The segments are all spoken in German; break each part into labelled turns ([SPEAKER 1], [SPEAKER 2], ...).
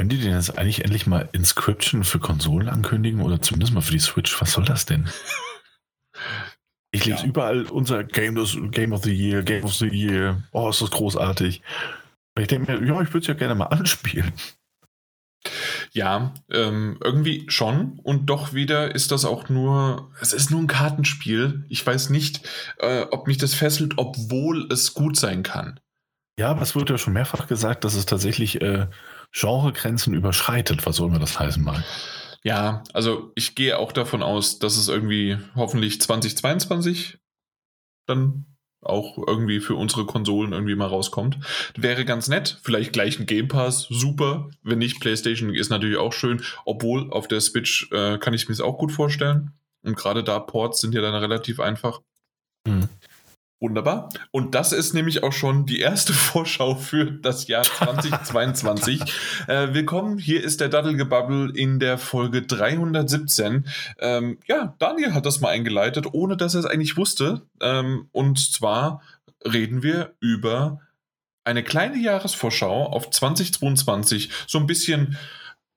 [SPEAKER 1] Können die denn jetzt eigentlich endlich mal Inscription für Konsolen ankündigen oder zumindest mal für die Switch? Was soll das denn? Ich lese ja. überall unser Game, Game of the Year, Game of the Year. Oh, ist das großartig. Und ich denke mir, ja, ich würde es ja gerne mal anspielen.
[SPEAKER 2] Ja, ähm, irgendwie schon. Und doch wieder ist das auch nur, es ist nur ein Kartenspiel. Ich weiß nicht, äh, ob mich das fesselt, obwohl es gut sein kann.
[SPEAKER 1] Ja, aber es wurde ja schon mehrfach gesagt, dass es tatsächlich äh, Genregrenzen überschreitet, was auch immer das heißen mag.
[SPEAKER 2] Ja, also ich gehe auch davon aus, dass es irgendwie hoffentlich 2022 dann auch irgendwie für unsere Konsolen irgendwie mal rauskommt. Wäre ganz nett. Vielleicht gleich ein Game Pass, super. Wenn nicht, PlayStation ist natürlich auch schön. Obwohl auf der Switch äh, kann ich mir es auch gut vorstellen. Und gerade da Ports sind ja dann relativ einfach. Mhm. Wunderbar. Und das ist nämlich auch schon die erste Vorschau für das Jahr 2022. äh, willkommen, hier ist der Daddelgebabbel in der Folge 317. Ähm, ja, Daniel hat das mal eingeleitet, ohne dass er es eigentlich wusste. Ähm, und zwar reden wir über eine kleine Jahresvorschau auf 2022. So ein bisschen,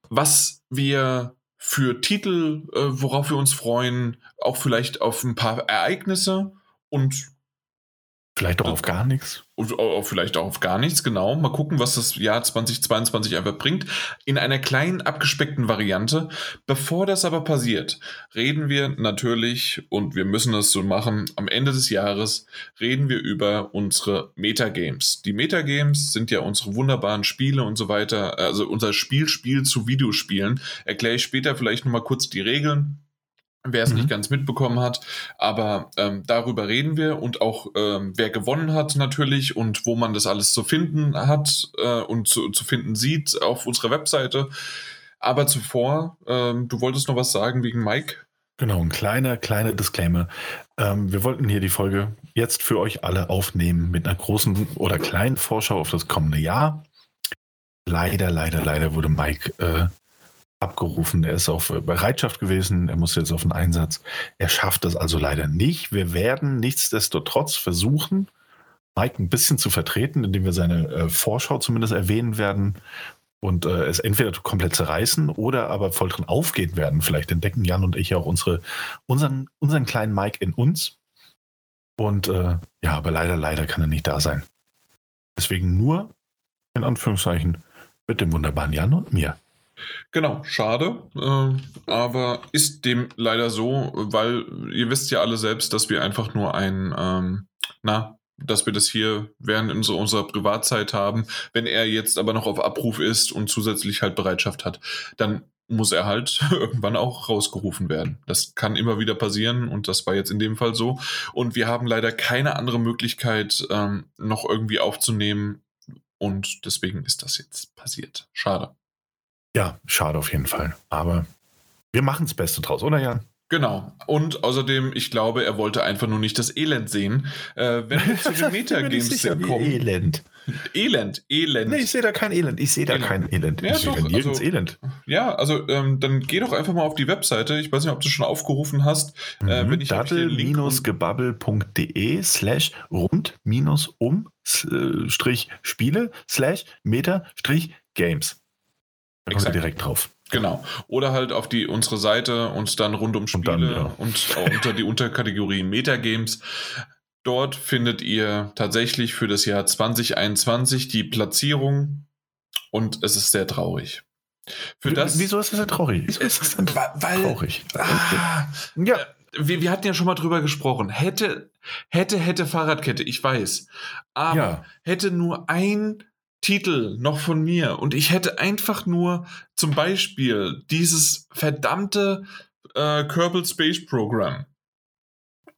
[SPEAKER 2] was wir für Titel, äh, worauf wir uns freuen, auch vielleicht auf ein paar Ereignisse und
[SPEAKER 1] Vielleicht auch auf gar nichts.
[SPEAKER 2] Vielleicht auch auf gar nichts, genau. Mal gucken, was das Jahr 2022 einfach bringt. In einer kleinen, abgespeckten Variante. Bevor das aber passiert, reden wir natürlich, und wir müssen das so machen, am Ende des Jahres reden wir über unsere Metagames. Die Metagames sind ja unsere wunderbaren Spiele und so weiter. Also unser Spielspiel zu Videospielen. Erkläre ich später vielleicht nochmal kurz die Regeln wer es mhm. nicht ganz mitbekommen hat. Aber ähm, darüber reden wir und auch ähm, wer gewonnen hat natürlich und wo man das alles zu finden hat äh, und zu, zu finden sieht auf unserer Webseite. Aber zuvor, ähm, du wolltest noch was sagen wegen Mike?
[SPEAKER 1] Genau, ein kleiner, kleiner Disclaimer. Ähm, wir wollten hier die Folge jetzt für euch alle aufnehmen mit einer großen oder kleinen Vorschau auf das kommende Jahr. Leider, leider, leider wurde Mike äh, abgerufen. Er ist auf Bereitschaft gewesen. Er muss jetzt auf den Einsatz. Er schafft das also leider nicht. Wir werden nichtsdestotrotz versuchen, Mike ein bisschen zu vertreten, indem wir seine äh, Vorschau zumindest erwähnen werden und äh, es entweder komplett zerreißen oder aber voll drin aufgehen werden. Vielleicht entdecken Jan und ich auch unsere, unseren, unseren kleinen Mike in uns. Und äh, ja, aber leider, leider kann er nicht da sein. Deswegen nur, in Anführungszeichen, mit dem wunderbaren Jan und mir.
[SPEAKER 2] Genau, schade, äh, aber ist dem leider so, weil ihr wisst ja alle selbst, dass wir einfach nur ein, ähm, na, dass wir das hier während unserer, unserer Privatzeit haben. Wenn er jetzt aber noch auf Abruf ist und zusätzlich halt Bereitschaft hat, dann muss er halt irgendwann auch rausgerufen werden. Das kann immer wieder passieren und das war jetzt in dem Fall so. Und wir haben leider keine andere Möglichkeit, ähm, noch irgendwie aufzunehmen und deswegen ist das jetzt passiert. Schade.
[SPEAKER 1] Ja, schade auf jeden Fall. Aber wir machen das Beste draus, oder Jan?
[SPEAKER 2] Genau. Und außerdem, ich glaube, er wollte einfach nur nicht das Elend sehen. Äh, wenn wir zu den Metagames kommen.
[SPEAKER 1] Elend.
[SPEAKER 2] Elend, Elend.
[SPEAKER 1] Nee, ich sehe da kein Elend. Ich sehe da Elend. kein Elend.
[SPEAKER 2] Ja, ich doch, sehe
[SPEAKER 1] nirgends also, Elend.
[SPEAKER 2] Ja, also ähm, dann geh doch einfach mal auf die Webseite. Ich weiß nicht, ob du schon aufgerufen hast.
[SPEAKER 1] Mhm. Äh, ich Dattel-gebabbel.de slash rund minus um äh, Strich Spiele slash Meta Strich Games. Da kommt ihr direkt drauf.
[SPEAKER 2] Genau. Oder halt auf die unsere Seite und dann rund um Spiele und, dann, ja. und unter die Unterkategorie Metagames. Dort findet ihr tatsächlich für das Jahr 2021 die Platzierung und es ist sehr traurig.
[SPEAKER 1] Für das, Wieso ist das denn traurig? Wieso
[SPEAKER 2] ist das denn weil, traurig? Ah, ja. Wir, wir, hatten ja schon mal drüber gesprochen. Hätte, hätte, hätte Fahrradkette, ich weiß. Aber ja. hätte nur ein Titel noch von mir und ich hätte einfach nur zum Beispiel dieses verdammte äh, Kerbal Space Program.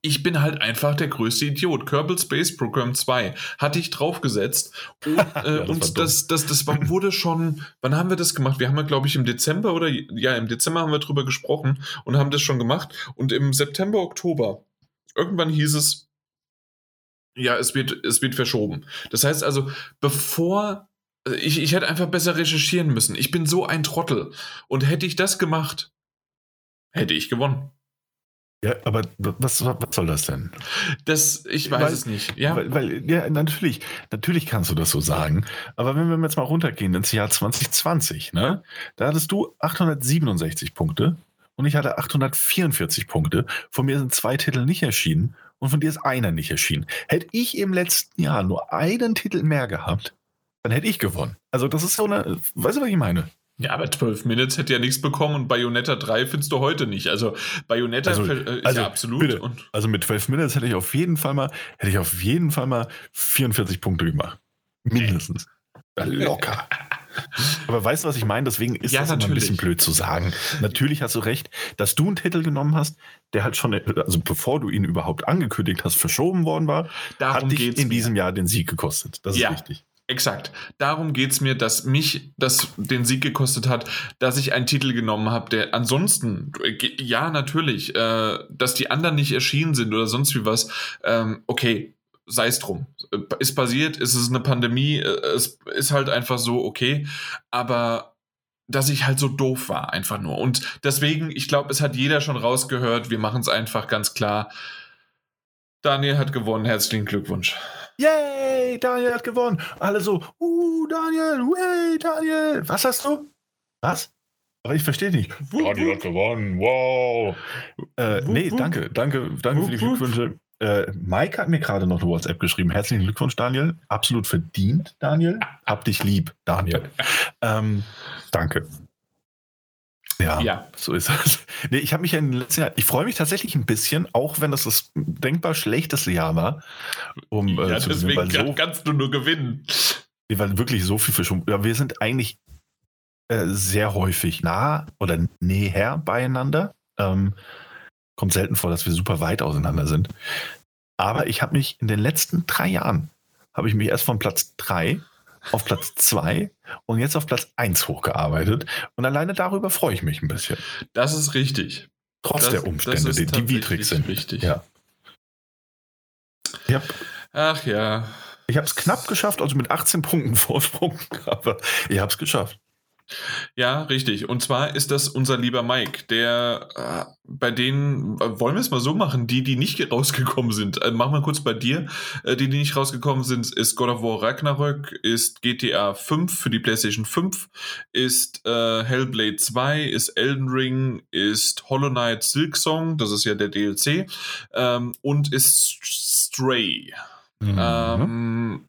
[SPEAKER 2] Ich bin halt einfach der größte Idiot. Kerbal Space Program 2 hatte ich draufgesetzt und, äh, ja, das und das, das, das war, wurde schon, wann haben wir das gemacht? Wir haben ja, glaube ich, im Dezember oder ja, im Dezember haben wir drüber gesprochen und haben das schon gemacht und im September, Oktober, irgendwann hieß es, ja, es wird, es wird verschoben. Das heißt also, bevor also ich, ich hätte einfach besser recherchieren müssen. Ich bin so ein Trottel. Und hätte ich das gemacht, hätte ich gewonnen.
[SPEAKER 1] Ja, aber was, was soll das denn?
[SPEAKER 2] Das, ich weiß
[SPEAKER 1] Weil-
[SPEAKER 2] es nicht. Ja,
[SPEAKER 1] Weil, weil, ja, natürlich, natürlich kannst du das so sagen. Aber wenn wir jetzt mal runtergehen ins Jahr 2020, ne, da hattest du 867 Punkte und ich hatte 844 Punkte. Von mir sind zwei Titel nicht erschienen und von dir ist einer nicht erschienen. Hätte ich im letzten Jahr nur einen Titel mehr gehabt, dann hätte ich gewonnen. Also das ist so eine, weißt du, was ich meine?
[SPEAKER 2] ja, aber 12 Minutes hätte ja nichts bekommen und Bayonetta 3 findest du heute nicht. Also Bayonetta
[SPEAKER 1] Also-
[SPEAKER 2] ist
[SPEAKER 1] also,
[SPEAKER 2] ja absolut.
[SPEAKER 1] bitte.
[SPEAKER 2] Und
[SPEAKER 1] Also mit 12 Minutes hätte ich auf jeden Fall mal, hätte ich auf jeden Fall mal 44 Punkte gemacht. Mindestens. Locker. Aber weißt du, was ich meine? Deswegen ist
[SPEAKER 2] Ja,
[SPEAKER 1] das immer ein
[SPEAKER 2] natürlich.
[SPEAKER 1] bisschen blöd zu sagen. Natürlich hast du recht, dass du einen Titel genommen hast, der halt schon, also bevor du ihn überhaupt angekündigt hast, verschoben worden war,
[SPEAKER 2] darum
[SPEAKER 1] hat dich in
[SPEAKER 2] mir.
[SPEAKER 1] diesem Jahr den Sieg gekostet. Das ist
[SPEAKER 2] Ja.
[SPEAKER 1] richtig.
[SPEAKER 2] Exakt. Darum geht es mir, dass mich das den Sieg gekostet hat, dass ich einen Titel genommen habe, der ansonsten, ja, natürlich, äh, dass die anderen nicht erschienen sind oder sonst wie was, ähm, okay, sei es drum. Äh, Ist passiert, ist es eine Pandemie, äh, es ist halt einfach so, okay, aber dass ich halt so doof war, einfach nur. Und deswegen, ich glaube, es hat jeder schon rausgehört, wir machen es einfach ganz klar. Daniel hat gewonnen, herzlichen Glückwunsch.
[SPEAKER 1] Yay, Daniel hat gewonnen. Alle so, uh, Daniel, way, Daniel. Was hast du? Was? Aber ich verstehe nicht. Daniel hat gewonnen, wow. Äh, nee, danke, danke, danke für die. Glückwünsche. Äh, Mike hat mir gerade noch eine WhatsApp geschrieben. Herzlichen Glückwunsch, Daniel. Absolut verdient, Daniel. Hab dich lieb, Daniel. ähm, danke. Ja,
[SPEAKER 2] Ja.
[SPEAKER 1] so ist das. Nee, ich habe mich ja in den letzten Jahren, ich freue mich tatsächlich ein bisschen, auch wenn das das denkbar schlechteste Jahr war, um äh,
[SPEAKER 2] ja,
[SPEAKER 1] zu gewinnen,
[SPEAKER 2] deswegen
[SPEAKER 1] so
[SPEAKER 2] kann, kannst du nur gewinnen.
[SPEAKER 1] Nee, weil wirklich so viel verschoben. Ja, wir sind eigentlich äh, sehr häufig nah oder näher beieinander. Ähm, kommt selten vor, dass wir super weit auseinander sind. Aber ich habe mich in den letzten drei Jahren, habe ich mich erst von Platz drei auf Platz zwei und jetzt auf Platz eins hochgearbeitet. Und alleine darüber freue ich mich ein bisschen.
[SPEAKER 2] Das ist richtig.
[SPEAKER 1] Trotz
[SPEAKER 2] Das-
[SPEAKER 1] der Umstände, die, die widrig sind.
[SPEAKER 2] richtig.
[SPEAKER 1] Ja. Habe
[SPEAKER 2] Ach ja.
[SPEAKER 1] ich es knapp geschafft, also mit 18 Punkten Vorsprung, aber ich habe es geschafft.
[SPEAKER 2] Ja, richtig. Und zwar ist das unser lieber Mike, der äh, bei denen, äh, wollen wir es mal so machen, die, die nicht rausgekommen sind. Äh, machen wir kurz bei dir. Äh, die, die nicht rausgekommen sind, ist God of War Ragnarök, ist GTA 5 für die PlayStation 5, ist äh, Hellblade 2, ist Elden Ring, ist Hollow Knight Silksong, das ist ja der DLC, ähm, und ist Stray.
[SPEAKER 1] Mhm.
[SPEAKER 2] Ähm,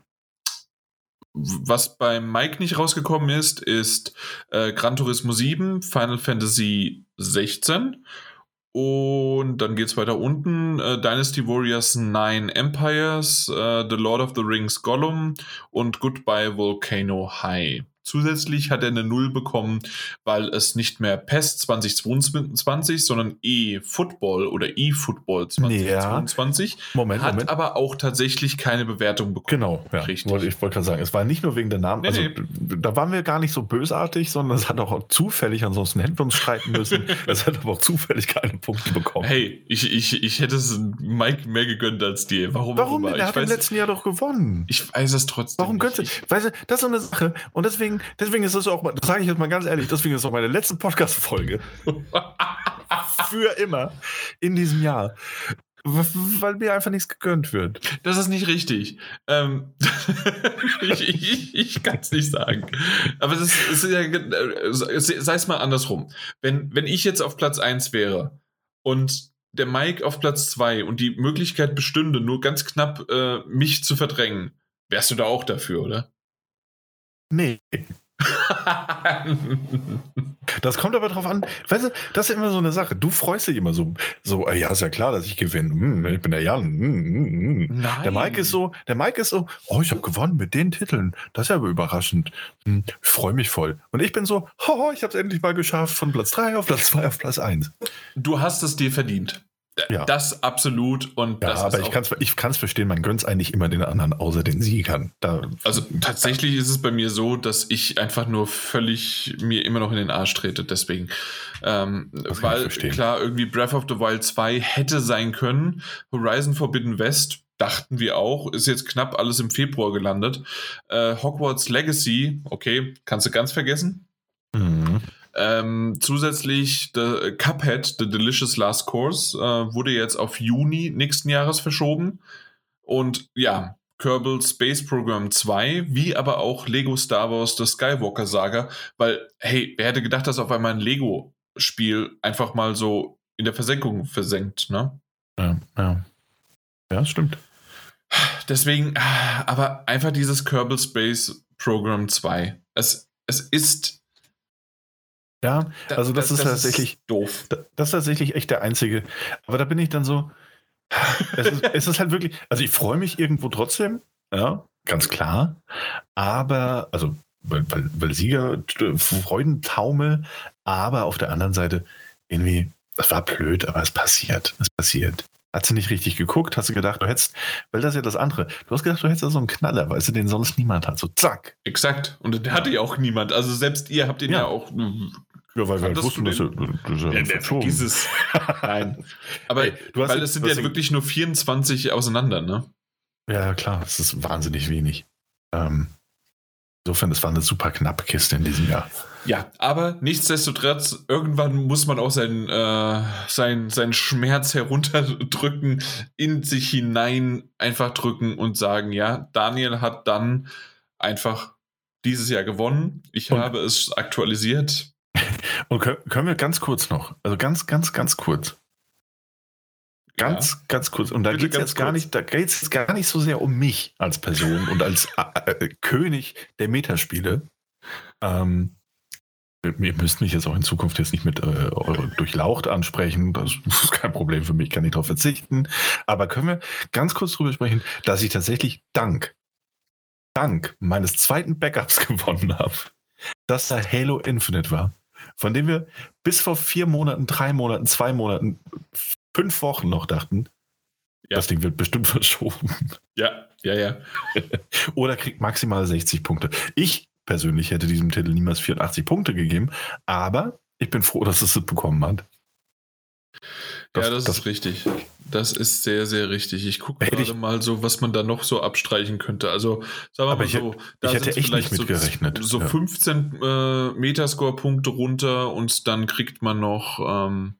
[SPEAKER 2] was bei Mike nicht rausgekommen ist, ist äh, Gran Turismo 7, Final Fantasy 16 und dann geht's weiter unten. Äh, Dynasty Warriors 9 Empires, äh, The Lord of the Rings Gollum und Goodbye Volcano High. Zusätzlich hat er eine Null bekommen, weil es nicht mehr PES 2022, sondern eFootball oder eFootball 2022
[SPEAKER 1] Moment,
[SPEAKER 2] hat
[SPEAKER 1] Moment.
[SPEAKER 2] aber auch tatsächlich keine Bewertung bekommen.
[SPEAKER 1] Genau, ja.
[SPEAKER 2] Richtig.
[SPEAKER 1] Wollte, ich wollte gerade sagen, es war nicht nur wegen der Namen,
[SPEAKER 2] Nee,
[SPEAKER 1] also
[SPEAKER 2] nee.
[SPEAKER 1] da waren wir gar nicht so bösartig, sondern es hat auch zufällig, ansonsten hätten wir uns streiten müssen. es hat aber auch zufällig keine Punkte bekommen.
[SPEAKER 2] Hey, ich, ich, ich hätte es Mike mehr gegönnt als dir. Warum?
[SPEAKER 1] Warum denn? Er hat im
[SPEAKER 2] weiß,
[SPEAKER 1] letzten Jahr doch gewonnen.
[SPEAKER 2] ich weiß es trotzdem.
[SPEAKER 1] Warum gönnst du? Weißt du, das ist so eine Sache. Und deswegen, deswegen ist es auch, mal- das sage ich jetzt mal ganz ehrlich, deswegen ist auch meine letzte Podcast-Folge. Für immer in diesem Jahr. Weil mir einfach nichts gegönnt wird.
[SPEAKER 2] Das ist nicht richtig. Ähm, ich ich, ich kann es nicht sagen. Aber das ist ja, äh, sei es mal andersrum. Wenn, wenn ich jetzt auf Platz 1 wäre und der Mike auf Platz 2 und die Möglichkeit bestünde, nur ganz knapp äh, mich zu verdrängen, wärst du da auch dafür, oder?
[SPEAKER 1] Nee. Das kommt aber drauf an. Weißt du, das ist immer so eine Sache. Du freust dich immer so, so, äh, ja, ist ja klar, dass ich gewinne. Hm, ich bin der Jan. Hm, hm, hm. Der Mike ist so, der Mike ist so, oh, ich habe gewonnen mit den Titeln. Das ist ja aber überraschend. Ich freue mich voll. Und ich bin so, oh, ich habe es endlich mal geschafft, von Platz 3 auf Platz 2 auf Platz 1.
[SPEAKER 2] Du hast es dir verdient.
[SPEAKER 1] Ja.
[SPEAKER 2] Das absolut und
[SPEAKER 1] Ja,
[SPEAKER 2] das
[SPEAKER 1] aber ich kann es ich kann's verstehen, man gönnt es eigentlich immer den anderen, außer den Siegern. Da,
[SPEAKER 2] Also tatsächlich ist es bei mir so, dass ich einfach nur völlig mir immer noch in den Arsch trete. Deswegen, ähm, weil klar, irgendwie Breath of the Wild 2 hätte sein können. Horizon Forbidden West dachten wir auch, ist jetzt knapp alles im Februar gelandet. Äh, Hogwarts Legacy, okay, kannst du ganz vergessen. Ähm, zusätzlich The Cuphead, The Delicious Last Course, äh, wurde jetzt auf Juni nächsten Jahres verschoben. Und ja, Kerbal Space Program 2, wie aber auch Lego Star Wars The Skywalker Saga, weil, hey, wer hätte gedacht, dass auf einmal ein Lego-Spiel einfach mal so in der Versenkung versenkt, ne?
[SPEAKER 1] Ja, ja. Ja, stimmt.
[SPEAKER 2] Deswegen, aber einfach dieses Kerbal Space Program 2. Es, es ist.
[SPEAKER 1] Ja, also das, das ist das tatsächlich
[SPEAKER 2] ist doof.
[SPEAKER 1] Das ist tatsächlich echt der einzige. Aber da bin ich dann so. Es ist, es ist halt wirklich. Also ich freue mich irgendwo trotzdem, ja, ganz klar. Aber, also, weil, weil, weil Sieger Freudentaumel, aber auf der anderen Seite irgendwie, das war blöd, aber es passiert. Es passiert. Hat sie nicht richtig geguckt? Hast du gedacht, du hättest, weil das ist ja das andere. Du hast gedacht, du hättest da so einen Knaller, weißt du, den sonst niemand hat. So zack.
[SPEAKER 2] Exakt. Und den hatte ja auch niemand. Also selbst ihr habt den ja, ja auch.
[SPEAKER 1] Ja, weil wir halt wussten, dass er, dass er
[SPEAKER 2] ja, verschoben. Dieses. Nein. Aber hey, weil es sind ja wirklich nur 24 auseinander, ne?
[SPEAKER 1] Ja, klar. Das ist wahnsinnig wenig. Ähm, insofern, das war eine super knappe Kiste in diesem Jahr.
[SPEAKER 2] Ja, aber nichtsdestotrotz, irgendwann muss man auch seinen, äh, sein, seinen Schmerz herunterdrücken, in sich hinein einfach drücken und sagen, ja, Daniel hat dann einfach dieses Jahr gewonnen. Ich und, habe es aktualisiert.
[SPEAKER 1] Und können wir ganz kurz noch, also ganz, ganz, ganz kurz. Ganz, ja. ganz kurz. Und da geht es jetzt gar nicht, da geht es gar nicht so sehr um mich als Person und als äh, äh, König der Metaspiele. Ähm, Ihr müsst mich jetzt auch in Zukunft jetzt nicht mit äh, durchlaucht ansprechen. Das ist kein Problem für mich, kann ich darauf verzichten. Aber können wir ganz kurz darüber sprechen, dass ich tatsächlich dank, dank meines zweiten Backups gewonnen habe, dass da Halo Infinite war. Von dem wir bis vor vier Monaten, drei Monaten, zwei Monaten, fünf Wochen noch dachten, ja. das Ding wird bestimmt verschoben.
[SPEAKER 2] Ja, ja, ja.
[SPEAKER 1] Oder kriegt maximal 60 Punkte. Ich persönlich hätte diesem Titel niemals 84 Punkte gegeben, aber ich bin froh, dass es es bekommen hat.
[SPEAKER 2] Das, ja, das, das, ist richtig. Das ist sehr, sehr richtig. Ich gucke gerade ich, mal so, was man da noch so abstreichen könnte. Also, sagen wir mal
[SPEAKER 1] ich,
[SPEAKER 2] so,
[SPEAKER 1] da ich hätte echt nicht mitgerechnet.
[SPEAKER 2] So, so ja. 15 äh, Metascore-Punkte runter und dann kriegt man noch, ähm,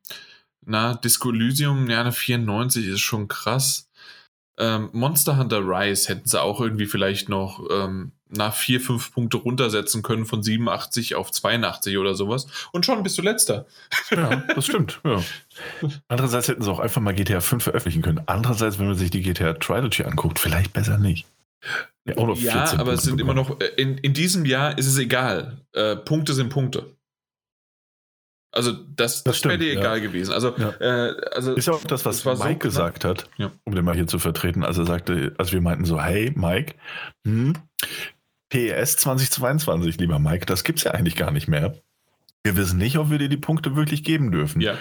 [SPEAKER 2] na, Disco Elysium, ja, eine 94 ist schon krass. Ähm, Monster Hunter Rise hätten sie auch irgendwie vielleicht noch ähm, nach vier, fünf Punkte runtersetzen können von 87 auf 82 oder sowas. Und schon bist du letzter.
[SPEAKER 1] Ja, das stimmt. Ja. Andererseits hätten sie auch einfach mal GTA 5 veröffentlichen können. Andererseits, wenn man sich die GTA Trilogy anguckt, vielleicht besser nicht.
[SPEAKER 2] Ja, ja aber es sind bekommen. immer noch, äh, in, in diesem Jahr ist es egal. Äh, Punkte sind Punkte. Also das, das, das wäre dir egal gewesen. Also, ja. äh, also
[SPEAKER 1] ist ja auch das, was Mike so gesagt hat, ja. um den mal hier zu vertreten, als er sagte, als wir meinten so, hey Mike, hm, PES 2022, lieber Mike, das gibt es ja eigentlich gar nicht mehr. Wir wissen nicht, ob wir dir die Punkte wirklich geben dürfen.
[SPEAKER 2] Ja.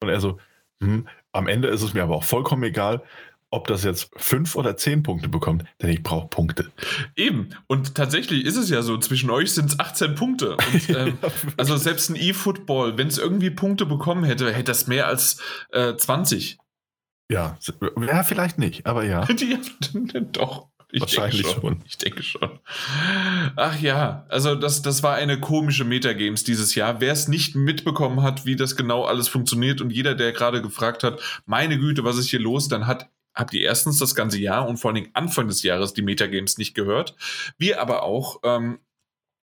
[SPEAKER 1] Und er so, hm, am Ende ist es mir aber auch vollkommen egal, ob das jetzt fünf oder zehn Punkte bekommt, denn ich brauche Punkte.
[SPEAKER 2] Eben. Und tatsächlich ist es ja so, zwischen euch sind es 18 Punkte. Und, ähm, also selbst ein E-Football, wenn es irgendwie Punkte bekommen hätte, hätte das mehr als äh, 20.
[SPEAKER 1] Ja, ja, vielleicht nicht, aber ja.
[SPEAKER 2] Die, doch. Ich Wahrscheinlich denke schon. schon. Ich denke schon. Ach ja, also das, das war eine komische Metagames dieses Jahr. Wer es nicht mitbekommen hat, wie das genau alles funktioniert und jeder, der gerade gefragt hat, meine Güte, was ist hier los, dann hat habt ihr erstens das ganze Jahr und vor allen Dingen Anfang des Jahres die Metagames nicht gehört. Wir aber auch, ähm,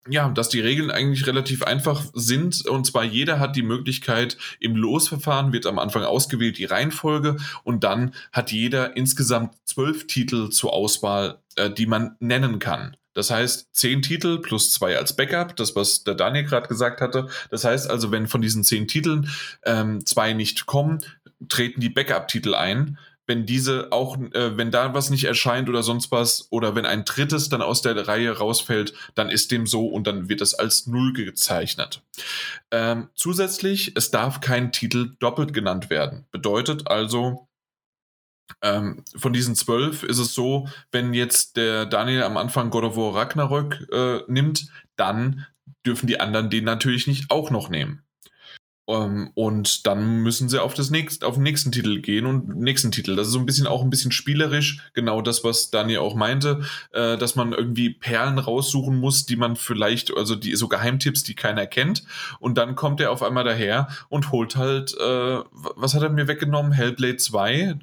[SPEAKER 2] ja, dass die Regeln eigentlich relativ einfach sind. Und zwar jeder hat die Möglichkeit, im Losverfahren wird am Anfang ausgewählt die Reihenfolge und dann hat jeder insgesamt zwölf Titel zur Auswahl, äh, die man nennen kann. Das heißt, zehn Titel plus zwei als Backup, das, was der Daniel gerade gesagt hatte. Das heißt also, wenn von diesen zehn Titeln ähm, zwei nicht kommen, treten die Backup-Titel ein wenn diese auch, äh, wenn da was nicht erscheint oder sonst was, oder wenn ein drittes dann aus der Reihe rausfällt, dann ist dem so und dann wird es als Null gezeichnet. Ähm, zusätzlich, es darf kein Titel doppelt genannt werden. Bedeutet also, ähm, von diesen zwölf ist es so, wenn jetzt der Daniel am Anfang God of War Ragnarök äh, nimmt, dann dürfen die anderen den natürlich nicht auch noch nehmen. Ähm, und dann müssen sie auf, das nächst, auf den nächsten Titel gehen und nächsten Titel. Das ist so ein bisschen auch ein bisschen spielerisch, genau das, was Daniel auch meinte, äh, dass man irgendwie Perlen raussuchen muss, die man vielleicht, also die so Geheimtipps, die keiner kennt. Und dann kommt er auf einmal daher und holt halt, äh, was hat er mir weggenommen? Hellblade 2.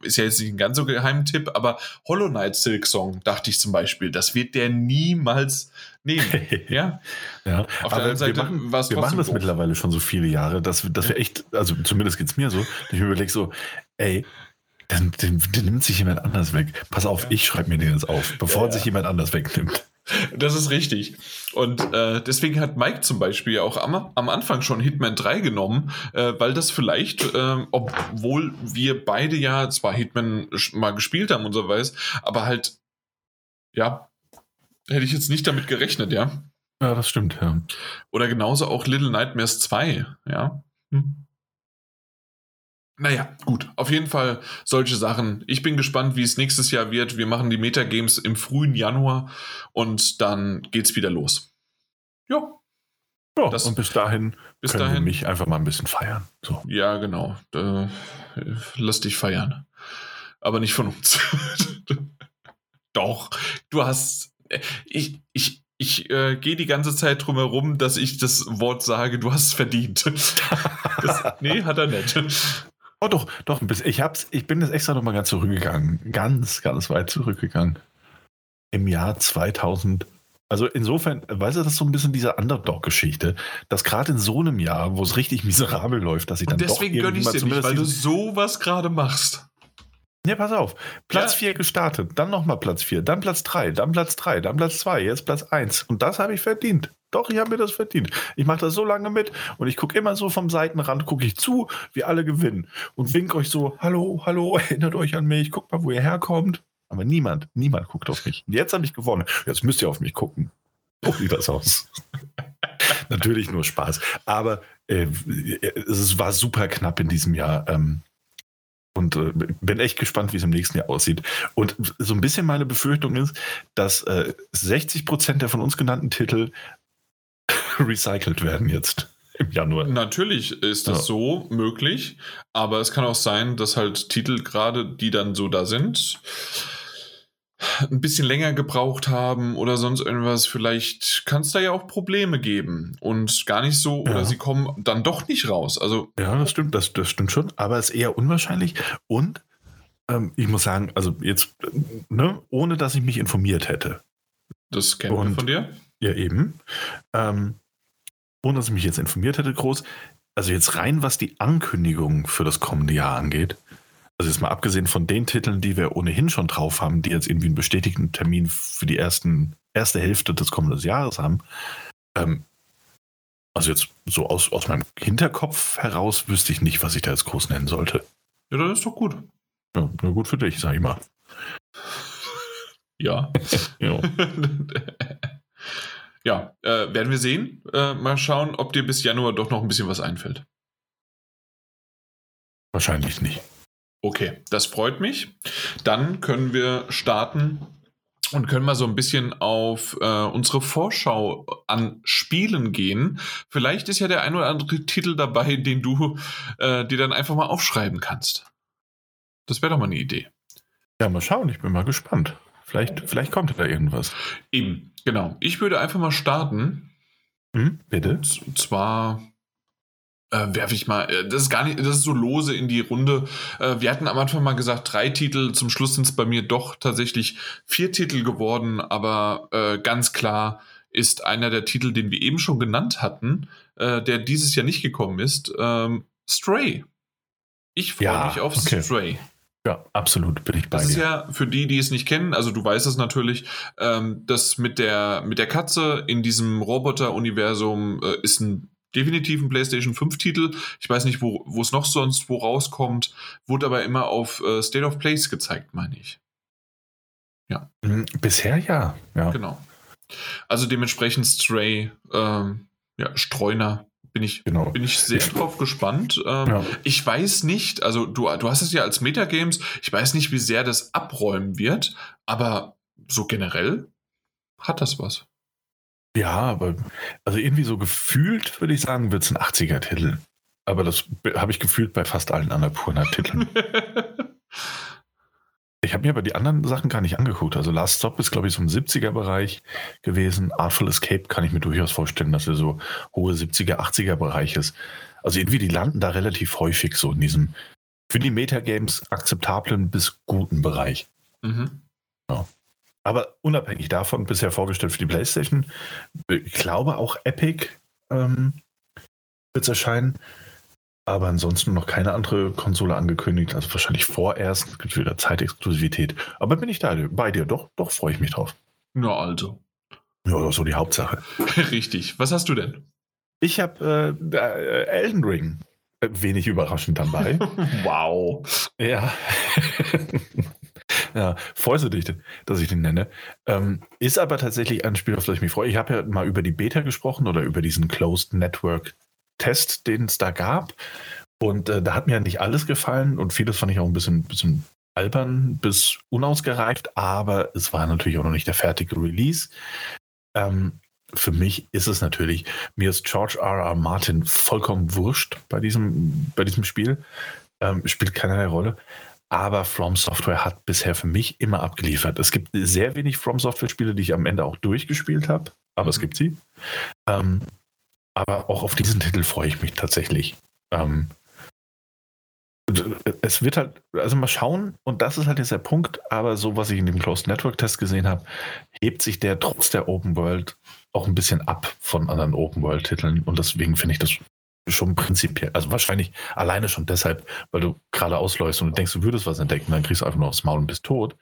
[SPEAKER 2] Ist ja jetzt nicht ein ganz so Geheimtipp, aber Hollow Knight Silk Song, dachte ich zum Beispiel, das wird der niemals nehmen. ja.
[SPEAKER 1] ja. Auf der anderen Seite wir machen, wir machen das doof. mittlerweile schon so viele Jahre, dass, dass ja. wir echt, also zumindest geht es mir so, ich mir überlege so, ey, dann, den, den, nimmt sich jemand anders weg. Pass auf, ja. ich schreibe mir den jetzt auf, bevor ja, sich jemand anders wegnimmt.
[SPEAKER 2] Das ist richtig. Und äh, deswegen hat Mike zum Beispiel auch am, am Anfang schon Hitman 3 genommen, äh, weil das vielleicht, äh, obwohl wir beide ja zwar Hitman mal gespielt haben und so weiß, aber halt, ja, hätte ich jetzt nicht damit gerechnet, ja.
[SPEAKER 1] Ja, das stimmt, ja.
[SPEAKER 2] Oder genauso auch Little Nightmares 2, ja. Hm. Naja, gut. Auf jeden Fall solche Sachen. Ich bin gespannt, wie es nächstes Jahr wird. Wir machen die Metagames im frühen Januar und dann geht's wieder los.
[SPEAKER 1] Ja. Ja, das, und bis dahin bis können dahin, wir mich einfach mal ein bisschen feiern. So.
[SPEAKER 2] Ja, genau. Äh, lass dich feiern. Aber nicht von uns. Doch. Du hast. Ich, ich, ich äh, gehe die ganze Zeit drum herum, dass ich das Wort sage, du hast es verdient. das, nee, hat er nicht.
[SPEAKER 1] Oh doch, doch, ich, hab's, ich bin jetzt extra nochmal ganz zurückgegangen. Ganz, ganz weit zurückgegangen. Im Jahr 2000. Also insofern, weißt du, das ist so ein bisschen diese Underdog-Geschichte, dass gerade in so einem Jahr, wo es richtig miserabel läuft, dass ich dann Und
[SPEAKER 2] deswegen doch gönne ich dir nicht, weil du sowas gerade machst.
[SPEAKER 1] Ne, pass auf. Platz 4 ja. gestartet, dann nochmal Platz 4, dann Platz 3, dann Platz 3, dann Platz 2, jetzt Platz 1. Und das habe ich verdient. Doch, ich habe mir das verdient. Ich mache das so lange mit und ich gucke immer so vom Seitenrand, gucke ich zu, wie alle gewinnen und wink euch so, hallo, hallo, erinnert euch an mich, guckt mal, wo ihr herkommt. Aber niemand, niemand guckt auf mich. Und jetzt habe ich gewonnen. Jetzt müsst ihr auf mich gucken. So sieht das aus. Natürlich nur Spaß. Aber äh, es war super knapp in diesem Jahr. Ähm, und äh, bin echt gespannt, wie es im nächsten Jahr aussieht. Und so ein bisschen meine Befürchtung ist, dass äh, 60 Prozent der von uns genannten Titel recycelt werden jetzt im Januar.
[SPEAKER 2] Natürlich ist das ja. so möglich, aber es kann auch sein, dass halt Titel gerade, die dann so da sind, ein bisschen länger gebraucht haben oder sonst irgendwas. Vielleicht kann es da ja auch Probleme geben und gar nicht so, ja. oder sie kommen dann doch nicht raus. Also
[SPEAKER 1] ja, das stimmt, das, das stimmt schon, aber es ist eher unwahrscheinlich und ähm, ich muss sagen, also jetzt, ne, ohne dass ich mich informiert hätte.
[SPEAKER 2] Das kennen wir von dir?
[SPEAKER 1] Ja, eben. Ähm, ohne dass ich mich jetzt informiert hätte, groß. Also jetzt rein, was die Ankündigung für das kommende Jahr angeht. Also jetzt mal abgesehen von den Titeln, die wir ohnehin schon drauf haben, die jetzt irgendwie einen bestätigten Termin für die ersten, erste Hälfte des kommenden Jahres haben. Ähm, also jetzt so aus, aus meinem Hinterkopf heraus wüsste ich nicht, was ich da jetzt groß nennen sollte.
[SPEAKER 2] Ja, dann ist doch gut.
[SPEAKER 1] Ja, nur gut für dich, sag ich mal.
[SPEAKER 2] Ja. ja. ja, äh, werden wir sehen. Äh, mal schauen, ob dir bis Januar doch noch ein bisschen was einfällt.
[SPEAKER 1] Wahrscheinlich nicht.
[SPEAKER 2] Okay, das freut mich. Dann können wir starten und können mal so ein bisschen auf äh, unsere Vorschau an Spielen gehen. Vielleicht ist ja der ein oder andere Titel dabei, den du äh, dir dann einfach mal aufschreiben kannst. Das wäre doch mal eine Idee.
[SPEAKER 1] Ja, mal schauen, ich bin mal gespannt. Vielleicht, vielleicht kommt da irgendwas.
[SPEAKER 2] Eben, genau. Ich würde einfach mal starten.
[SPEAKER 1] Mhm, bitte.
[SPEAKER 2] Und zwar äh, werfe ich mal, äh, das ist gar nicht, das ist so lose in die Runde. Äh, wir hatten am Anfang mal gesagt, drei Titel, zum Schluss sind es bei mir doch tatsächlich vier Titel geworden, aber äh, ganz klar ist einer der Titel, den wir eben schon genannt hatten, äh, der dieses Jahr nicht gekommen ist, ähm, Stray. Ich freue ja, mich auf okay. Stray.
[SPEAKER 1] Ja, absolut bin ich
[SPEAKER 2] bei Das dir. ist ja für die, die es nicht kennen, also du weißt es natürlich, ähm, das mit der, mit der Katze in diesem Roboter-Universum äh, ist ein definitiv ein PlayStation 5-Titel. Ich weiß nicht, wo es noch sonst wo rauskommt, wurde aber immer auf äh, State of Place gezeigt, meine ich.
[SPEAKER 1] Ja. Mhm, bisher ja. ja.
[SPEAKER 2] Genau. Also dementsprechend Stray, ähm, ja, Streuner bin ich, genau. bin ich sehr drauf gespannt. Ähm, ja. Ich weiß nicht, also du, du hast es ja als Metagames, ich weiß nicht, wie sehr das abräumen wird, aber so generell hat das was.
[SPEAKER 1] Ja, aber also irgendwie so gefühlt würde ich sagen, wird es ein 80er-Titel. aber das habe ich gefühlt bei fast allen Annapurna-Titeln. ich habe mir aber die anderen Sachen gar nicht angeguckt. Also Last Stop ist, glaube ich, so im 70er-Bereich gewesen. Artful Escape kann ich mir durchaus vorstellen, dass er so hohe 70er, 80er-Bereich ist. Also irgendwie, die landen da relativ häufig so in diesem für die Metagames akzeptablen bis guten Bereich. Mhm. Ja. Aber unabhängig davon, bisher vorgestellt für die PlayStation, ich glaube auch Epic ähm, wird es erscheinen. Aber ansonsten noch keine andere Konsole angekündigt. Also wahrscheinlich vorerst. Es gibt wieder Zeitexklusivität. Aber bin ich da bei dir? Doch, doch, freue ich mich drauf.
[SPEAKER 2] Na also.
[SPEAKER 1] Ja, so die Hauptsache.
[SPEAKER 2] Richtig. Was hast du denn?
[SPEAKER 1] Ich habe äh, Elden Ring. Äh, wenig überraschend dabei.
[SPEAKER 2] wow.
[SPEAKER 1] Ja. ja, dich, dass ich den nenne. Ähm, ist aber tatsächlich ein Spiel, auf das ich mich freue. Ich habe ja mal über die Beta gesprochen oder über diesen Closed Network Test, den es da gab. Und äh, da hat mir nicht alles gefallen und vieles fand ich auch ein bisschen, bisschen albern bis unausgereift, aber es war natürlich auch noch nicht der fertige Release. Ähm, für mich ist es natürlich, mir ist George R. R. Martin vollkommen wurscht bei diesem, bei diesem Spiel. Ähm, spielt keinerlei Rolle. Aber From Software hat bisher für mich immer abgeliefert. Es gibt sehr wenig From Software-Spiele, die ich am Ende auch durchgespielt habe, aber mhm. es gibt sie. Ähm, aber auch auf diesen Titel freue ich mich tatsächlich. Ähm, es wird halt, also mal schauen, und das ist halt jetzt der Punkt, aber so, was ich in dem Closed Network Test gesehen habe, hebt sich der trotz der Open World auch ein bisschen ab von anderen Open World Titeln und deswegen finde ich das schon prinzipiell, also wahrscheinlich alleine schon deshalb, weil du gerade ausläufst und denkst, du würdest was entdecken, dann kriegst du einfach nur aufs Maul und bist tot.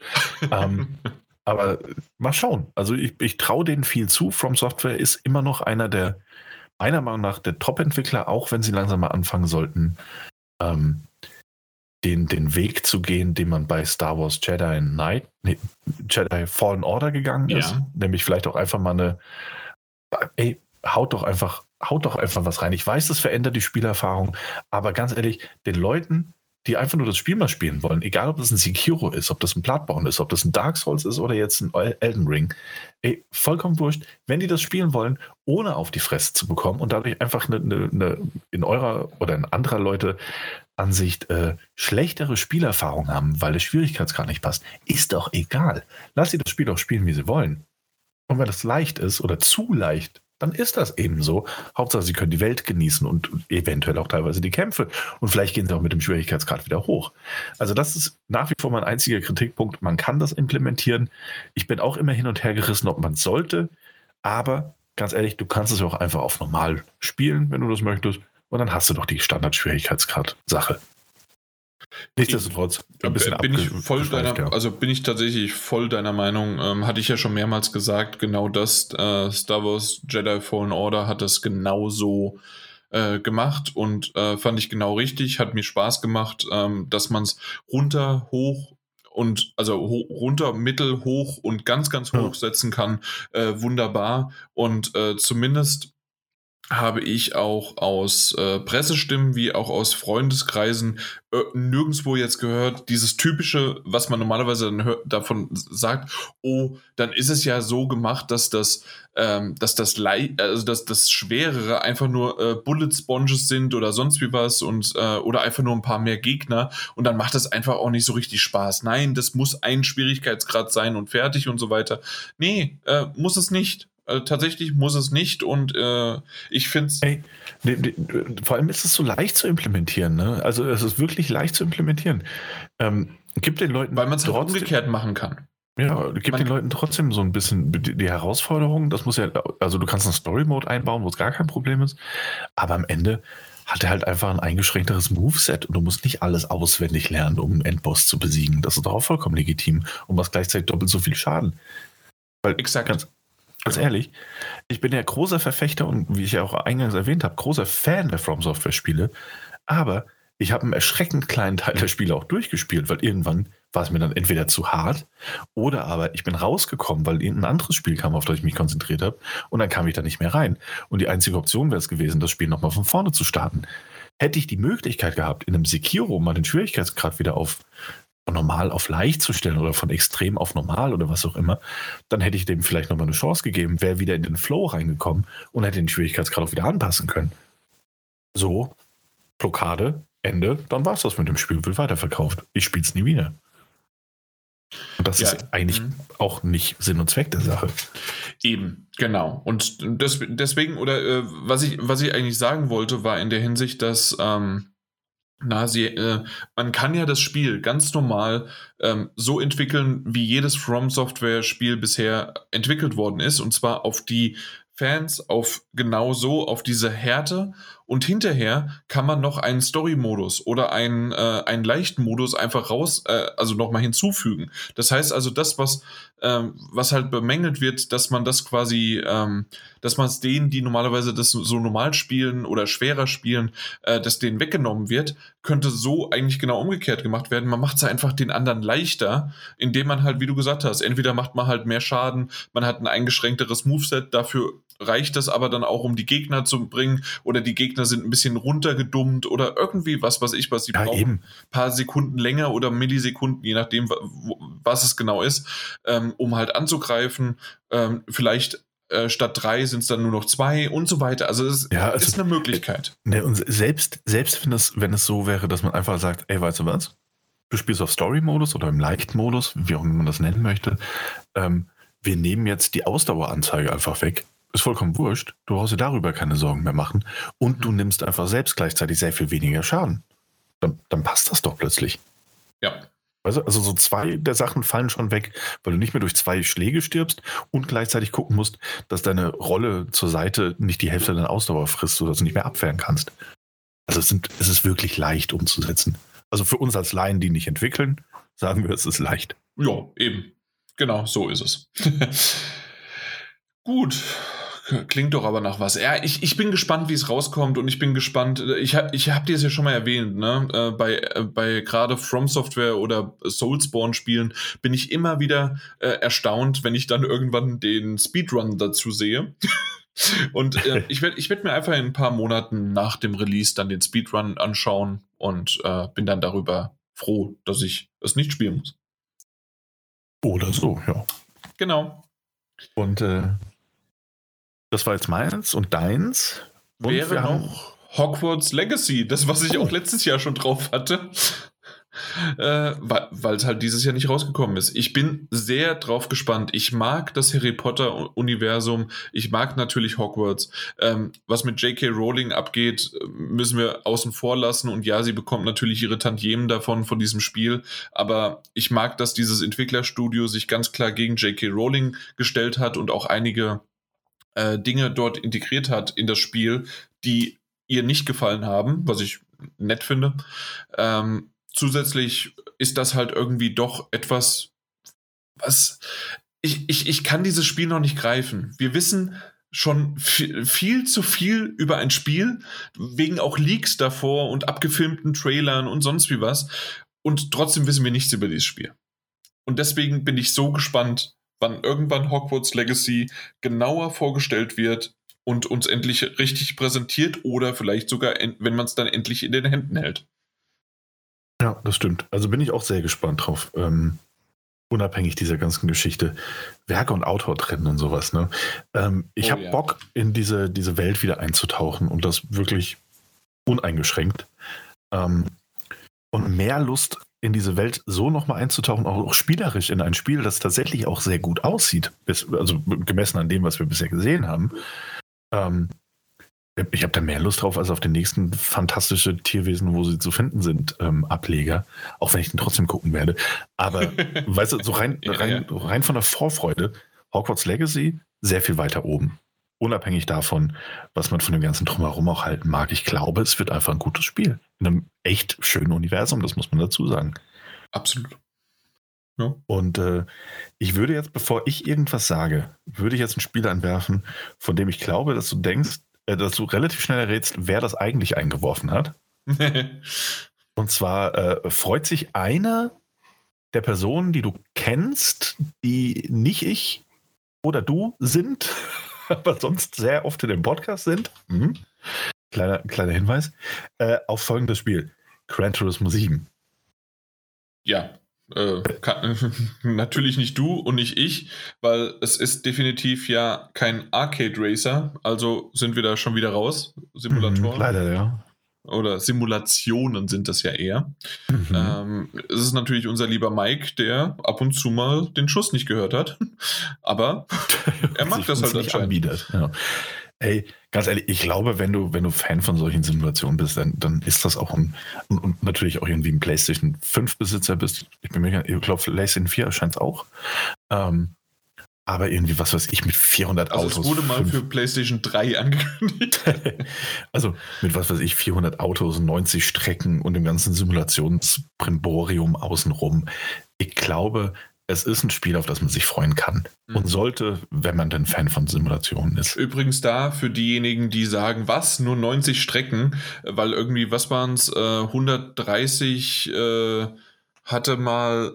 [SPEAKER 1] ähm, aber mal schauen. Also ich, ich traue denen viel zu. From Software ist immer noch einer der, meiner Meinung nach, der Top-Entwickler, auch wenn sie langsam mal anfangen sollten, ähm, den, den Weg zu gehen, den man bei Star Wars Jedi Knight, nee, Jedi Fallen Order gegangen ist. Ja. Nämlich vielleicht auch einfach mal eine, ey, haut doch einfach, haut doch einfach was rein. Ich weiß, das verändert die Spielerfahrung, aber ganz ehrlich, den Leuten, die einfach nur das Spiel mal spielen wollen, egal ob das ein Sekiro ist, ob das ein Bloodborne ist, ob das ein Dark Souls ist oder jetzt ein Elden Ring, ey, vollkommen wurscht, wenn die das spielen wollen, ohne auf die Fresse zu bekommen und dadurch einfach eine, eine, eine in eurer oder in anderer Leute Ansicht äh, schlechtere Spielerfahrung haben, weil der Schwierigkeitsgrad nicht passt, ist doch egal. Lass sie das Spiel doch spielen, wie sie wollen. Und wenn es leicht ist oder zu leicht, dann ist das eben so. Hauptsache, sie können die Welt genießen und eventuell auch teilweise die Kämpfe. Und vielleicht gehen sie auch mit dem Schwierigkeitsgrad wieder hoch. Also das ist nach wie vor mein einziger Kritikpunkt. Man kann das implementieren. Ich bin auch immer hin und her gerissen, ob man es sollte. Aber ganz ehrlich, du kannst es auch einfach auf normal spielen, wenn du das möchtest. Und dann hast du doch die Standard-Schwierigkeitsgrad-Sache.
[SPEAKER 2] Nichtsdestotrotz, ein bisschen bin ich voll deiner, ja. also bin ich tatsächlich voll deiner Meinung. Ähm, hatte ich ja schon mehrmals gesagt, genau das äh, Star Wars Jedi Fallen Order hat das genauso äh, gemacht und äh, fand ich genau richtig, hat mir Spaß gemacht, ähm, dass man es runter, hoch und also ho runter, mittel, hoch und ganz, ganz hoch ja. setzen kann. Äh, wunderbar. Und äh, zumindest habe ich auch aus äh, Pressestimmen wie auch aus Freundeskreisen äh, nirgendwo jetzt gehört, dieses typische, was man normalerweise dann hört, davon sagt, oh, dann ist es ja so gemacht, dass das, ähm, dass das Lei also dass das Schwerere einfach nur äh, Bullet Sponges sind oder sonst wie was und äh, oder einfach nur ein paar mehr Gegner und dann macht das einfach auch nicht so richtig Spaß. Nein, das muss ein Schwierigkeitsgrad sein und fertig und so weiter. Nee, äh, muss es nicht. Also tatsächlich muss es nicht und äh, ich finde es.
[SPEAKER 1] Hey, vor allem ist es so leicht zu implementieren. Ne? Also es ist wirklich leicht zu implementieren. Ähm, gibt den Leuten.
[SPEAKER 2] Weil man es halt umgekehrt machen kann.
[SPEAKER 1] Ja, gibt man den Leuten trotzdem so ein bisschen die, die Herausforderung. Das muss ja, also du kannst einen Story-Mode einbauen, wo es gar kein Problem ist. Aber am Ende hat er halt einfach ein eingeschränkteres Moveset und du musst nicht alles auswendig lernen, um einen Endboss zu besiegen. Das ist doch auch vollkommen legitim und was gleichzeitig doppelt so viel Schaden. Weil Exakt. Ganz, Ganz ehrlich, ich bin ja großer Verfechter und wie ich ja auch eingangs erwähnt habe, großer Fan der From Software Spiele. Aber ich habe einen erschreckend kleinen Teil der Spiele auch durchgespielt, weil irgendwann war es mir dann entweder zu hart oder aber ich bin rausgekommen, weil irgendein anderes Spiel kam, auf das ich mich konzentriert habe und dann kam ich da nicht mehr rein. Und die einzige Option wäre es gewesen, das Spiel nochmal von vorne zu starten. Hätte ich die Möglichkeit gehabt, in einem Sekiro mal den Schwierigkeitsgrad wieder auf von normal auf leicht zu stellen oder von extrem auf normal oder was auch immer, dann hätte ich dem vielleicht nochmal eine Chance gegeben, wäre wieder in den Flow reingekommen und hätte den Schwierigkeitsgrad auch wieder anpassen können. So Blockade, Ende, dann war es das mit dem Spiel, wird weiterverkauft. Ich spiele es nie wieder. Und das ja, ist eigentlich mh. auch nicht Sinn und Zweck der Sache.
[SPEAKER 2] Eben, genau. Und das, deswegen, oder äh, was, ich, was ich eigentlich sagen wollte, war in der Hinsicht, dass ähm, na, sie, äh, man kann ja das Spiel ganz normal ähm, so entwickeln, wie jedes From Software Spiel bisher entwickelt worden ist, und zwar auf die Fans auf genau so, auf diese Härte und hinterher kann man noch einen Story-Modus oder einen, äh, einen leichten Modus einfach raus, äh, also nochmal hinzufügen. Das heißt also, das, was, ähm, was halt bemängelt wird, dass man das quasi, ähm, dass man es denen, die normalerweise das so normal spielen oder schwerer spielen, äh, dass denen weggenommen wird, könnte so eigentlich genau umgekehrt gemacht werden. Man macht es einfach den anderen leichter, indem man halt, wie du gesagt hast, entweder macht man halt mehr Schaden, man hat ein eingeschränkteres Moveset, dafür reicht das aber dann auch, um die Gegner zu bringen oder die Gegner sind ein bisschen runtergedummt oder irgendwie was, was ich, was sie ja, brauchen. Eben. Ein paar Sekunden länger oder Millisekunden, je nachdem, was es genau ist, ähm, um halt anzugreifen. Ähm, vielleicht äh, statt drei sind es dann nur noch zwei und so weiter. Also es ja, also, ist eine Möglichkeit.
[SPEAKER 1] Ne, und selbst, selbst wenn, es, wenn es so wäre, dass man einfach sagt, ey, weißt du was? Du spielst auf Story-Modus oder im Leicht-Modus, wie auch immer man das nennen möchte. Ähm, wir nehmen jetzt die Ausdaueranzeige einfach weg ist vollkommen wurscht. Du brauchst dir darüber keine Sorgen mehr machen. Und du nimmst einfach selbst gleichzeitig sehr viel weniger Schaden. Dann, dann passt das doch plötzlich.
[SPEAKER 2] Ja.
[SPEAKER 1] Also, also so zwei der Sachen fallen schon weg, weil du nicht mehr durch zwei Schläge stirbst und gleichzeitig gucken musst, dass deine Rolle zur Seite nicht die Hälfte deiner Ausdauer frisst, sodass du nicht mehr abwehren kannst. Also es, sind, es ist wirklich leicht umzusetzen. Also für uns als Laien, die nicht entwickeln, sagen wir, es ist leicht.
[SPEAKER 2] Ja, eben. Genau, so ist es. Gut, Klingt doch aber nach was. Ja, ich, ich bin gespannt, wie es rauskommt und ich bin gespannt. Ich, ich habe dir es ja schon mal erwähnt, ne? Äh, bei, äh, bei gerade From Software oder Soulspawn-Spielen bin ich immer wieder äh, erstaunt, wenn ich dann irgendwann den Speedrun dazu sehe. und äh, ich werde ich werd mir einfach in ein paar Monaten nach dem Release dann den Speedrun anschauen und äh, bin dann darüber froh, dass ich es nicht spielen muss.
[SPEAKER 1] Oder so, ja.
[SPEAKER 2] Genau.
[SPEAKER 1] Und äh, das war jetzt meins und deins.
[SPEAKER 2] Und Wäre noch Hogwarts Legacy, das, was ich oh. auch letztes Jahr schon drauf hatte. Äh, weil es halt dieses Jahr nicht rausgekommen ist. Ich bin sehr drauf gespannt. Ich mag das Harry Potter-Universum. Ich mag natürlich Hogwarts. Ähm, was mit J.K. Rowling abgeht, müssen wir außen vor lassen. Und ja, sie bekommt natürlich ihre Tantiemen davon, von diesem Spiel. Aber ich mag, dass dieses Entwicklerstudio sich ganz klar gegen J.K. Rowling gestellt hat und auch einige äh, Dinge dort integriert hat in das Spiel, die ihr nicht gefallen haben, was ich nett finde. Ähm, zusätzlich ist das halt irgendwie doch etwas, was ich, ich, ich kann dieses Spiel noch nicht greifen. Wir wissen schon viel, viel zu viel über ein Spiel, wegen auch Leaks davor und abgefilmten Trailern und sonst wie was. Und trotzdem wissen wir nichts über dieses Spiel. Und deswegen bin ich so gespannt, wann irgendwann Hogwarts Legacy genauer vorgestellt wird und uns endlich richtig präsentiert oder vielleicht sogar, wenn man es dann endlich in den Händen hält.
[SPEAKER 1] Ja, das stimmt. Also bin ich auch sehr gespannt drauf. Ähm, unabhängig dieser ganzen Geschichte. Werke und Autor trennen und sowas. Ne? Ähm, ich oh, habe ja. Bock, in diese, diese Welt wieder einzutauchen und das wirklich uneingeschränkt. Ähm, und mehr Lust in diese Welt so nochmal einzutauchen, auch spielerisch in ein Spiel, das tatsächlich auch sehr gut aussieht, also gemessen an dem, was wir bisher gesehen haben. Ähm, ich habe da mehr Lust drauf als auf den nächsten fantastische Tierwesen, wo sie zu finden sind, ähm, Ableger. Auch wenn ich den trotzdem gucken werde. Aber, weißt du, so rein, rein, rein von der Vorfreude, Hogwarts Legacy sehr viel weiter oben unabhängig davon, was man von dem ganzen Drumherum auch halten mag, ich glaube, es wird einfach ein gutes Spiel. In einem echt schönen Universum, das muss man dazu sagen.
[SPEAKER 2] Absolut.
[SPEAKER 1] Ja. Und äh, ich würde jetzt, bevor ich irgendwas sage, würde ich jetzt ein Spiel anwerfen, von dem ich glaube, dass du denkst, äh, dass du relativ schnell errätst, wer das eigentlich eingeworfen hat. Und zwar äh, freut sich eine der Personen, die du kennst, die nicht ich oder du sind, aber sonst sehr oft in dem Podcast sind. Mhm. Kleiner, kleiner Hinweis. Äh, auf folgendes Spiel: Gran Turismo 7.
[SPEAKER 2] Ja, äh, kann, natürlich nicht du und nicht ich, weil es ist definitiv ja kein Arcade Racer, also sind wir da schon wieder raus. Simulatoren.
[SPEAKER 1] Mhm, leider, ja.
[SPEAKER 2] Oder Simulationen sind das ja eher. Mhm. Ähm, es ist natürlich unser lieber Mike, der ab und zu mal den Schuss nicht gehört hat. Aber er mag das halt anscheinend. Anbietet. Ja.
[SPEAKER 1] Ey, ganz ehrlich, ich glaube, wenn du, wenn du Fan von solchen Simulationen bist, dann, dann ist das auch ein, und, und natürlich auch irgendwie ein PlayStation 5 Besitzer bist. Ich bin mir, ich glaube, PlayStation 4 erscheint es auch. Ähm, aber irgendwie, was weiß ich, mit 400 also Autos.
[SPEAKER 2] Es wurde mal 5. für PlayStation 3 angekündigt.
[SPEAKER 1] also mit was weiß ich, 400 Autos, 90 Strecken und dem ganzen Simulationsprimborium außenrum. Ich glaube, es ist ein Spiel, auf das man sich freuen kann mhm. und sollte, wenn man denn Fan von Simulationen ist.
[SPEAKER 2] Übrigens da für diejenigen, die sagen, was, nur 90 Strecken, weil irgendwie, was waren es, äh, 130 äh, hatte mal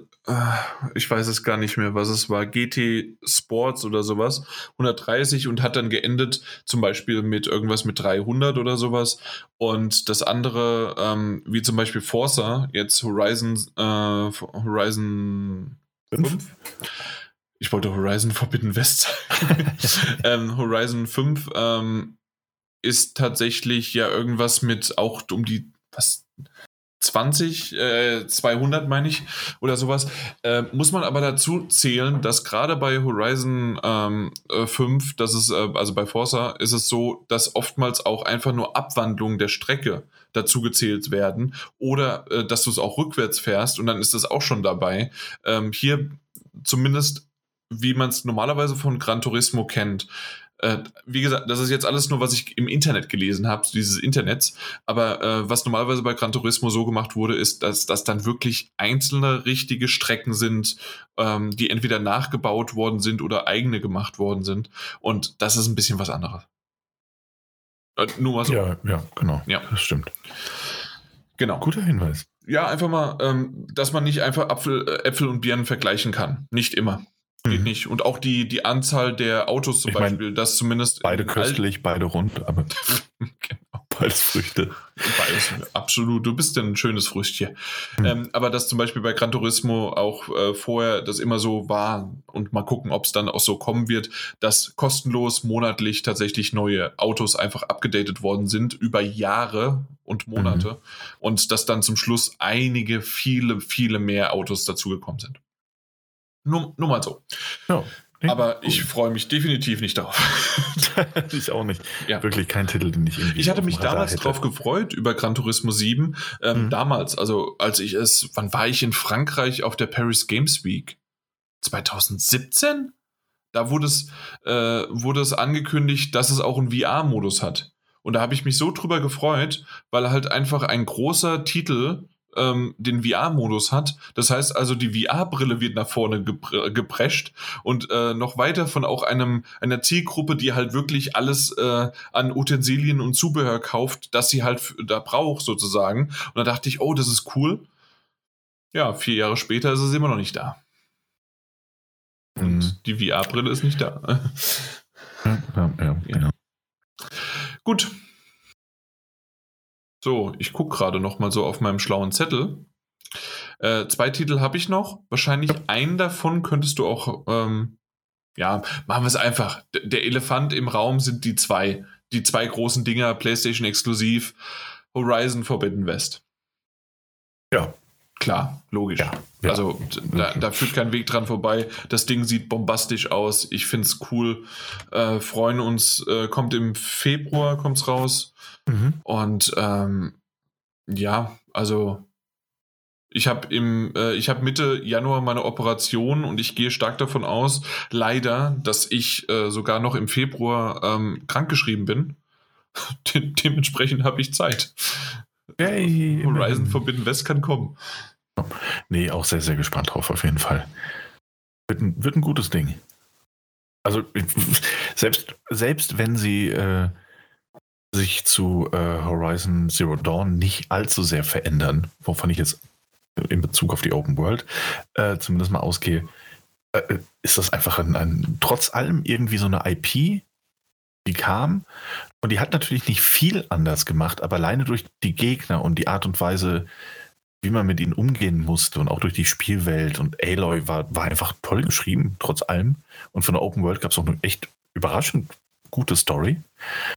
[SPEAKER 2] ich weiß es gar nicht mehr, was es war, GT Sports oder sowas, 130 und hat dann geendet zum Beispiel mit irgendwas mit 300 oder sowas. Und das andere, ähm, wie zum Beispiel Forza, jetzt Horizon, äh, Horizon 5. Ich wollte Horizon Forbidden West sagen. ähm, Horizon 5 ähm, ist tatsächlich ja irgendwas mit auch um die, was, 20, äh, 200 meine ich, oder sowas. Äh, muss man aber dazu zählen, dass gerade bei Horizon ähm, 5, äh, das ist, äh, also bei Forza, ist es so, dass oftmals auch einfach nur Abwandlungen der Strecke dazu gezählt werden oder äh, dass du es auch rückwärts fährst und dann ist das auch schon dabei. Ähm, hier zumindest, wie man es normalerweise von Gran Turismo kennt, äh, wie gesagt, das ist jetzt alles nur, was ich im Internet gelesen habe, dieses Internets. Aber äh, was normalerweise bei Gran Turismo so gemacht wurde, ist, dass das dann wirklich einzelne richtige Strecken sind, ähm, die entweder nachgebaut worden sind oder eigene gemacht worden sind. Und das ist ein bisschen was anderes.
[SPEAKER 1] Äh, nur mal so. Ja, ja, genau. Ja. Das stimmt.
[SPEAKER 2] Genau.
[SPEAKER 1] Guter Hinweis.
[SPEAKER 2] Ja, einfach mal, ähm, dass man nicht einfach Apfel, äh, Äpfel und Birnen vergleichen kann. Nicht immer. Geht mhm. nicht. Und auch die, die Anzahl der Autos zum ich Beispiel, mein, das zumindest.
[SPEAKER 1] Beide köstlich, beide rund, aber genau. beides Früchte.
[SPEAKER 2] Beides, absolut. Du bist ein schönes Früchtchen. Mhm. Ähm, aber dass zum Beispiel bei Gran Turismo auch äh, vorher das immer so war und mal gucken, ob es dann auch so kommen wird, dass kostenlos monatlich tatsächlich neue Autos einfach abgedatet worden sind über Jahre und Monate mhm. und dass dann zum Schluss einige, viele, viele mehr Autos dazugekommen sind. Nur, nur mal so. Ja. Aber ich freue mich definitiv nicht darauf.
[SPEAKER 1] ich auch nicht. Ja. Wirklich kein Titel, den ich irgendwie.
[SPEAKER 2] Ich hatte mich damals drauf gefreut über Gran Turismo 7. Ähm, mhm. Damals, also als ich es, wann war ich in Frankreich auf der Paris Games Week? 2017? Da wurde es, äh, wurde es angekündigt, dass es auch einen VR-Modus hat. Und da habe ich mich so drüber gefreut, weil halt einfach ein großer Titel ähm, den VR-Modus hat. Das heißt also, die VR-Brille wird nach vorne geprescht und äh, noch weiter von auch einem einer Zielgruppe, die halt wirklich alles äh, an Utensilien und Zubehör kauft, das sie halt da braucht sozusagen. Und da dachte ich, oh, das ist cool. Ja, vier Jahre später ist es immer noch nicht da. Und mhm. die VR-Brille ist nicht da. ja, ja, ja, genau. Gut, so, ich gucke gerade noch mal so auf meinem schlauen Zettel. Äh, zwei Titel habe ich noch. Wahrscheinlich einen davon könntest du auch, ähm, ja, machen wir es einfach. D der Elefant im Raum sind die zwei. Die zwei großen Dinger, PlayStation exklusiv, Horizon Forbidden West.
[SPEAKER 1] Ja.
[SPEAKER 2] Klar, logisch. Ja, ja. Also da, da, führt kein Weg dran vorbei. Das Ding sieht bombastisch aus. Ich finde es cool. Äh, freuen uns. Äh, kommt im Februar, kommt's raus. Mhm. Und ähm, ja, also ich habe im, äh, ich habe Mitte Januar meine Operation und ich gehe stark davon aus, leider, dass ich äh, sogar noch im Februar ähm, krankgeschrieben bin. De dementsprechend habe ich Zeit. Hey, Horizon Forbidden West kann kommen.
[SPEAKER 1] Nee, auch sehr, sehr gespannt drauf, auf jeden Fall. Wird ein, wird ein gutes Ding. Also, selbst, selbst wenn sie äh, sich zu äh, Horizon Zero Dawn nicht allzu sehr verändern, wovon ich jetzt in Bezug auf die Open World äh, zumindest mal ausgehe, äh, ist das einfach ein, ein, trotz allem irgendwie so eine IP, die kam und die hat natürlich nicht viel anders gemacht, aber alleine durch die Gegner und die Art und Weise, wie man mit ihnen umgehen musste und auch durch die Spielwelt und Aloy war, war einfach toll geschrieben, trotz allem. Und von der Open World gab es auch eine echt überraschend gute Story.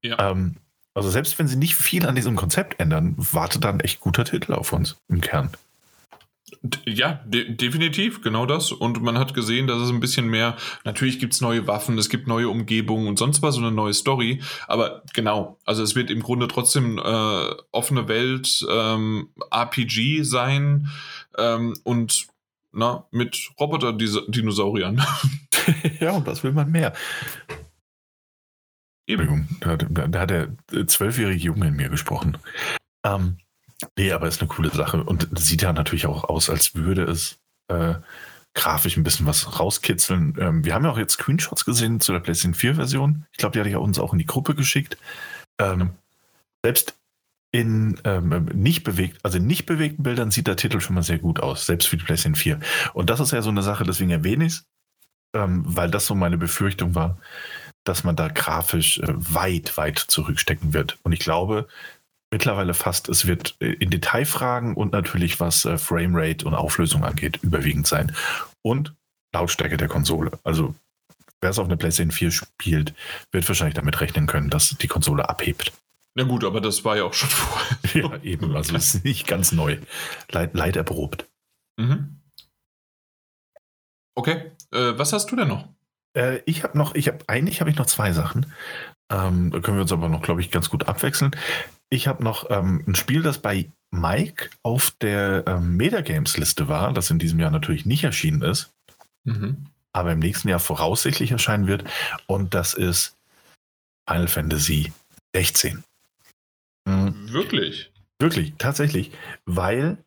[SPEAKER 1] Ja. Ähm, Also selbst wenn sie nicht viel an diesem Konzept ändern, wartet dann echt guter Titel auf uns im Kern.
[SPEAKER 2] Ja, de definitiv, genau das. Und man hat gesehen, dass es ein bisschen mehr, natürlich gibt es neue Waffen, es gibt neue Umgebungen und sonst was, so eine neue Story. Aber genau, also es wird im Grunde trotzdem äh, offene Welt, ähm, RPG sein ähm, und na, mit Roboter-Dinosauriern.
[SPEAKER 1] ja, und was will man mehr? Eben. Da, da, da hat der zwölfjährige Junge in mir gesprochen. Ähm, nee, aber ist eine coole Sache und sieht ja natürlich auch aus, als würde es äh, grafisch ein bisschen was rauskitzeln. Ähm, wir haben ja auch jetzt Screenshots gesehen zu der PlayStation 4 Version. Ich glaube, die hatte ich uns auch in die Gruppe geschickt. Ähm, selbst in ähm, nicht bewegt, also in nicht bewegten Bildern sieht der Titel schon mal sehr gut aus, selbst für die PlayStation 4. Und das ist ja so eine Sache, deswegen erwähne ich es, ähm, weil das so meine Befürchtung war, dass man da grafisch äh, weit, weit zurückstecken wird. Und ich glaube mittlerweile fast, es wird äh, in Detailfragen und natürlich was äh, Framerate und Auflösung angeht, überwiegend sein. Und Lautstärke der Konsole. Also wer es auf einer PlayStation 4 spielt, wird wahrscheinlich damit rechnen können, dass die Konsole abhebt.
[SPEAKER 2] Na gut, aber das war ja auch schon
[SPEAKER 1] vorher. ja, eben. Also es ist nicht ganz neu. Leid, leid erprobt. Mhm.
[SPEAKER 2] Okay. Äh, was hast du denn noch?
[SPEAKER 1] Äh, ich habe noch, ich habe, eigentlich habe ich noch zwei Sachen. Ähm, da können wir uns aber noch, glaube ich, ganz gut abwechseln. Ich habe noch ähm, ein Spiel, das bei Mike auf der ähm, Metagames-Liste war, das in diesem Jahr natürlich nicht erschienen ist, mhm. aber im nächsten Jahr voraussichtlich erscheinen wird. Und das ist Final Fantasy 16.
[SPEAKER 2] Mhm. Wirklich?
[SPEAKER 1] Wirklich, tatsächlich. Weil,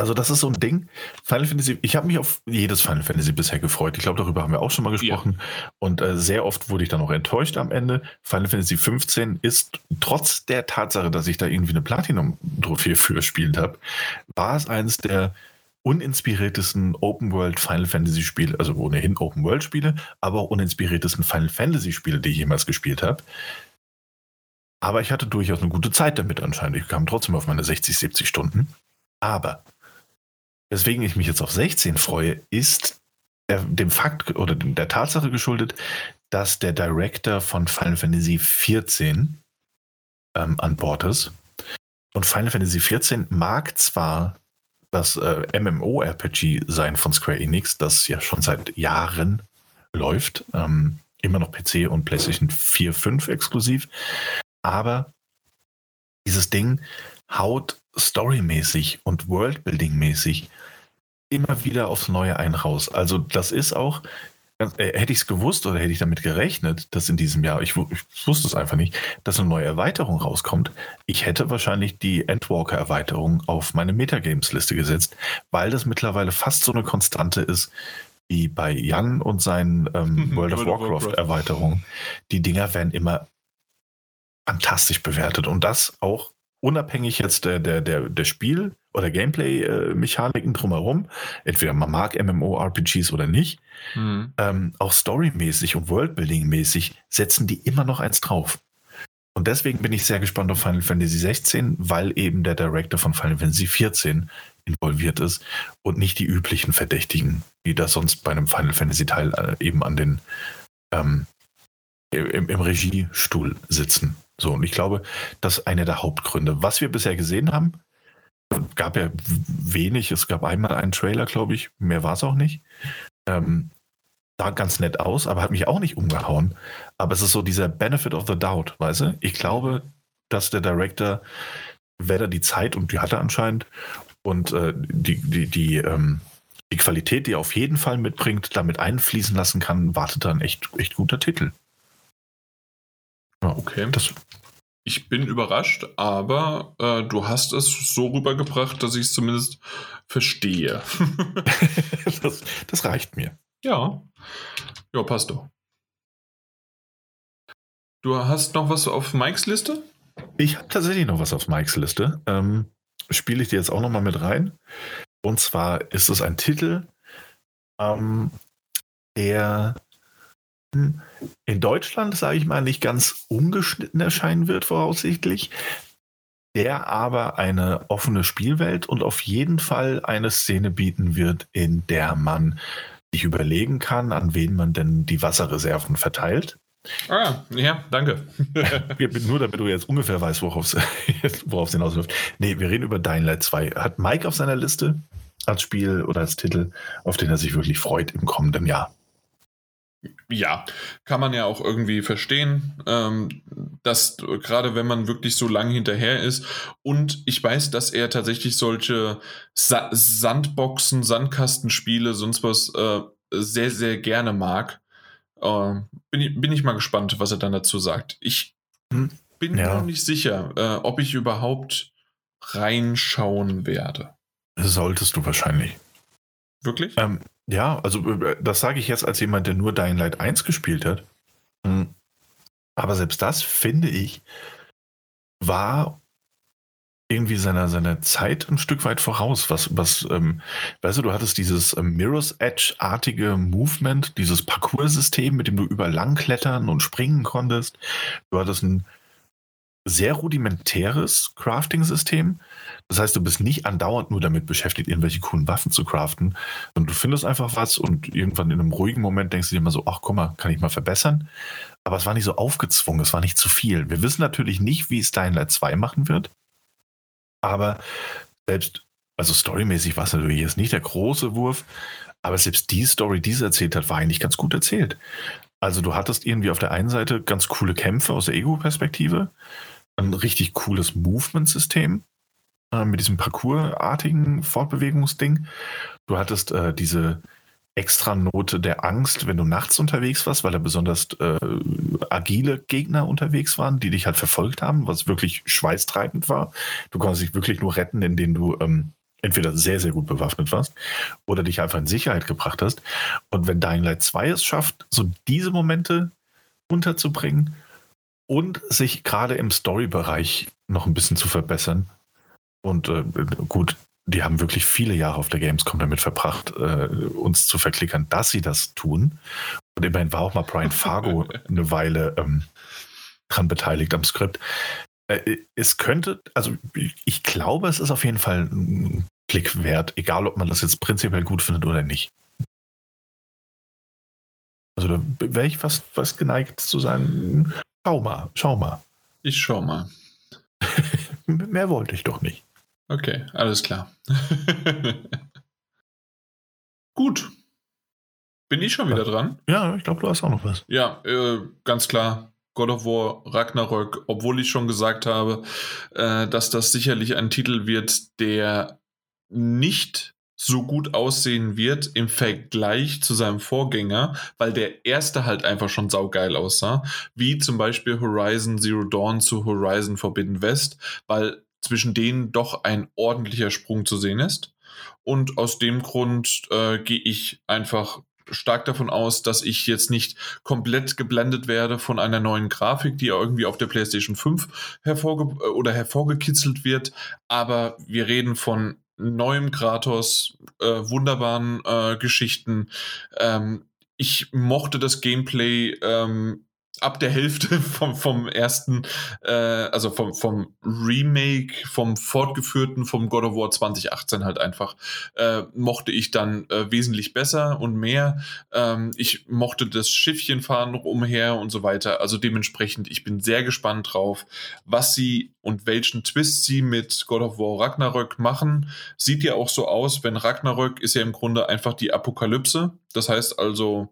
[SPEAKER 1] also das ist so ein Ding, Final Fantasy, ich habe mich auf jedes Final Fantasy bisher gefreut. Ich glaube, darüber haben wir auch schon mal gesprochen. Ja. Und äh, sehr oft wurde ich dann auch enttäuscht am Ende. Final Fantasy 15 ist, trotz der Tatsache, dass ich da irgendwie eine Platinum-Trophäe für gespielt habe, war es eines der uninspiriertesten Open World Final Fantasy Spiele, also ohnehin Open World Spiele, aber auch uninspiriertesten Final Fantasy Spiele, die ich jemals gespielt habe. Aber ich hatte durchaus eine gute Zeit damit anscheinend. Ich kam trotzdem auf meine 60, 70 Stunden. Aber weswegen ich mich jetzt auf 16 freue, ist der, dem Fakt oder der Tatsache geschuldet, dass der Director von Final Fantasy 14 ähm, an Bord ist. Und Final Fantasy 14 mag zwar das äh, MMORPG sein von Square Enix, das ja schon seit Jahren läuft, ähm, immer noch PC und PlayStation 4, 5 exklusiv, aber dieses Ding haut storymäßig und Worldbuilding-mäßig immer wieder aufs Neue ein raus. Also das ist auch, äh, hätte ich es gewusst oder hätte ich damit gerechnet, dass in diesem Jahr, ich, ich, wusste es einfach nicht, dass eine neue Erweiterung rauskommt, ich hätte wahrscheinlich die Endwalker-Erweiterung auf meine Metagames-Liste gesetzt, weil das mittlerweile fast so eine Konstante ist, wie bei Jan und seinen ähm, World of Warcraft-Erweiterungen. Die Dinger werden immer fantastisch bewertet. Und das auch unabhängig jetzt der, der, der, der Spiel- oder Gameplay-Mechaniken drumherum. Entweder man mag MMORPGs oder nicht. Mhm. Ähm, auch storymäßig und Worldbuilding-mäßig setzen die immer noch eins drauf. Und deswegen bin ich sehr gespannt auf Final Fantasy 16, weil eben der Director von Final Fantasy 14 involviert ist und nicht die üblichen Verdächtigen, die da sonst bei einem Final Fantasy Teil äh, eben an den ähm, im, im Regiestuhl sitzen. So, und ich glaube, das ist einer der Hauptgründe. Was wir bisher gesehen haben, gab ja wenig. Es gab einmal einen Trailer, glaube ich. Mehr war es auch nicht. Ähm, sah ganz nett aus, aber hat mich auch nicht umgehauen. Aber es ist so dieser Benefit of the Doubt, weißt du? Ich glaube, dass der Director, wenn er die Zeit, und die hat er anscheinend, und äh, die, die, die, ähm, die Qualität, die er auf jeden Fall mitbringt, damit einfließen lassen kann, wartet dann echt, echt guter Titel.
[SPEAKER 2] Ja, okay. Das, ich bin überrascht, aber äh, du hast es so rübergebracht, dass ich es zumindest verstehe.
[SPEAKER 1] das, das, reicht mir.
[SPEAKER 2] Ja. Ja, passt doch. Du hast noch was auf Mikes Liste?
[SPEAKER 1] Ich habe tatsächlich noch was auf Mikes Liste. Ähm, Spiele ich dir jetzt auch noch mal mit rein. Und zwar ist es ein Titel, ähm, der in Deutschland, sage ich mal, nicht ganz ungeschnitten erscheinen wird, voraussichtlich, der aber eine offene Spielwelt und auf jeden Fall eine Szene bieten wird, in der man sich überlegen kann, an wen man denn die Wasserreserven verteilt.
[SPEAKER 2] Ah, ja, danke.
[SPEAKER 1] Nur damit du jetzt ungefähr weißt, worauf es hinausläuft. Nee, wir reden über Dying Light 2. Hat Mike auf seiner Liste als Spiel oder als Titel, auf den er sich wirklich freut im kommenden Jahr?
[SPEAKER 2] Ja, kann man ja auch irgendwie verstehen, ähm, dass gerade wenn man wirklich so lang hinterher ist und ich weiß, dass er tatsächlich solche Sa Sandboxen, Sandkastenspiele, sonst was äh, sehr, sehr gerne mag. Äh, bin, ich, bin ich mal gespannt, was er dann dazu sagt. Ich hm, bin ja. noch nicht sicher, äh, ob ich überhaupt reinschauen werde.
[SPEAKER 1] Solltest du wahrscheinlich.
[SPEAKER 2] Wirklich?
[SPEAKER 1] Ähm, ja, also äh, das sage ich jetzt als jemand, der nur Dying Light 1 gespielt hat. Hm. Aber selbst das, finde ich, war irgendwie seiner, seiner Zeit ein Stück weit voraus. Was, was ähm, weißt du, du hattest dieses ähm, Mirror's Edge-artige Movement, dieses Parcours-System, mit dem du über lang klettern und springen konntest. Du hattest ein sehr rudimentäres Crafting-System. Das heißt, du bist nicht andauernd nur damit beschäftigt, irgendwelche coolen Waffen zu craften, sondern du findest einfach was und irgendwann in einem ruhigen Moment denkst du dir immer so, ach guck mal, kann ich mal verbessern. Aber es war nicht so aufgezwungen, es war nicht zu viel. Wir wissen natürlich nicht, wie es Dying Light 2 machen wird, aber selbst, also storymäßig war es natürlich jetzt nicht der große Wurf, aber selbst die Story, die es erzählt hat, war eigentlich ganz gut erzählt. Also du hattest irgendwie auf der einen Seite ganz coole Kämpfe aus der Ego-Perspektive, ein richtig cooles Movement-System äh, mit diesem Parcours-artigen Fortbewegungsding. Du hattest äh, diese extra Note der Angst, wenn du nachts unterwegs warst, weil da besonders äh, agile Gegner unterwegs waren, die dich halt verfolgt haben, was wirklich schweißtreibend war. Du konntest dich wirklich nur retten, indem du ähm, entweder sehr, sehr gut bewaffnet warst oder dich einfach in Sicherheit gebracht hast. Und wenn Dying Light 2 es schafft, so diese Momente unterzubringen und sich gerade im Story-Bereich noch ein bisschen zu verbessern. Und äh, gut, die haben wirklich viele Jahre auf der Gamescom damit verbracht, äh, uns zu verklickern, dass sie das tun. Und immerhin war auch mal Brian Fargo eine Weile ähm, dran beteiligt am Skript. Äh, es könnte, also ich glaube, es ist auf jeden Fall ein Klick wert, egal ob man das jetzt prinzipiell gut findet oder nicht. Also da wäre ich fast, fast geneigt zu sagen, schau mal, schau mal.
[SPEAKER 2] Ich schau mal.
[SPEAKER 1] Mehr wollte ich doch nicht.
[SPEAKER 2] Okay, alles klar. Gut. Bin ich schon wieder dran?
[SPEAKER 1] Ja, ich glaube, du hast auch noch was.
[SPEAKER 2] Ja, äh, ganz klar. God of War Ragnarök, obwohl ich schon gesagt habe, äh, dass das sicherlich ein Titel wird, der nicht so gut aussehen wird im Vergleich zu seinem Vorgänger, weil der erste halt einfach schon saugeil aussah, wie zum Beispiel Horizon Zero Dawn zu Horizon Forbidden West, weil zwischen denen doch ein ordentlicher Sprung zu sehen ist. Und aus dem Grund äh, gehe ich einfach stark davon aus, dass ich jetzt nicht komplett geblendet werde von einer neuen Grafik, die irgendwie auf der PlayStation 5 hervorge äh, oder hervorgekitzelt wird. Aber wir reden von neuem Kratos, äh, wunderbaren äh, Geschichten. Ähm, ich mochte das Gameplay ähm, ab der Hälfte vom, vom ersten, äh, also vom, vom Remake, vom fortgeführten, vom God of War 2018 halt einfach, äh, mochte ich dann äh, wesentlich besser und mehr. Ähm, ich mochte das Schiffchen fahren umher und so weiter. Also dementsprechend, ich bin sehr gespannt drauf, was sie und welchen Twist sie mit God of War Ragnarök machen. Sieht ja auch so aus, wenn Ragnarök ist ja im Grunde einfach die Apokalypse. Das heißt also,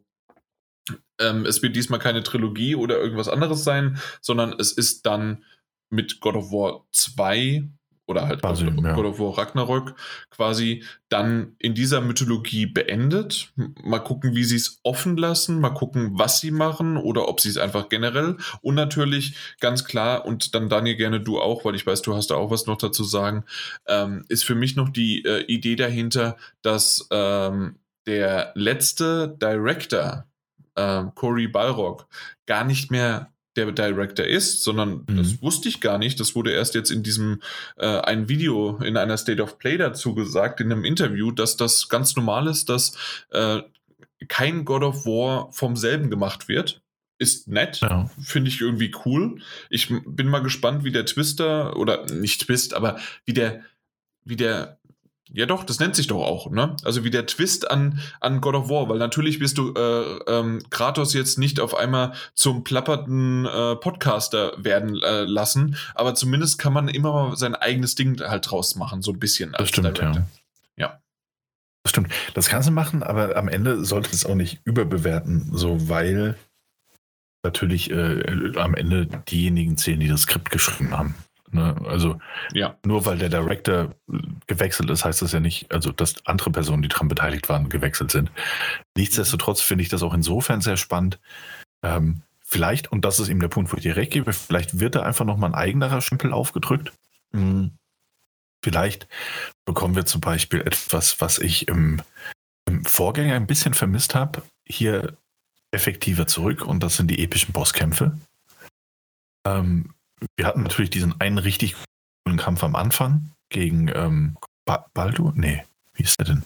[SPEAKER 2] ähm, es wird diesmal keine Trilogie oder irgendwas anderes sein, sondern es ist dann mit God of War 2 oder halt quasi, God, ja. God of War Ragnarök quasi dann in dieser Mythologie beendet. Mal gucken, wie sie es offen lassen, mal gucken, was sie machen oder ob sie es einfach generell. Und natürlich ganz klar, und dann Daniel gerne du auch, weil ich weiß, du hast da auch was noch dazu sagen, ähm, ist für mich noch die äh, Idee dahinter, dass ähm, der letzte Director äh, Cory Balrog gar nicht mehr der Director ist, sondern mhm. das wusste ich gar nicht. Das wurde erst jetzt in diesem äh, ein Video in einer State of Play dazu gesagt, in einem Interview, dass das ganz normal ist, dass äh, kein God of War vom selben gemacht wird. Ist nett, ja. finde ich irgendwie cool. Ich bin mal gespannt, wie der Twister oder nicht Twist, aber wie der, wie der Ja, doch, das nennt sich doch auch, ne? Also wie der Twist an, an God of War, weil natürlich wirst du äh, ähm, Kratos jetzt nicht auf einmal zum plapperten äh, Podcaster werden äh, lassen, aber zumindest kann man immer mal sein eigenes Ding halt draus machen, so ein bisschen.
[SPEAKER 1] Das stimmt, ja.
[SPEAKER 2] Ja.
[SPEAKER 1] Das stimmt. Das kannst du machen, aber am Ende sollte es auch nicht überbewerten, so weil natürlich äh, am Ende diejenigen zählen, die das Skript geschrieben haben. Ne? Also
[SPEAKER 2] Ja.
[SPEAKER 1] nur weil der Director gewechselt ist, heißt das ja nicht, also dass andere Personen, die daran beteiligt waren, gewechselt sind. Nichtsdestotrotz finde ich das auch insofern sehr spannend. Ähm, vielleicht, und das ist eben der Punkt, wo ich dir recht gebe, vielleicht wird da einfach nochmal ein eigenerer Stempel aufgedrückt. Hm. Vielleicht bekommen wir zum Beispiel etwas, was ich im, im Vorgänger ein bisschen vermisst habe, hier effektiver zurück und das sind die epischen Bosskämpfe. Ähm, wir hatten natürlich diesen einen richtig coolen Kampf am Anfang gegen ähm, ba Baldur? Nee, wie ist der denn?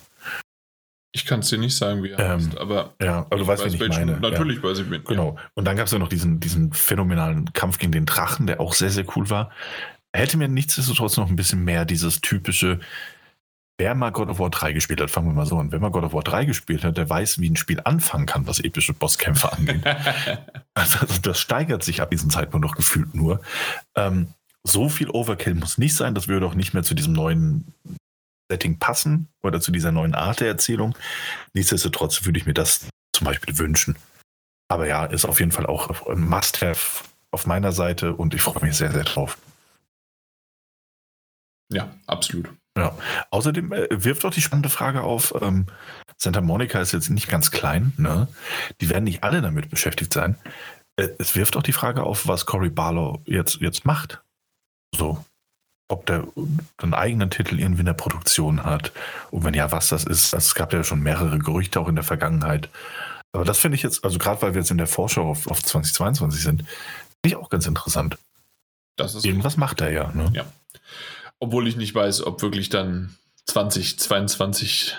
[SPEAKER 2] Ich kann es dir nicht sagen, wie er
[SPEAKER 1] Ähm,
[SPEAKER 2] heißt, aber
[SPEAKER 1] Ja, aber du weißt, wen ich meine.
[SPEAKER 2] Natürlich weiß ich, wen.
[SPEAKER 1] Ja, genau. Und dann gab es ja noch diesen, diesen phänomenalen Kampf gegen den Drachen, der auch sehr, sehr cool war. Hätte mir nichtsdestotrotz noch ein bisschen mehr dieses typische, wer mal God of War 3 gespielt hat, fangen wir mal so an, wer mal God of War 3 gespielt hat, der weiß, wie ein Spiel anfangen kann, was epische Bosskämpfe angeht. Also das steigert sich ab diesem Zeitpunkt noch gefühlt nur. Ähm, so viel Overkill muss nicht sein, das würde auch nicht mehr zu diesem neuen Setting passen oder zu dieser neuen Art der Erzählung. Nichtsdestotrotz würde ich mir das zum Beispiel wünschen. Aber ja, ist auf jeden Fall auch ein Must-Have auf meiner Seite und ich freue mich sehr, sehr drauf.
[SPEAKER 2] ja, absolut.
[SPEAKER 1] Ja. Außerdem äh, wirft auch die spannende Frage auf, ähm, Santa Monica ist jetzt nicht ganz klein, ne? Die werden nicht alle damit beschäftigt sein. Äh, es wirft auch die Frage auf, was Cory Barlow jetzt, jetzt macht. So. Ob der einen eigenen Titel irgendwie in der Produktion hat. Und wenn ja, was das ist. Also es gab ja schon mehrere Gerüchte auch in der Vergangenheit. Aber das finde ich jetzt, also gerade weil wir jetzt in der Vorschau auf, auf 2022 sind, finde ich auch ganz interessant.
[SPEAKER 2] Das ist
[SPEAKER 1] Irgendwas macht er ja, ne?
[SPEAKER 2] Ja. Obwohl ich nicht weiß, ob wirklich dann 2022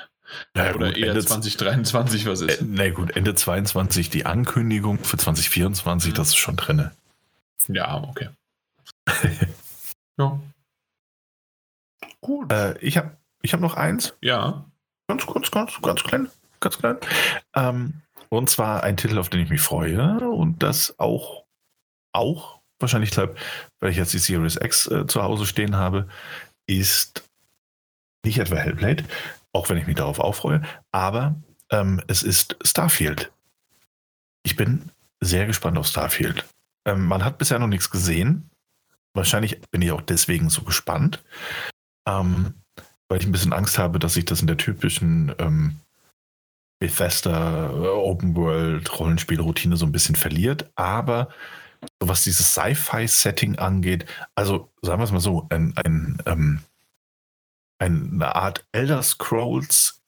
[SPEAKER 1] Ja,
[SPEAKER 2] oder
[SPEAKER 1] gut,
[SPEAKER 2] eher
[SPEAKER 1] Ende-
[SPEAKER 2] 2023 was ist.
[SPEAKER 1] Äh, na gut, Ende 22 die Ankündigung für 2024,
[SPEAKER 2] Mhm.
[SPEAKER 1] das ist schon drin.
[SPEAKER 2] Ja, okay. ja. Gut.
[SPEAKER 1] Äh, ich habe ich hab noch eins,
[SPEAKER 2] Ja.
[SPEAKER 1] ganz kurz, ganz, ganz klein, ganz klein. Ähm, und zwar ein Titel, auf den ich mich freue und das auch, auch wahrscheinlich, glaub, weil ich jetzt die Series X äh, zu Hause stehen habe, ist nicht etwa Hellblade, auch wenn ich mich darauf aufreue, aber ähm, es ist Starfield. Ich bin sehr gespannt auf Starfield. Ähm, man hat bisher noch nichts gesehen. Wahrscheinlich bin ich auch deswegen so gespannt, ähm, weil ich ein bisschen Angst habe, dass sich das in der typischen ähm, Bethesda äh, Open World Rollenspielroutine so ein bisschen verliert. Aber so was dieses Sci-Fi-Setting angeht, also sagen wir es mal so, ein, ein, ähm, eine Art Elder Scrolls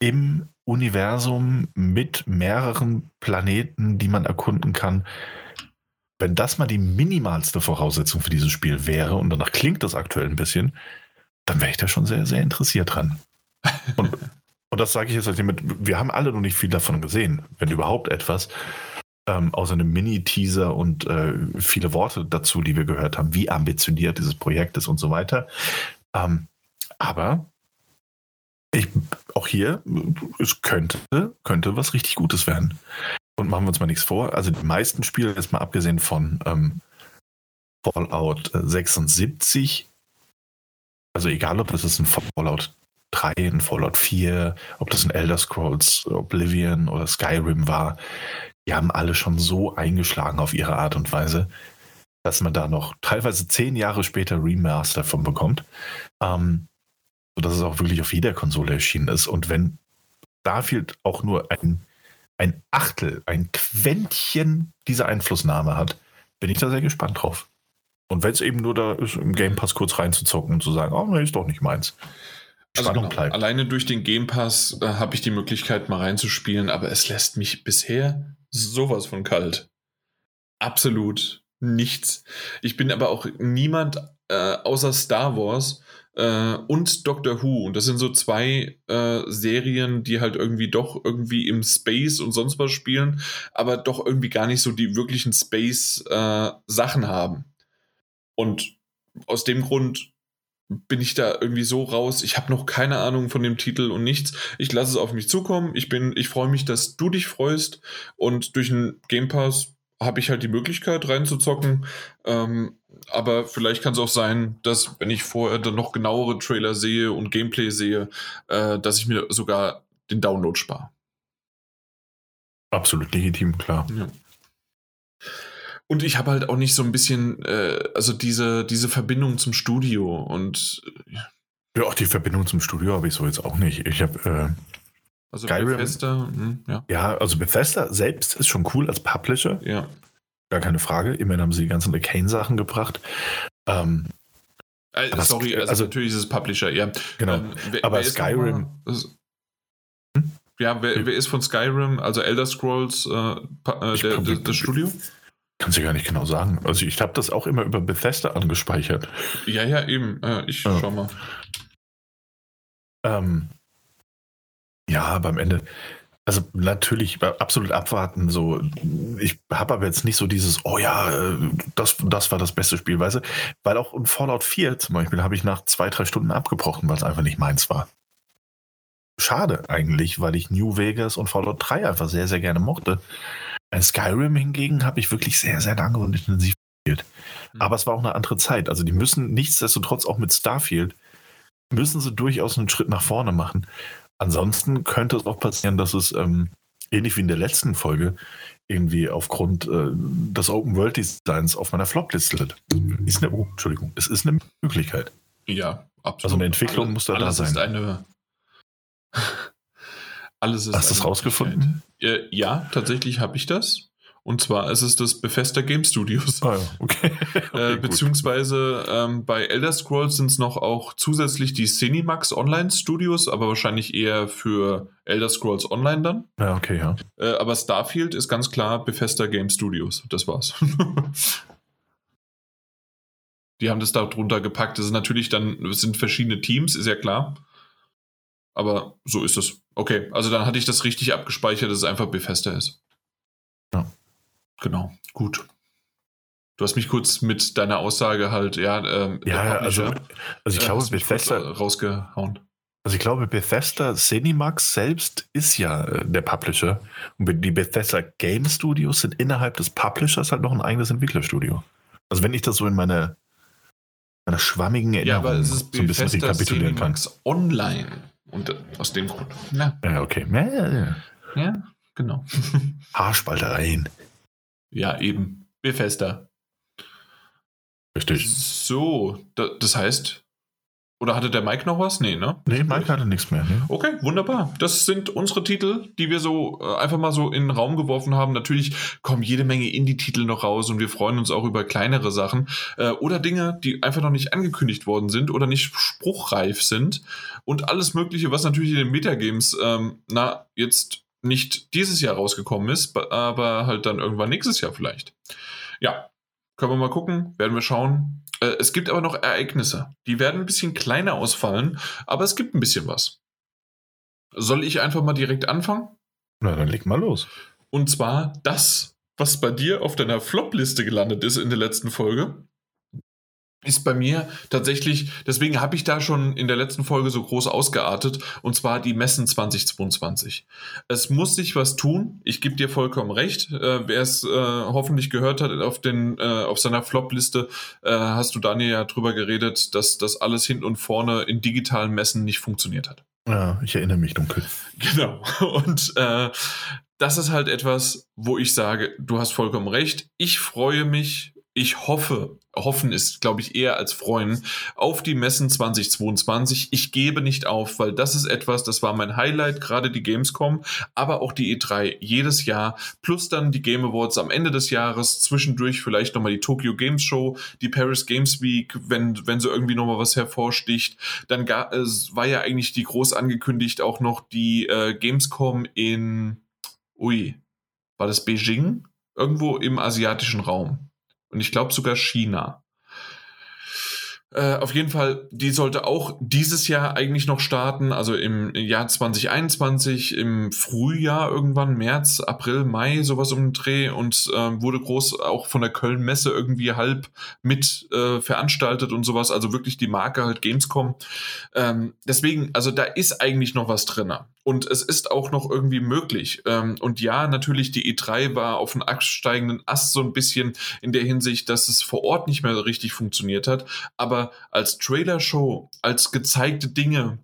[SPEAKER 1] im Universum mit mehreren Planeten, die man erkunden kann. Wenn das mal die minimalste Voraussetzung für dieses Spiel wäre, und danach klingt das aktuell ein bisschen, dann wäre ich da schon sehr, sehr interessiert dran. Und, und das sage ich jetzt halt mit, wir haben alle noch nicht viel davon gesehen, wenn überhaupt etwas, ähm, außer einem Mini-Teaser und äh, viele Worte dazu, die wir gehört haben, wie ambitioniert dieses Projekt ist und so weiter. Ähm, aber ich, auch hier, es könnte, könnte was richtig Gutes werden. Und machen wir uns mal nichts vor. Also die meisten Spiele, jetzt mal abgesehen von ähm, Fallout 76, also egal ob das ist ein Fallout 3, ein Fallout 4, ob das ein Elder Scrolls Oblivion oder Skyrim war, die haben alle schon so eingeschlagen auf ihre Art und Weise, dass man da noch teilweise zehn Jahre später Remaster von bekommt. Ähm, sodass es auch wirklich auf jeder Konsole erschienen ist. Und wenn Starfield auch nur ein, ein Achtel, ein Quäntchen dieser Einflussnahme hat, bin ich da sehr gespannt drauf. Und wenn es eben nur da ist, im Game Pass kurz reinzuzocken und zu sagen, oh, nee, ist doch nicht meins.
[SPEAKER 2] Also
[SPEAKER 1] Spannung
[SPEAKER 2] genau,
[SPEAKER 1] bleibt.
[SPEAKER 2] alleine durch den Game Pass äh, habe ich die Möglichkeit, mal reinzuspielen, aber es lässt mich bisher sowas von kalt. Absolut nichts. Ich bin aber auch niemand äh, außer Star Wars äh, und Doctor Who. Und das sind so zwei äh, Serien, die halt irgendwie doch irgendwie im Space und sonst was spielen, aber doch irgendwie gar nicht so die wirklichen Space-Sachen haben. Und aus dem Grund bin ich da irgendwie so raus. Ich habe noch keine Ahnung von dem Titel und nichts. Ich lasse es auf mich zukommen. Ich bin, ich freue mich, dass du dich freust. Und durch den Game Pass habe ich halt die Möglichkeit reinzuzocken. Ähm, aber vielleicht kann es auch sein, dass wenn ich vorher dann noch genauere Trailer sehe und Gameplay sehe, äh, dass ich mir sogar den Download spare.
[SPEAKER 1] Absolut legitim, klar.
[SPEAKER 2] Ja. Und ich habe halt auch nicht so ein bisschen, äh, also diese, diese Verbindung zum Studio und.
[SPEAKER 1] Ja, auch die Verbindung zum Studio habe ich so jetzt auch nicht. Ich habe. Äh,
[SPEAKER 2] also Skyrim, Bethesda, mh, hm, ja.
[SPEAKER 1] Ja, also Bethesda selbst ist schon cool als Publisher.
[SPEAKER 2] Ja.
[SPEAKER 1] Gar keine Frage. Immerhin haben sie die ganzen Arcane-Sachen gebracht. Ähm,
[SPEAKER 2] äh, sorry, also, also, natürlich ist es Publisher, ja.
[SPEAKER 1] Genau. Ähm, wer, aber wer Skyrim.
[SPEAKER 2] Ist, hm? Ja, wer, wer, ist von Skyrim, also Elder Scrolls, äh, äh, der, der, das Studio?
[SPEAKER 1] Kann sie gar nicht genau sagen. Also ich habe das auch immer über Bethesda angespeichert.
[SPEAKER 2] Ja, ja, eben. Äh, ich ja. schau mal.
[SPEAKER 1] Ähm, ja, aber am Ende, also natürlich absolut abwarten. So, ich habe aber jetzt nicht so dieses, oh ja, äh, das, das war das beste Spiel, weißt du? Weil auch in Fallout 4 zum Beispiel habe ich nach zwei, drei Stunden abgebrochen, weil es einfach nicht meins war. Schade eigentlich, weil ich New Vegas und Fallout 3 einfach sehr, sehr gerne mochte. Bei Skyrim hingegen habe ich wirklich sehr, sehr lange und intensiv gespielt. Mhm. Aber es war auch eine andere Zeit. Also die müssen nichtsdestotrotz auch mit Starfield, müssen sie durchaus einen Schritt nach vorne machen. Ansonsten könnte es auch passieren, dass es ähm, ähnlich wie in der letzten Folge irgendwie aufgrund äh, des Open World Designs auf meiner Flop-Liste landet. Ist eine, oh, Entschuldigung, es ist eine Möglichkeit.
[SPEAKER 2] Ja, absolut.
[SPEAKER 1] Also eine Entwicklung alles, muss da da sein.
[SPEAKER 2] Ist eine alles ist
[SPEAKER 1] Hast du es rausgefunden?
[SPEAKER 2] Ja, tatsächlich habe ich das. Und zwar ist es das Bethesda Game Studios.
[SPEAKER 1] Ah, ja. okay.
[SPEAKER 2] okay äh, beziehungsweise ähm, bei Elder Scrolls sind es noch auch zusätzlich die Cinemax Online Studios, aber wahrscheinlich eher für Elder Scrolls Online dann.
[SPEAKER 1] Ja, okay, ja.
[SPEAKER 2] Äh, aber Starfield ist ganz klar Bethesda Game Studios. Das war's. die haben das da drunter gepackt. Das ist natürlich dann, es sind verschiedene Teams, ist ja klar. Aber so ist es. Okay, also dann hatte ich das richtig abgespeichert, dass es einfach Bethesda ist.
[SPEAKER 1] Ja.
[SPEAKER 2] Genau, gut. Du hast mich kurz mit deiner Aussage halt, ja, ähm,
[SPEAKER 1] ja, also, also ich äh, glaube, Bethesda
[SPEAKER 2] rausgehauen.
[SPEAKER 1] Also ich glaube, Bethesda Cinemax selbst ist ja äh, der Publisher und die Bethesda Game Studios sind innerhalb des Publishers halt noch ein eigenes Entwicklerstudio. Also wenn ich das so in meine meiner schwammigen Erinnerung
[SPEAKER 2] ja, aber es ist so ein bisschen rekapitulieren Cinemax kann. Online. Und aus dem Grund.
[SPEAKER 1] Ja, ja okay. Ja, ja,
[SPEAKER 2] ja. ja genau.
[SPEAKER 1] Haarspaltereien.
[SPEAKER 2] Ja, eben. Bethesda.
[SPEAKER 1] Richtig.
[SPEAKER 2] So, das heißt, oder hatte der Mike noch was? Nee, ne?
[SPEAKER 1] Nee, Mike hatte nichts mehr. Ne?
[SPEAKER 2] Okay, wunderbar. Das sind unsere Titel, die wir so äh, einfach mal so in den Raum geworfen haben. Natürlich kommen jede Menge Indie-Titel noch raus und wir freuen uns auch über kleinere Sachen äh, oder Dinge, die einfach noch nicht angekündigt worden sind oder nicht spruchreif sind und alles Mögliche, was natürlich in den Metagames, ähm, na, jetzt nicht dieses Jahr rausgekommen ist, aber halt dann irgendwann nächstes Jahr vielleicht. Ja, können wir mal gucken, werden wir schauen. Äh, es gibt aber noch Ereignisse. Die werden ein bisschen kleiner ausfallen, aber es gibt ein bisschen was. Soll ich einfach mal direkt anfangen?
[SPEAKER 1] Na, dann leg mal los.
[SPEAKER 2] Und zwar das, was bei dir auf deiner Flop-Liste gelandet ist in der letzten Folge ist bei mir tatsächlich, deswegen habe ich da schon in der letzten Folge so groß ausgeartet, und zwar die Messen 2022. Es muss sich was tun, ich gebe dir vollkommen recht. Äh, Wer es äh, hoffentlich gehört hat auf, den, äh, auf seiner Flop-Liste, äh, hast du Daniel ja drüber geredet, dass das alles hinten und vorne in digitalen Messen nicht funktioniert hat.
[SPEAKER 1] Ja, ich erinnere mich dunkel.
[SPEAKER 2] Genau. Und äh, das ist halt etwas, wo ich sage, du hast vollkommen recht. Ich freue mich ich hoffe, hoffen ist, glaube ich, eher als freuen, auf die Messen 2022. Ich gebe nicht auf, weil das ist etwas, das war mein Highlight, gerade die Gamescom, aber auch die E3 jedes Jahr, plus dann die Game Awards am Ende des Jahres, zwischendurch vielleicht nochmal die Tokyo Games Show, die Paris Games Week, wenn, wenn so irgendwie nochmal was hervorsticht. Dann gar, es war ja eigentlich die groß angekündigt auch noch die äh, Gamescom in, ui, war das Beijing? Irgendwo im asiatischen Raum und ich glaube sogar China. Äh, auf jeden Fall, die sollte auch dieses Jahr eigentlich noch starten, also im Jahr 2021, im Frühjahr irgendwann, März, April, Mai, sowas um den Dreh und äh, wurde groß auch von der Köln-Messe irgendwie halb mit äh, veranstaltet und sowas, also wirklich die Marke halt Gamescom. Ähm, deswegen, also da ist eigentlich noch was drin. Und es ist auch noch irgendwie möglich. Ähm, und ja, natürlich, die E3 war auf einem absteigenden Ast so ein bisschen in der Hinsicht, dass es vor Ort nicht mehr richtig funktioniert hat. Aber als Trailer-Show, als gezeigte Dinge,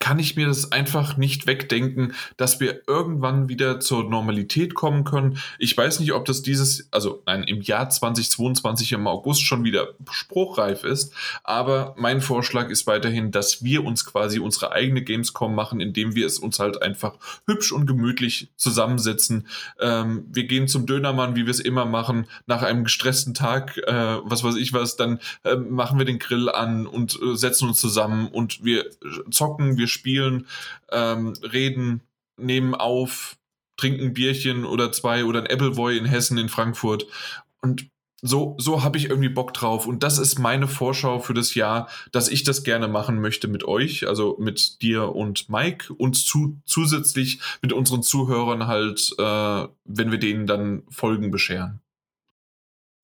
[SPEAKER 2] kann ich mir das einfach nicht wegdenken, dass wir irgendwann wieder zur Normalität kommen können. Ich weiß nicht, ob das dieses, also nein, im Jahr 2022 im August schon wieder spruchreif ist, aber mein Vorschlag ist weiterhin, dass wir uns quasi unsere eigene Gamescom machen, indem wir es uns halt einfach hübsch und gemütlich zusammensetzen. Ähm, wir gehen zum Dönermann, wie wir es immer machen, nach einem gestressten Tag, äh, was weiß ich was, dann äh, machen wir den Grill an und äh, setzen uns zusammen und wir zocken, wir wir spielen, ähm, reden, nehmen auf, trinken ein Bierchen oder zwei oder ein Appleboy in Hessen, in Frankfurt. Und so, so habe ich irgendwie Bock drauf. Und das ist meine Vorschau für das Jahr, dass ich das gerne machen möchte mit euch, also mit dir und Mike und zu, zusätzlich mit unseren Zuhörern halt, äh, wenn wir denen dann Folgen bescheren.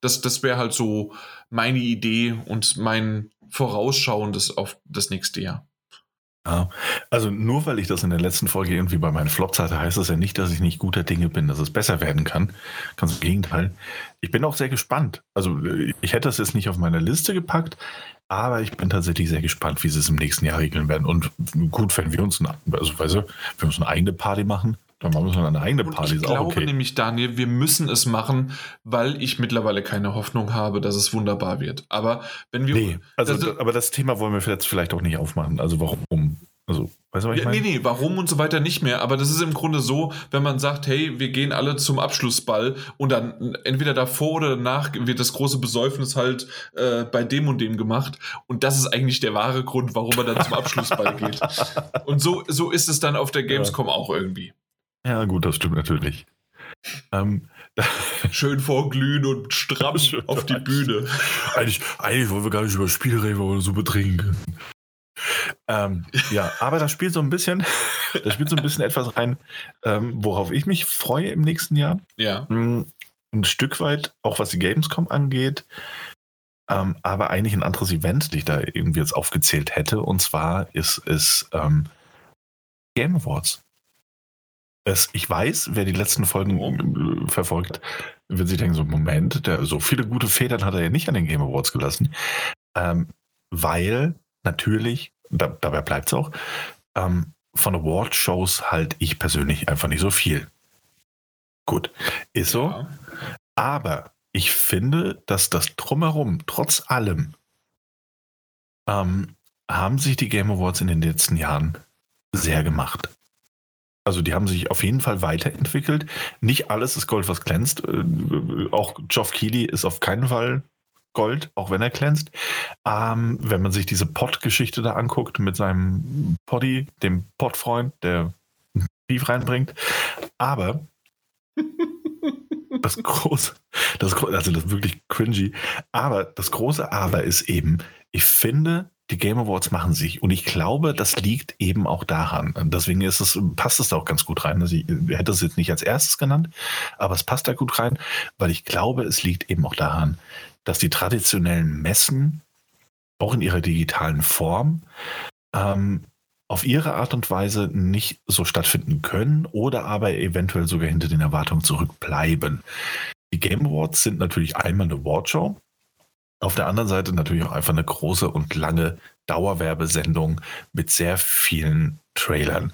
[SPEAKER 2] Das, das wäre halt so meine Idee und mein Vorausschauendes auf das nächste Jahr.
[SPEAKER 1] Ja, also nur weil ich das in der letzten Folge irgendwie bei meinen Flops hatte, heißt das ja nicht, dass ich nicht guter Dinge bin, dass es besser werden kann. Ganz im Gegenteil. Ich bin auch sehr gespannt. Also ich hätte das jetzt nicht auf meine Liste gepackt, aber ich bin tatsächlich sehr gespannt, wie sie es im nächsten Jahr regeln werden. Und gut, wenn wir uns, eine, also weißt du, wenn wir uns eine eigene Party machen, dann machen wir eine eigene Party.
[SPEAKER 2] Ich glaube okay. nämlich, Daniel, wir müssen es machen, weil ich mittlerweile keine Hoffnung habe, dass es wunderbar wird. Aber wenn wir.
[SPEAKER 1] Nee, also, also aber das Thema wollen wir jetzt vielleicht auch nicht aufmachen. Also warum? Also, weißt du, was ich
[SPEAKER 2] ja, Nee, nee, warum und so weiter nicht mehr. Aber das ist im Grunde so, wenn man sagt, hey, wir gehen alle zum Abschlussball und dann entweder davor oder danach wird das große Besäufnis halt äh, bei dem und dem gemacht. Und das ist eigentlich der wahre Grund, warum man dann zum Abschlussball geht. Und so, so ist es dann auf der Gamescom ja. auch irgendwie.
[SPEAKER 1] Ja, gut, das stimmt natürlich.
[SPEAKER 2] Ähm, Schön vorglühen und stramm auf die Bühne.
[SPEAKER 1] Eigentlich, eigentlich wollen wir gar nicht über Spiele reden, weil wir so betrinken. Ähm, ja, aber das spielt so ein bisschen, das spielt so ein bisschen etwas rein, ähm, worauf ich mich freue im nächsten Jahr.
[SPEAKER 2] Ja.
[SPEAKER 1] Mm, ein Stück weit, auch was die Gamescom angeht, ähm, aber eigentlich ein anderes Event, das ich da irgendwie jetzt aufgezählt hätte. Und zwar ist es ähm, Game Awards. Es, ich weiß, wer die letzten Folgen oh. verfolgt, wird sich denken, so Moment, der, so viele gute Federn hat er ja nicht an den Game Awards gelassen. Ähm, weil natürlich, da, dabei bleibt es auch, ähm, von Award-Shows halte ich persönlich einfach nicht so viel. Gut, ist so. Ja. Aber ich finde, dass das drumherum, trotz allem, ähm, haben sich die Game Awards in den letzten Jahren sehr gemacht. Also die haben sich auf jeden Fall weiterentwickelt. Nicht alles ist Gold, was glänzt. Äh, auch Geoff Keighley ist auf keinen Fall Gold, auch wenn er glänzt. Ähm, wenn man sich diese Pod-Geschichte da anguckt mit seinem Poddy, dem Pod-Freund, der Beef reinbringt. Aber das große, das, also das ist wirklich cringy. Aber das große Aber ist eben, ich finde, die Game Awards machen sich. Und ich glaube, das liegt eben auch daran. Deswegen ist es, passt es da auch ganz gut rein. Also ich hätte es jetzt nicht als erstes genannt, aber es passt da gut rein, weil ich glaube, es liegt eben auch daran, dass die traditionellen Messen auch in ihrer digitalen Form ähm, auf ihre Art und Weise nicht so stattfinden können oder aber eventuell sogar hinter den Erwartungen zurückbleiben. Die Game Awards sind natürlich einmal eine Awardshow, auf der anderen Seite natürlich auch einfach eine große und lange Dauerwerbesendung mit sehr vielen Trailern.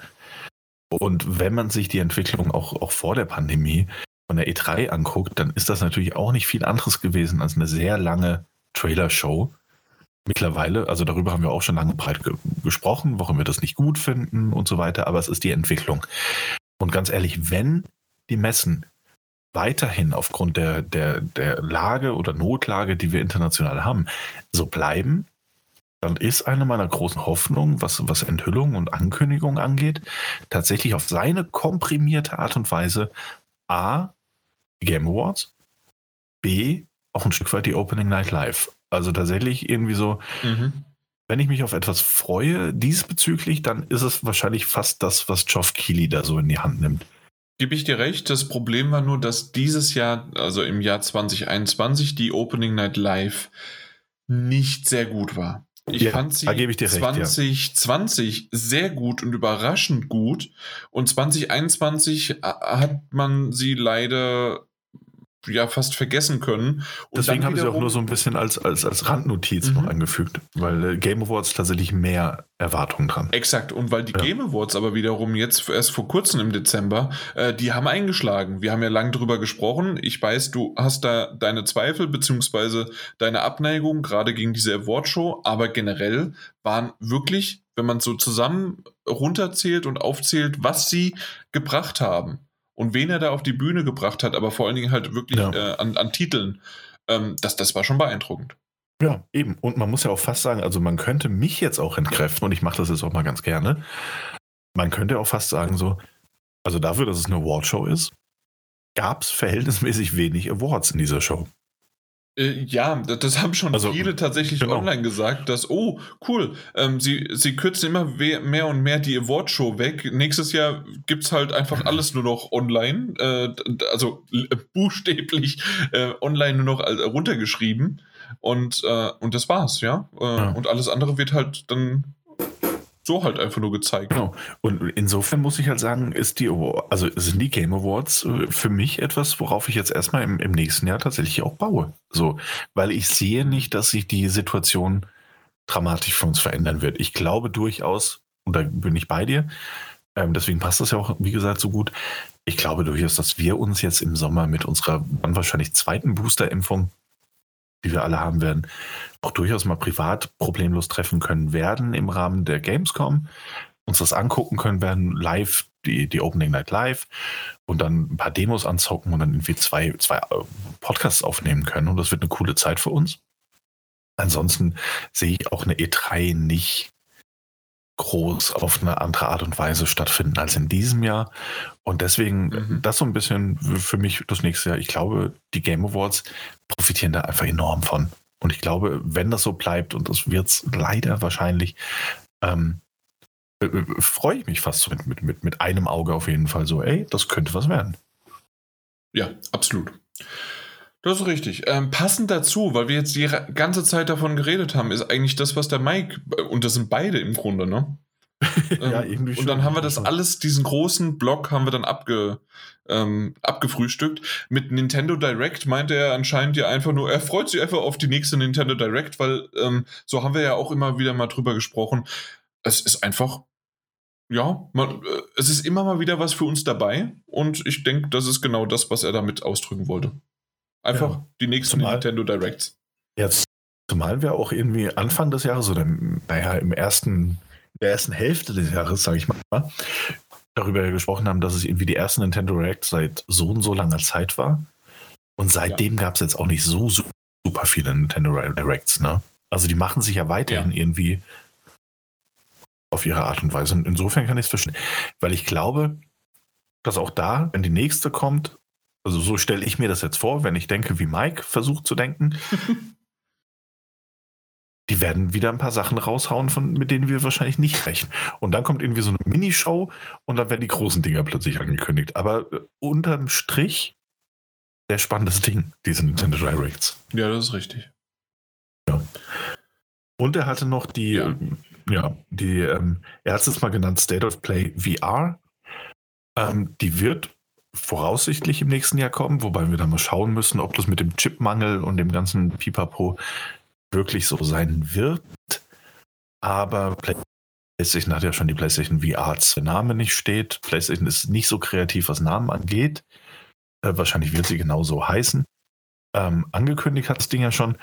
[SPEAKER 1] Und wenn man sich die Entwicklung auch, auch vor der Pandemie von der E3 anguckt, dann ist das natürlich auch nicht viel anderes gewesen als eine sehr lange Trailer-Show. Mittlerweile, also darüber haben wir auch schon lange breit ge gesprochen, warum wir das nicht gut finden und so weiter, aber es ist die Entwicklung. Und ganz ehrlich, wenn die Messen weiterhin aufgrund der, der, der Lage oder Notlage, die wir international haben, so bleiben, dann ist eine meiner großen Hoffnungen, was, was Enthüllung und Ankündigung angeht, tatsächlich auf seine komprimierte Art und Weise A, die Game Awards, B, auch ein Stück weit die Opening Night Live. Also tatsächlich irgendwie so, mhm. wenn ich mich auf etwas freue, diesbezüglich, dann ist es wahrscheinlich fast das, was Geoff Keighley da so in die Hand nimmt.
[SPEAKER 2] Gebe ich dir recht. Das Problem war nur, dass dieses Jahr, also im Jahr 2021, die Opening Night Live nicht sehr gut war. Ich ja, fand sie ich 2020 ja. sehr gut und überraschend gut. Und 2021 äh, hat man sie leider ja fast vergessen können.
[SPEAKER 1] Und Deswegen haben sie auch nur so ein bisschen als, als, als Randnotiz mhm. noch angefügt, weil äh, Game Awards tatsächlich mehr Erwartungen dran.
[SPEAKER 2] Exakt, und weil die ja. Game Awards aber wiederum jetzt erst vor kurzem im Dezember, äh, die haben eingeschlagen. Wir haben ja lange drüber gesprochen. Ich weiß, du hast da deine Zweifel beziehungsweise deine Abneigung, gerade gegen diese Awardshow, aber generell waren wirklich, wenn man so zusammen runterzählt und aufzählt, was sie gebracht haben, und wen er da auf die Bühne gebracht hat, aber vor allen Dingen halt wirklich ja. äh, an, an, Titeln, ähm, das, das war schon beeindruckend.
[SPEAKER 1] Ja, eben. Und man muss ja auch fast sagen, also man könnte mich jetzt auch entkräften und ich mache das jetzt auch mal ganz gerne. Man könnte auch fast sagen, so, also dafür, dass es eine Awardshow ist, gab es verhältnismäßig wenig Awards in dieser Show.
[SPEAKER 2] Äh, ja, das haben schon also, viele tatsächlich genau. online gesagt, dass, oh, cool, ähm, sie, sie kürzen immer mehr und mehr die Awardshow weg. Nächstes Jahr gibt es halt einfach alles nur noch online, äh, also buchstäblich äh, online nur noch runtergeschrieben. Und, äh, und das war's, ja? Äh, ja. Und alles andere wird halt dann so halt einfach nur gezeigt.
[SPEAKER 1] Genau. Und insofern muss ich halt sagen, ist die also sind die Game Awards äh, für mich etwas, worauf ich jetzt erstmal im, im nächsten Jahr tatsächlich auch baue. So, weil ich sehe nicht, dass sich die Situation dramatisch für uns verändern wird. Ich glaube durchaus, und da bin ich bei dir, ähm, deswegen passt das ja auch, wie gesagt, so gut. Ich glaube durchaus, dass wir uns jetzt im Sommer mit unserer dann wahrscheinlich zweiten Booster-Impfung die wir alle haben werden, auch durchaus mal privat problemlos treffen können werden im Rahmen der Gamescom, uns das angucken können werden, live, die, die Opening Night live und dann ein paar Demos anzocken und dann irgendwie zwei, zwei äh, Podcasts aufnehmen können. Und das wird eine coole Zeit für uns. Ansonsten sehe ich auch eine E3 nicht groß auf eine andere Art und Weise stattfinden als in diesem Jahr. Und deswegen mhm. das so ein bisschen für mich das nächste Jahr. Ich glaube, die Game Awards profitieren da einfach enorm von. Und ich glaube, wenn das so bleibt, und das wird es leider wahrscheinlich, ähm, äh, äh, freue ich mich fast so mit, mit, mit einem Auge auf jeden Fall so, ey, das könnte was werden.
[SPEAKER 2] Ja, absolut. Das ist richtig. Ähm, passend dazu, weil wir jetzt die ganze Zeit davon geredet haben, ist eigentlich das, was der Mike, äh, und das sind beide im Grunde, ne? ja, ähm, irgendwie schon. Und dann haben wir das alles, diesen großen Block haben wir dann abge, ähm, abgefrühstückt. Mit Nintendo Direct meinte er anscheinend ja einfach nur, er freut sich einfach auf die nächste Nintendo Direct, weil ähm, so haben wir ja auch immer wieder mal drüber gesprochen. Es ist einfach, ja, man, äh, es ist immer mal wieder was für uns dabei und ich denke, das ist genau das, was er damit ausdrücken wollte. Einfach ja. die nächsten zumal, Nintendo Directs.
[SPEAKER 1] Jetzt, zumal wir auch irgendwie Anfang des Jahres oder naja, im ersten, der ersten Hälfte des Jahres, sage ich mal, darüber gesprochen haben, dass es irgendwie die erste Nintendo Direct seit so und so langer Zeit war. Und seitdem ja. gab es jetzt auch nicht so super viele Nintendo Directs, ne? Also die machen sich ja weiterhin ja. irgendwie auf ihre Art und Weise. Und insofern kann ich es verstehen. Weil ich glaube, dass auch da, wenn die nächste kommt, also so stelle ich mir das jetzt vor, wenn ich denke, wie Mike versucht zu denken. die werden wieder ein paar Sachen raushauen, von, mit denen wir wahrscheinlich nicht rechnen. Und dann kommt irgendwie so eine Minishow und dann werden die großen Dinger plötzlich angekündigt. Aber äh, unterm Strich sehr spannendes Ding, diese Nintendo Directs.
[SPEAKER 2] Ja, das ist richtig.
[SPEAKER 1] Ja. Und er hatte noch die, ja, ähm, ja die, ähm, er hat es jetzt mal genannt, State of Play VR. Ähm, die wird voraussichtlich im nächsten Jahr kommen, wobei wir dann mal schauen müssen, ob das mit dem Chipmangel und dem ganzen Pipapo wirklich so sein wird. Aber PlayStation hat ja schon die PlayStation VR als Name nicht steht. PlayStation ist nicht so kreativ, was Namen angeht. Äh, wahrscheinlich wird sie genauso heißen. Ähm, angekündigt hat das Ding ja schon.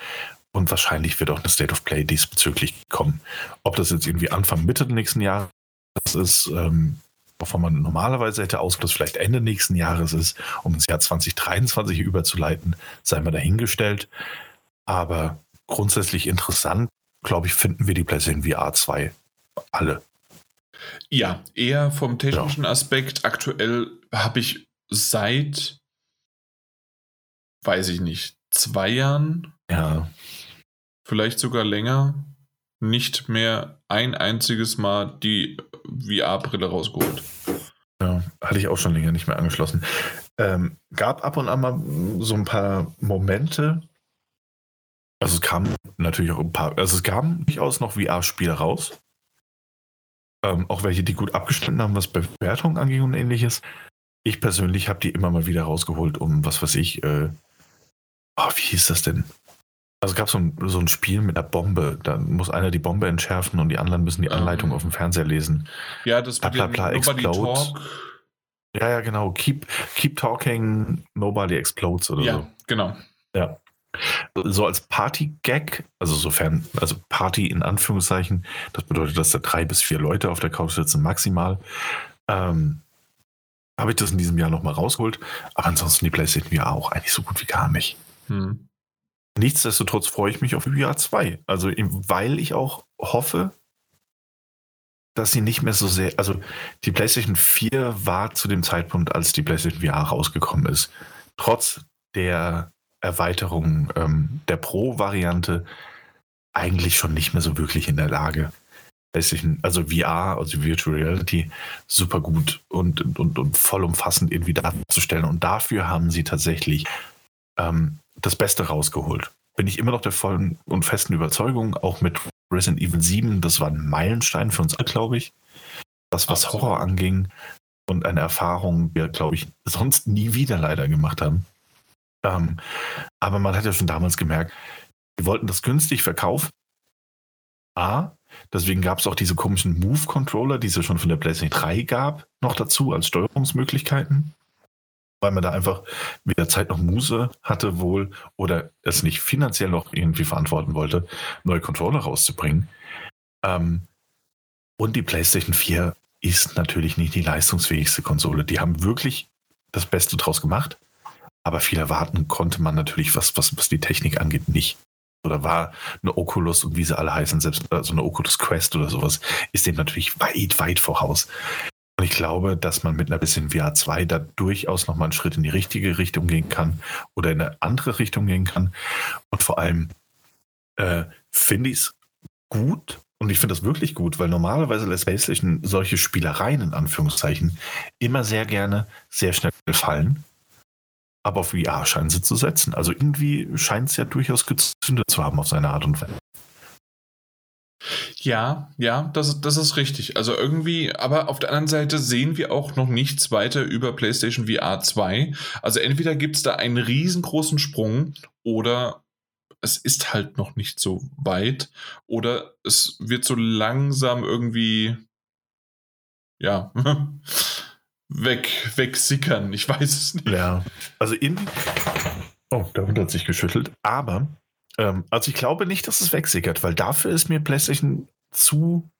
[SPEAKER 1] Und wahrscheinlich wird auch eine State of Play diesbezüglich kommen. Ob das jetzt irgendwie Anfang, Mitte nächsten Jahres ist, ähm, wovon man normalerweise hätte ausgedacht, vielleicht Ende nächsten Jahres ist, um ins Jahr 2023 überzuleiten, sei mal dahingestellt. Aber grundsätzlich interessant, glaube ich, finden wir die PlayStation VR 2 alle.
[SPEAKER 2] Ja, eher vom technischen ja. Aspekt. Aktuell habe ich seit, weiß ich nicht, zwei Jahren.
[SPEAKER 1] Ja.
[SPEAKER 2] vielleicht sogar länger, nicht mehr ein einziges Mal die VR-Brille rausgeholt.
[SPEAKER 1] Ja, hatte ich auch schon länger nicht mehr angeschlossen. Ähm, gab ab und an mal so ein paar Momente. Also es kam natürlich auch ein paar, also es kamen durchaus noch VR-Spiele raus. Ähm, auch welche, die gut abgeschnitten haben, was Bewertungen anging und ähnliches. Ich persönlich habe die immer mal wieder rausgeholt, um was weiß ich, äh, oh, wie hieß das denn? Also es gab so ein, so ein Spiel mit einer Bombe. Da muss einer die Bombe entschärfen und die anderen müssen die Anleitung um, auf dem Fernseher lesen.
[SPEAKER 2] Ja, das
[SPEAKER 1] bla, bla, bla, explode. Ja, ja, genau. Keep, keep talking, nobody explodes oder
[SPEAKER 2] ja,
[SPEAKER 1] so.
[SPEAKER 2] Ja, genau.
[SPEAKER 1] Ja. So als Party-Gag, also sofern, also Party in Anführungszeichen, das bedeutet, dass da drei bis vier Leute auf der Couch sitzen, maximal. Ähm, habe ich das in diesem Jahr nochmal rausgeholt. Aber ansonsten die PlayStation VR auch eigentlich so gut wie gar nicht. Hm. Nichtsdestotrotz freue ich mich auf VR 2. Also, weil ich auch hoffe, dass sie nicht mehr so sehr, also die PlayStation 4 war zu dem Zeitpunkt, als die PlayStation VR rausgekommen ist, trotz der Erweiterung ähm, der Pro-Variante eigentlich schon nicht mehr so wirklich in der Lage, PlayStation, also VR, also Virtual Reality, super gut und, und, und vollumfassend irgendwie darzustellen. Und dafür haben sie tatsächlich ähm, das Beste rausgeholt. Bin ich immer noch der vollen und festen Überzeugung, auch mit Resident Evil 7, das war ein Meilenstein für uns alle, glaube ich. Das, was Absolut. Horror anging und eine Erfahrung, die wir, glaube ich, sonst nie wieder leider gemacht haben. Ähm, aber man hat ja schon damals gemerkt, die wollten das günstig verkaufen. A, deswegen gab es auch diese komischen Move-Controller, die es ja schon von der PlayStation 3 gab, noch dazu als Steuerungsmöglichkeiten weil man da einfach weder Zeit noch Muse hatte wohl oder es nicht finanziell noch irgendwie verantworten wollte, neue Controller rauszubringen. Ähm, und die PlayStation 4 ist natürlich nicht die leistungsfähigste Konsole. Die haben wirklich das Beste draus gemacht, aber viel erwarten konnte man natürlich, was, was, was die Technik angeht, nicht. Oder war eine Oculus und wie sie alle heißen, selbst so also eine Oculus Quest oder sowas, ist dem natürlich weit, weit voraus. Und ich glaube, dass man mit einer bisschen VR 2 da durchaus nochmal einen Schritt in die richtige Richtung gehen kann oder in eine andere Richtung gehen kann. Und vor allem äh, finde ich es gut, und ich finde das wirklich gut, weil normalerweise lässt PlayStation solche Spielereien in Anführungszeichen immer sehr gerne sehr schnell fallen. Aber auf VR scheinen sie zu setzen. Also irgendwie scheint es ja durchaus gezündet zu haben auf seine Art und Weise.
[SPEAKER 2] Ja, ja, das, das ist richtig. Also irgendwie, aber auf der anderen Seite sehen wir auch noch nichts weiter über PlayStation VR 2. Also entweder gibt es da einen riesengroßen Sprung oder es ist halt noch nicht so weit oder es wird so langsam irgendwie, ja, weg, wegsickern. Ich weiß es nicht.
[SPEAKER 1] Ja, also in. Oh, da hat sich geschüttelt. Aber ähm, also ich glaube nicht, dass es wegsickert, weil dafür ist mir PlayStation zu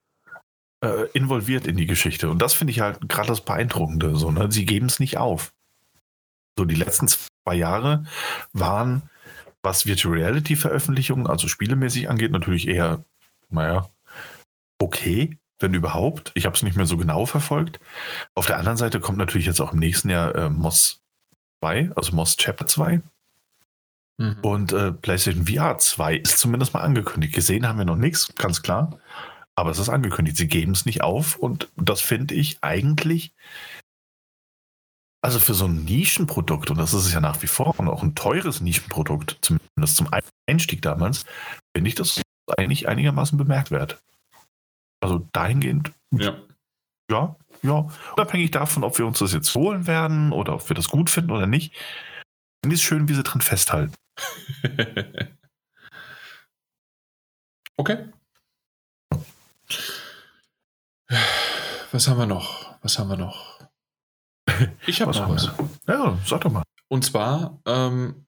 [SPEAKER 1] äh, involviert in die Geschichte. Und das finde ich halt gerade das Beeindruckende. So, ne? Sie geben es nicht auf. So, die letzten zwei Jahre waren, was Virtual Reality Veröffentlichungen, also spielemäßig angeht, natürlich eher, naja, okay, wenn überhaupt. Ich habe es nicht mehr so genau verfolgt. Auf der anderen Seite kommt natürlich jetzt auch im nächsten Jahr äh, Moss 2, also Moss Chapter 2. Mhm. Und äh, PlayStation VR 2 ist zumindest mal angekündigt. Gesehen haben wir noch nichts, ganz klar. Aber es ist angekündigt. Sie geben es nicht auf. Und das finde ich eigentlich, also für so ein Nischenprodukt, und das ist es ja nach wie vor, und auch ein teures Nischenprodukt, zumindest zum Einstieg damals, finde ich das eigentlich einigermaßen bemerkenswert. Also dahingehend,
[SPEAKER 2] ja.
[SPEAKER 1] ja, ja, unabhängig davon, ob wir uns das jetzt holen werden oder ob wir das gut finden oder nicht, finde ich schön, wie sie dran festhalten.
[SPEAKER 2] okay. Was haben wir noch? Was haben wir noch?
[SPEAKER 1] Ich habe noch was. Ja, sag doch mal.
[SPEAKER 2] Und zwar, ähm,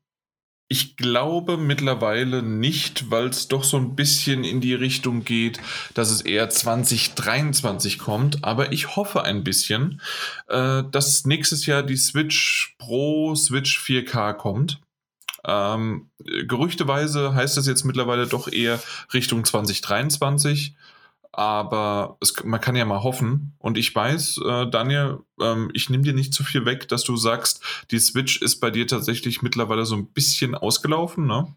[SPEAKER 2] ich glaube mittlerweile nicht, weil es doch so ein bisschen in die Richtung geht, dass es eher 2023 kommt. Aber ich hoffe ein bisschen, äh, dass nächstes Jahr die Switch Pro, Switch 4K kommt. Ähm, gerüchteweise heißt das jetzt mittlerweile doch eher Richtung 2023. Aber es, man kann ja mal hoffen. Und ich weiß, äh, Daniel, ähm, ich nehme dir nicht zu viel weg, dass du sagst, die Switch ist bei dir tatsächlich mittlerweile so ein bisschen ausgelaufen, ne?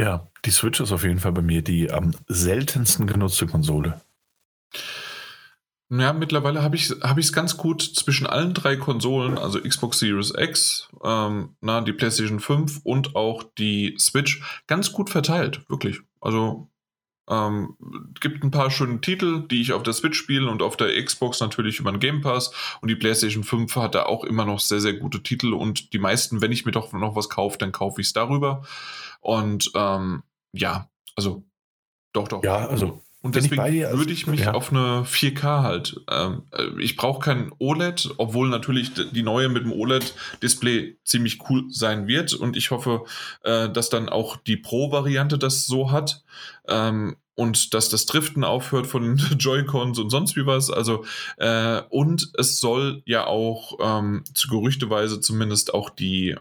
[SPEAKER 1] Ja, die Switch ist auf jeden Fall bei mir die am seltensten genutzte Konsole.
[SPEAKER 2] Ja, mittlerweile habe ich es hab ganz gut zwischen allen drei Konsolen, also Xbox Series X, ähm, na, die PlayStation 5 und auch die Switch, ganz gut verteilt, wirklich. Also ähm, gibt ein paar schöne Titel, die ich auf der Switch spiele und auf der Xbox natürlich über den Game Pass. Und die PlayStation 5 hat da auch immer noch sehr, sehr gute Titel. Und die meisten, wenn ich mir doch noch was kaufe, dann kaufe ich es darüber. Und ähm, ja, also doch, doch.
[SPEAKER 1] Ja, also
[SPEAKER 2] und deswegen ich also, würde ich mich ja. auf eine 4K halt. Ähm, äh, ich brauche kein OLED, obwohl natürlich die neue mit dem OLED-Display ziemlich cool sein wird. Und ich hoffe, äh, dass dann auch die Pro-Variante das so hat. Ähm, und dass das Driften aufhört von Joy-Cons und sonst wie was. Also, äh, und es soll ja auch ähm, zu Gerüchteweise zumindest auch die,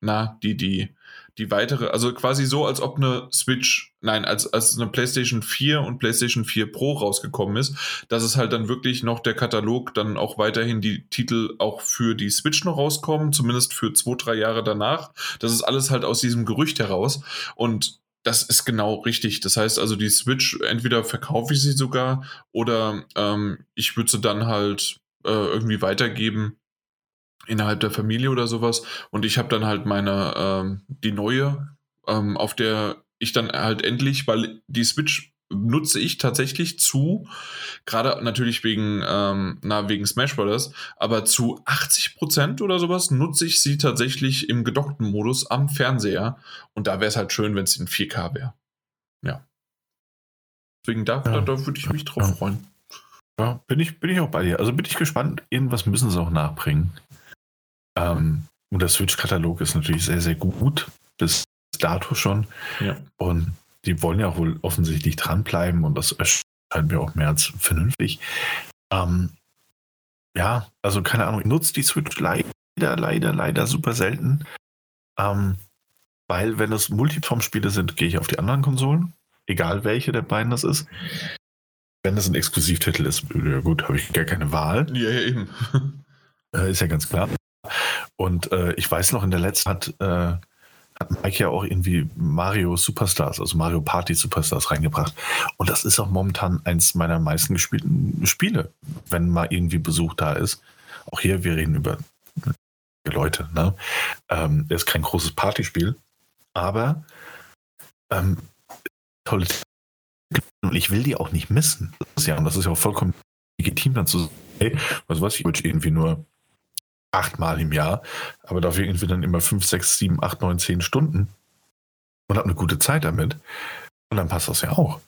[SPEAKER 2] na, die, die die weitere, also quasi so, als ob eine Switch, nein, als, als eine PlayStation 4 und PlayStation 4 Pro rausgekommen ist, dass es halt dann wirklich noch der Katalog dann auch weiterhin die Titel auch für die Switch noch rauskommen, zumindest für zwei, drei Jahre danach. Das ist alles halt aus diesem Gerücht heraus und das ist genau richtig. Das heißt also, die Switch, entweder verkaufe ich sie sogar oder ähm, ich würde sie dann halt äh, irgendwie weitergeben innerhalb der Familie oder sowas. Und ich habe dann halt meine, ähm, die neue, ähm, auf der ich dann halt endlich, weil die Switch nutze ich tatsächlich zu, gerade natürlich wegen, ähm, na, wegen Smash Brothers, aber zu 80 Prozent oder sowas nutze ich sie tatsächlich im gedockten Modus am Fernseher. Und da wäre es halt schön, wenn es in 4K wäre. Ja. Deswegen da, ja. da, da würde ich mich drauf ja. freuen.
[SPEAKER 1] Ja, bin ich, bin ich auch bei dir. Also bin ich gespannt. Irgendwas müssen sie auch nachbringen. Ähm, und der Switch-Katalog ist natürlich sehr, sehr gut, bis dato schon.
[SPEAKER 2] Ja.
[SPEAKER 1] Und die wollen ja wohl offensichtlich dranbleiben und das erscheint mir auch mehr als vernünftig. Ähm, ja, also keine Ahnung, ich nutze die Switch leider, leider, leider super selten. Ähm, weil, wenn es Multiplattform-Spiele sind, gehe ich auf die anderen Konsolen, egal welche der beiden das ist. Wenn das ein Exklusivtitel ist, ja gut, habe ich gar keine Wahl.
[SPEAKER 2] Ja, eben.
[SPEAKER 1] Äh, ist ja ganz klar. Und äh, ich weiß noch, in der letzten hat, äh, hat Mike ja auch irgendwie Mario Superstars, also Mario Party Superstars reingebracht. Und das ist auch momentan eins meiner meisten gespielten Spiele, wenn mal irgendwie Besuch da ist. Auch hier, wir reden über Leute. Ne? Ähm, ist kein großes Partyspiel, aber ähm, tolle und ich will die auch nicht missen. Das ist ja, und das ist ja auch vollkommen legitim dann zu sagen, hey, was weiß ich, ich irgendwie nur achtmal im Jahr, aber dafür irgendwie dann immer fünf, sechs, sieben, acht, neun, zehn Stunden und habe eine gute Zeit damit. Und dann passt das ja auch.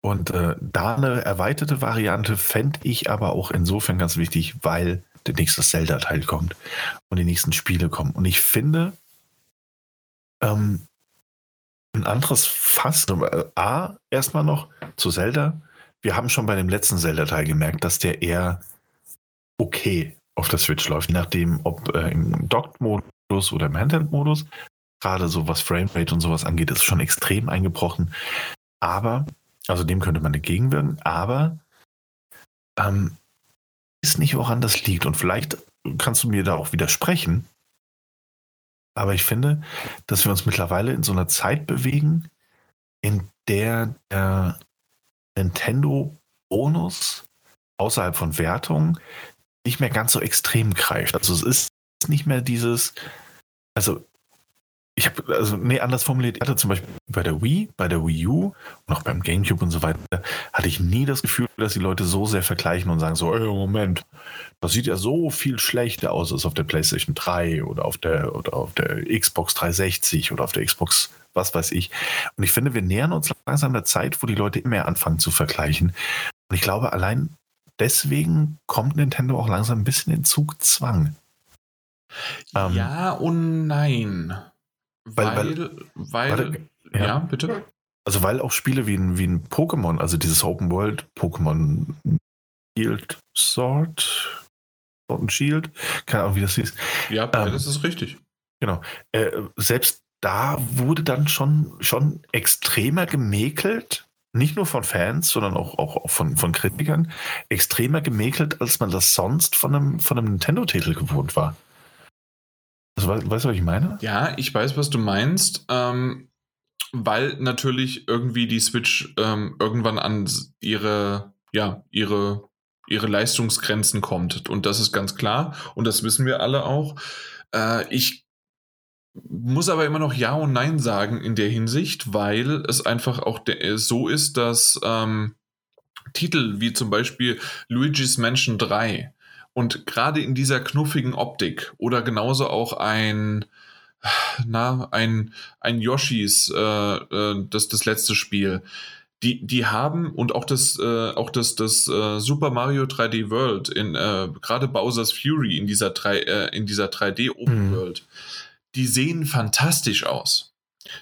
[SPEAKER 1] Und äh, da eine erweiterte Variante fände ich aber auch insofern ganz wichtig, weil der nächste Zelda-Teil kommt und die nächsten Spiele kommen. Und ich finde, ähm, ein anderes Fass, äh, A, erstmal noch zu Zelda. Wir haben schon bei dem letzten Zelda-Teil gemerkt, dass der eher okay auf der Switch läuft, nachdem, ob äh, im Docked-Modus oder im Handheld-Modus. Gerade so was Framerate und sowas angeht, ist schon extrem eingebrochen. Aber, also dem könnte man entgegenwirken, aber ähm, ist nicht, woran das liegt. Und vielleicht kannst du mir da auch widersprechen. Aber ich finde, dass wir uns mittlerweile in so einer Zeit bewegen, in der der Nintendo-Bonus außerhalb von Wertung nicht mehr ganz so extrem greift. Also es ist nicht mehr dieses, also ich habe, also nee, anders formuliert, ich hatte zum Beispiel bei der Wii, bei der Wii U und auch beim Gamecube und so weiter, hatte ich nie das Gefühl, dass die Leute so sehr vergleichen und sagen so, ey, Moment, das sieht ja so viel schlechter aus als auf der PlayStation 3 oder auf der, oder auf der Xbox 360 oder auf der Xbox was weiß ich. Und ich finde, wir nähern uns langsam der Zeit, wo die Leute immer anfangen zu vergleichen. Und ich glaube, allein deswegen kommt Nintendo auch langsam ein bisschen in Zugzwang.
[SPEAKER 2] Ähm, ja und nein. Weil, weil, weil, weil ja. ja. bitte.
[SPEAKER 1] Also weil auch Spiele wie ein, wie ein Pokémon, also dieses Open World Pokémon Shield Sword, Sword und Shield, keine Ahnung, wie das hieß.
[SPEAKER 2] Ja, beides ähm, ist richtig.
[SPEAKER 1] Genau. Äh, selbst da wurde dann schon, schon extremer gemäkelt, nicht nur von Fans, sondern auch, auch von, von Kritikern, extremer gemäkelt, als man das sonst von einem, von einem Nintendo-Titel gewohnt war. Also, weißt du, was ich meine?
[SPEAKER 2] Ja, ich weiß, was du meinst. Ähm, weil natürlich irgendwie die Switch ähm, irgendwann an ihre, ja, ihre, ihre Leistungsgrenzen kommt. Und das ist ganz klar. Und das wissen wir alle auch. Äh, ich muss aber immer noch Ja und Nein sagen in der Hinsicht, weil es einfach auch so ist, dass ähm, Titel wie zum Beispiel Luigi's Mansion 3 und gerade in dieser knuffigen Optik oder genauso auch ein na, ein, ein Yoshis, äh, äh, das, das letzte Spiel. Die, die haben und auch das, äh, auch das, das äh, Super Mario 3D World in äh, gerade Bowser's Fury in dieser, 3, äh, in dieser 3D Open mhm. Die sehen fantastisch aus.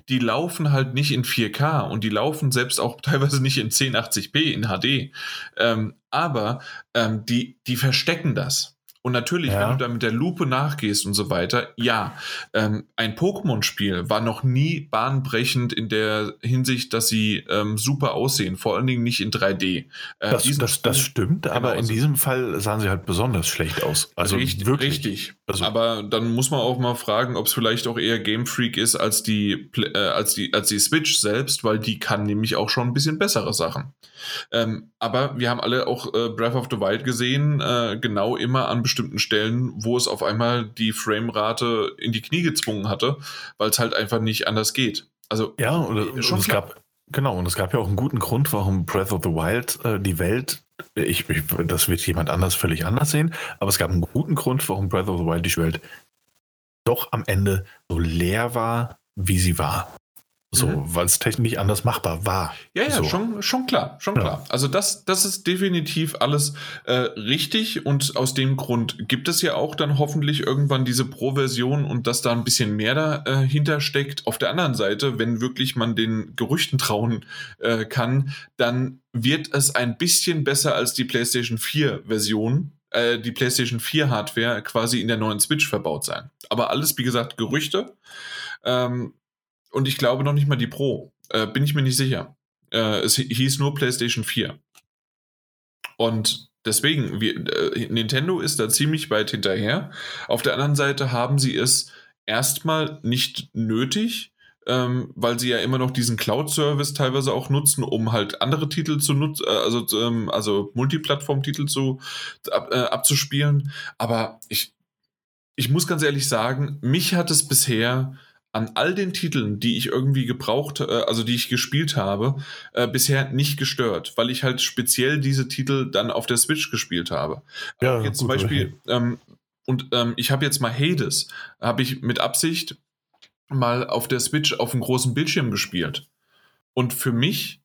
[SPEAKER 2] Die laufen halt nicht in 4K und die laufen selbst auch teilweise nicht in 1080p in HD. Ähm, aber ähm, die, die verstecken das. Und natürlich, ja. wenn du da mit der Lupe nachgehst und so weiter, ja, ähm, ein Pokémon-Spiel war noch nie bahnbrechend in der Hinsicht, dass sie ähm, super aussehen, vor allen Dingen nicht in 3D.
[SPEAKER 1] Äh, das, das, das, stimmt, genau, aber in also, diesem Fall sahen sie halt besonders schlecht aus. Also
[SPEAKER 2] richtig, wirklich. Richtig. Also, aber dann muss man auch mal fragen, ob es vielleicht auch eher Game Freak ist als die, äh, als, die, als die Switch selbst, weil die kann nämlich auch schon ein bisschen bessere Sachen. Ähm, aber wir haben alle auch äh, Breath of the Wild gesehen, äh, genau immer an bestimmten Stellen, wo es auf einmal die Framerate in die Knie gezwungen hatte, weil es halt einfach nicht anders geht. Also
[SPEAKER 1] ja, und, schon und es gab genau und es gab ja auch einen guten Grund, warum Breath of the Wild äh, die Welt ich, ich, das wird jemand anders völlig anders sehen, aber es gab einen guten Grund, warum Breath of the Wild die Welt doch am Ende so leer war, wie sie war. So, mhm. weil es technisch anders machbar war.
[SPEAKER 2] Ja, ja,
[SPEAKER 1] so.
[SPEAKER 2] schon, schon klar, schon ja. klar. Also das, das ist definitiv alles äh, richtig und aus dem Grund gibt es ja auch dann hoffentlich irgendwann diese Pro-Version und dass da ein bisschen mehr dahinter äh, steckt. Auf der anderen Seite, wenn wirklich man den Gerüchten trauen äh, kann, dann wird es ein bisschen besser als die PlayStation 4 Version, äh, die PlayStation 4 Hardware quasi in der neuen Switch verbaut sein. Aber alles, wie gesagt, Gerüchte. Ähm, und ich glaube noch nicht mal die Pro. Äh, bin ich mir nicht sicher. Äh, es hieß nur PlayStation 4. Und deswegen, wir, äh, Nintendo ist da ziemlich weit hinterher. Auf der anderen Seite haben sie es erstmal nicht nötig, ähm, weil sie ja immer noch diesen Cloud-Service teilweise auch nutzen, um halt andere Titel zu nutzen, äh, also, ähm, also Multiplattform-Titel zu, ab, äh, abzuspielen. Aber ich, ich muss ganz ehrlich sagen, mich hat es bisher an all den Titeln, die ich irgendwie gebraucht, äh, also die ich gespielt habe, äh, bisher nicht gestört, weil ich halt speziell diese Titel dann auf der Switch gespielt habe. Ja, jetzt gut, zum Beispiel, ähm, und ähm, ich habe jetzt mal Hades, habe ich mit Absicht mal auf der Switch auf einem großen Bildschirm gespielt. Und für mich,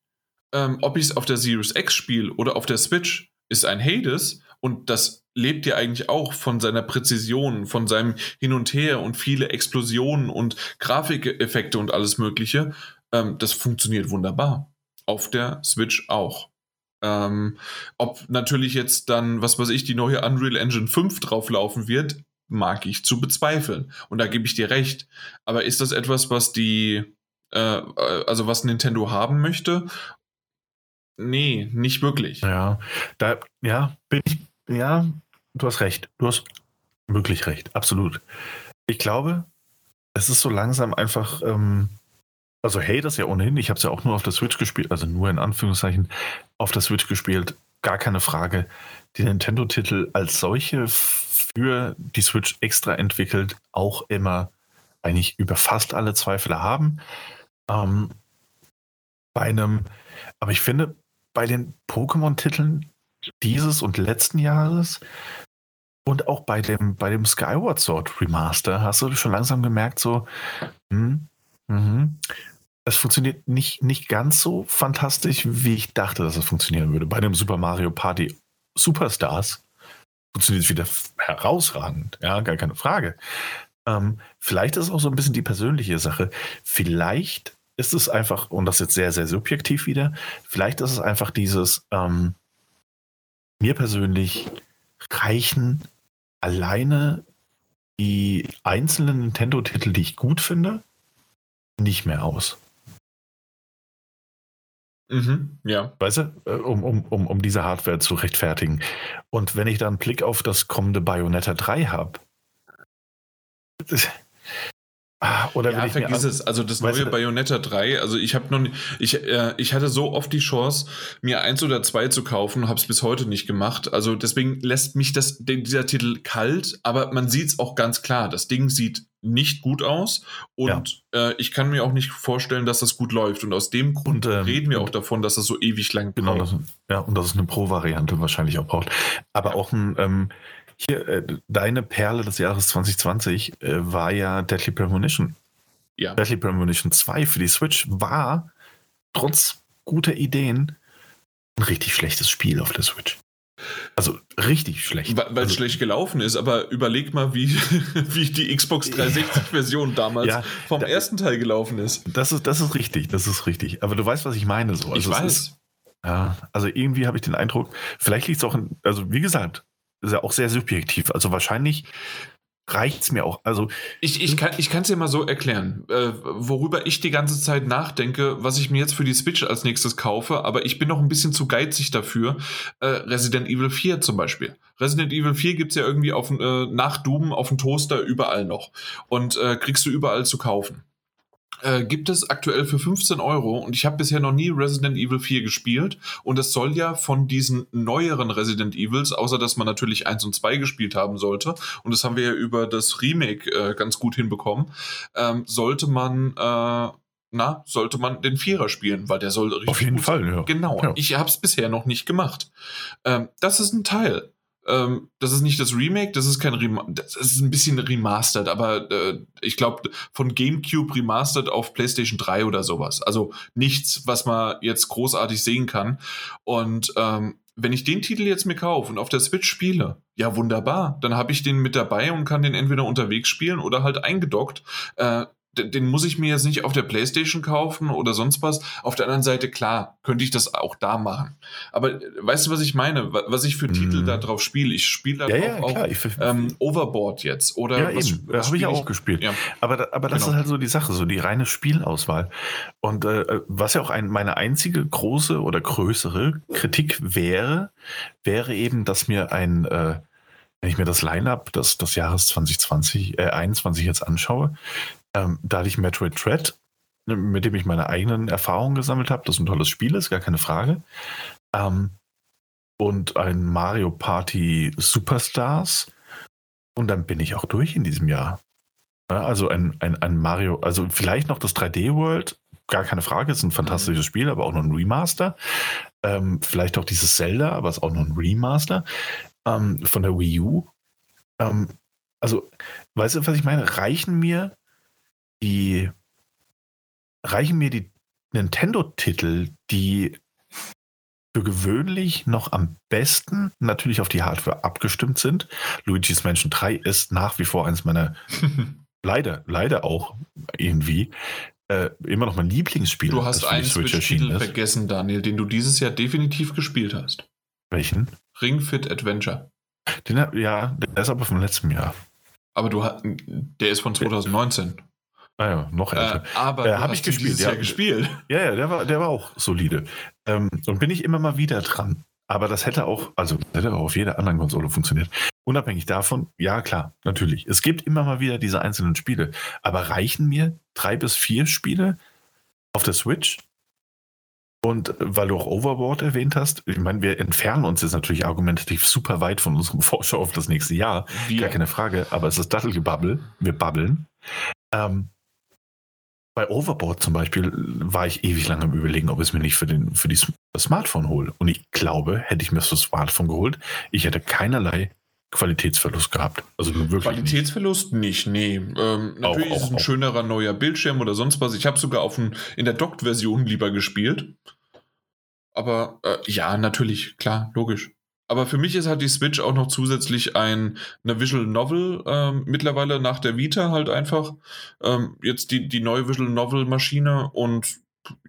[SPEAKER 2] ähm, ob ich es auf der Series X spiele oder auf der Switch, ist ein Hades und das lebt ja eigentlich auch von seiner Präzision, von seinem Hin und Her und viele Explosionen und Grafikeffekte und alles Mögliche. Ähm, das funktioniert wunderbar. Auf der Switch auch. Ähm, ob natürlich jetzt dann, was weiß ich, die neue Unreal Engine 5 drauflaufen wird, mag ich zu bezweifeln. Und da gebe ich dir recht. Aber ist das etwas, was die, äh, also was Nintendo haben möchte? Nee, nicht wirklich.
[SPEAKER 1] Ja, da, ja, bin ich, ja, du hast recht. Du hast wirklich recht, absolut. Ich glaube, es ist so langsam einfach, ähm, also hey, das ja ohnehin, ich habe es ja auch nur auf der Switch gespielt, also nur in Anführungszeichen auf der Switch gespielt, gar keine Frage. Die Nintendo-Titel als solche für die Switch extra entwickelt, auch immer eigentlich über fast alle Zweifel haben. Ähm, bei einem, aber ich finde, bei den Pokémon-Titeln dieses und letzten Jahres und auch bei dem, bei dem Skyward Sword Remaster hast du schon langsam gemerkt, so, hm, mh, es funktioniert nicht, nicht ganz so fantastisch, wie ich dachte, dass es funktionieren würde. Bei dem Super Mario Party Superstars funktioniert es wieder herausragend, ja, gar keine Frage. Ähm, vielleicht ist es auch so ein bisschen die persönliche Sache. Vielleicht ist es einfach, und das jetzt sehr, sehr subjektiv wieder, vielleicht ist es einfach dieses, ähm, mir persönlich reichen alleine die einzelnen Nintendo-Titel, die ich gut finde, nicht mehr aus.
[SPEAKER 2] Mhm, ja.
[SPEAKER 1] Weißt du, äh, um, um, um, um diese Hardware zu rechtfertigen. Und wenn ich dann einen Blick auf das kommende Bayonetta 3 habe, Ah, oder
[SPEAKER 2] ja, vergiss es. Also das neue du, Bayonetta 3, also ich habe noch nicht, ich, äh, ich hatte so oft die Chance, mir eins oder zwei zu kaufen, habe es bis heute nicht gemacht. Also deswegen lässt mich das, dieser Titel kalt, aber man sieht es auch ganz klar. Das Ding sieht nicht gut aus und ja. äh, ich kann mir auch nicht vorstellen, dass das gut läuft. Und aus dem Grund und, ähm, reden wir auch davon, dass das so ewig lang
[SPEAKER 1] genau, braucht. Genau, ja, und dass es eine Pro-Variante wahrscheinlich auch braucht. Aber auch ein, ähm, hier, äh, deine Perle des Jahres 2020 äh, war ja Deadly Premonition. Ja. Deadly Premonition 2 für die Switch war trotz guter Ideen ein richtig schlechtes Spiel auf der Switch. Also richtig schlecht.
[SPEAKER 2] Weil es
[SPEAKER 1] also,
[SPEAKER 2] schlecht gelaufen ist, aber überleg mal, wie, wie die Xbox 360-Version damals ja, vom da, ersten Teil gelaufen ist.
[SPEAKER 1] Das ist. Das ist richtig, das ist richtig. Aber du weißt, was ich meine. So.
[SPEAKER 2] Also ich weiß.
[SPEAKER 1] Ist, ja, also irgendwie habe ich den Eindruck, vielleicht liegt es auch in, also wie gesagt, ist ja auch sehr subjektiv. Also wahrscheinlich reicht es mir auch. Also
[SPEAKER 2] ich, ich kann es dir mal so erklären, äh, worüber ich die ganze Zeit nachdenke, was ich mir jetzt für die Switch als nächstes kaufe, aber ich bin noch ein bisschen zu geizig dafür. Äh, Resident Evil 4 zum Beispiel. Resident Evil 4 gibt es ja irgendwie auf, äh, nach Doom auf dem Toaster überall noch und äh, kriegst du überall zu kaufen. Äh, gibt es aktuell für 15 Euro und ich habe bisher noch nie Resident Evil 4 gespielt und es soll ja von diesen neueren Resident Evils, außer dass man natürlich 1 und 2 gespielt haben sollte und das haben wir ja über das Remake äh, ganz gut hinbekommen, ähm, sollte man äh, na, sollte man den Vierer spielen, weil der soll
[SPEAKER 1] richtig Auf jeden Fall, sein. ja.
[SPEAKER 2] Genau. Ja. Ich habe es bisher noch nicht gemacht. Ähm, das ist ein Teil. Ähm, das ist nicht das Remake, das ist kein Remaster, das ist ein bisschen remastered, aber äh, ich glaube von GameCube remastered auf PlayStation 3 oder sowas. Also nichts, was man jetzt großartig sehen kann. Und ähm, wenn ich den Titel jetzt mir kaufe und auf der Switch spiele, ja wunderbar, dann habe ich den mit dabei und kann den entweder unterwegs spielen oder halt eingedockt. Äh, den muss ich mir jetzt nicht auf der Playstation kaufen oder sonst was. Auf der anderen Seite, klar, könnte ich das auch da machen. Aber weißt du, was ich meine? Was ich für Titel mm. da drauf spiele? Ich spiele da
[SPEAKER 1] ja, ja, auch
[SPEAKER 2] ich, ähm, Overboard jetzt. Oder
[SPEAKER 1] ja, habe ich auch gespielt. Ja. Aber, aber das genau. ist halt so die Sache, so die reine Spielauswahl. Und äh, was ja auch ein, meine einzige große oder größere Kritik wäre, wäre eben, dass mir ein äh, wenn ich mir das Line-up des, des Jahres 2020, äh, 21 jetzt anschaue, ähm, da hatte ich Metroid Dread, ne, mit dem ich meine eigenen Erfahrungen gesammelt habe. Das ist ein tolles Spiel, ist gar keine Frage. Ähm, und ein Mario Party Superstars. Und dann bin ich auch durch in diesem Jahr. Ja, also ein, ein, ein Mario, also vielleicht noch das 3D World, gar keine Frage, ist ein fantastisches mhm. Spiel, aber auch noch ein Remaster. Ähm, vielleicht auch dieses Zelda, aber ist auch noch ein Remaster ähm, von der Wii U. Ähm, also, weißt du, was ich meine? Reichen mir die reichen mir die Nintendo-Titel, die für gewöhnlich noch am besten natürlich auf die Hardware abgestimmt sind. Luigi's Mansion 3 ist nach wie vor eines meiner, leider, leider auch irgendwie, äh, immer noch mein Lieblingsspiel.
[SPEAKER 2] Du hast einen Switch-Titel vergessen, Daniel, den du dieses Jahr definitiv gespielt hast.
[SPEAKER 1] Welchen?
[SPEAKER 2] Ring Fit Adventure.
[SPEAKER 1] Den, ja, der ist aber vom letzten Jahr.
[SPEAKER 2] Aber du der ist von 2019.
[SPEAKER 1] Ah ja, noch älter.
[SPEAKER 2] Äh, aber
[SPEAKER 1] äh, habe ich gespielt.
[SPEAKER 2] Ja, gespielt.
[SPEAKER 1] Ja, ja, der war, der war auch solide. Ähm, und bin ich immer mal wieder dran. Aber das hätte auch, also hätte auch auf jeder anderen Konsole funktioniert. Unabhängig davon, ja klar, natürlich. Es gibt immer mal wieder diese einzelnen Spiele. Aber reichen mir drei bis vier Spiele auf der Switch? Und weil du auch Overboard erwähnt hast, ich meine, wir entfernen uns jetzt natürlich argumentativ super weit von unserem Vorschau auf das nächste Jahr. Wir. Gar keine Frage. Aber es ist Dattelgebabbel. Wir babbeln. Ähm, bei Overboard zum Beispiel war ich ewig lange am Überlegen, ob ich es mir nicht für, den, für die, das Smartphone hole. Und ich glaube, hätte ich mir das Smartphone geholt, ich hätte keinerlei Qualitätsverlust gehabt. Also wirklich
[SPEAKER 2] Qualitätsverlust nicht, nicht nee. Ähm, natürlich auch, ist es ein auch. schönerer neuer Bildschirm oder sonst was. Ich habe sogar auf ein, in der Docked-Version lieber gespielt. Aber äh, ja, natürlich, klar, logisch. Aber für mich ist halt die Switch auch noch zusätzlich ein, eine Visual Novel, ähm, mittlerweile nach der Vita halt einfach. Ähm, jetzt die, die neue Visual Novel Maschine und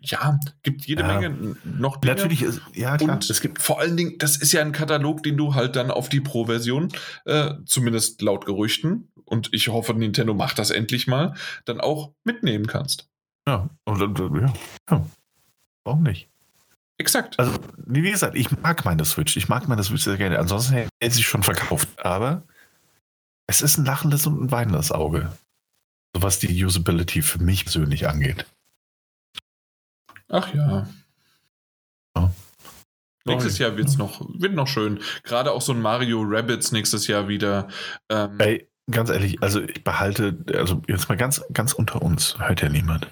[SPEAKER 2] ja, gibt jede ja, Menge noch
[SPEAKER 1] Dinge. Natürlich, ist, ja klar.
[SPEAKER 2] Und es gibt vor allen Dingen, das ist ja ein Katalog, den du halt dann auf die Pro-Version, äh, zumindest laut Gerüchten, und ich hoffe, Nintendo macht das endlich mal, dann auch mitnehmen kannst.
[SPEAKER 1] Ja, und, ja, ja. Warum nicht?
[SPEAKER 2] Exakt.
[SPEAKER 1] Also, wie gesagt, ich mag meine Switch. Ich mag meine Switch sehr gerne. Ansonsten hätte sie schon verkauft. Aber es ist ein lachendes und ein weinendes Auge. was die Usability für mich persönlich angeht.
[SPEAKER 2] Ach ja. ja. Nächstes Jahr wird's noch, wird noch schön. Gerade auch so ein Mario Rabbits nächstes Jahr wieder.
[SPEAKER 1] Ähm, Ey, ganz ehrlich, also ich behalte, also jetzt mal ganz, ganz unter uns, hört ja niemand.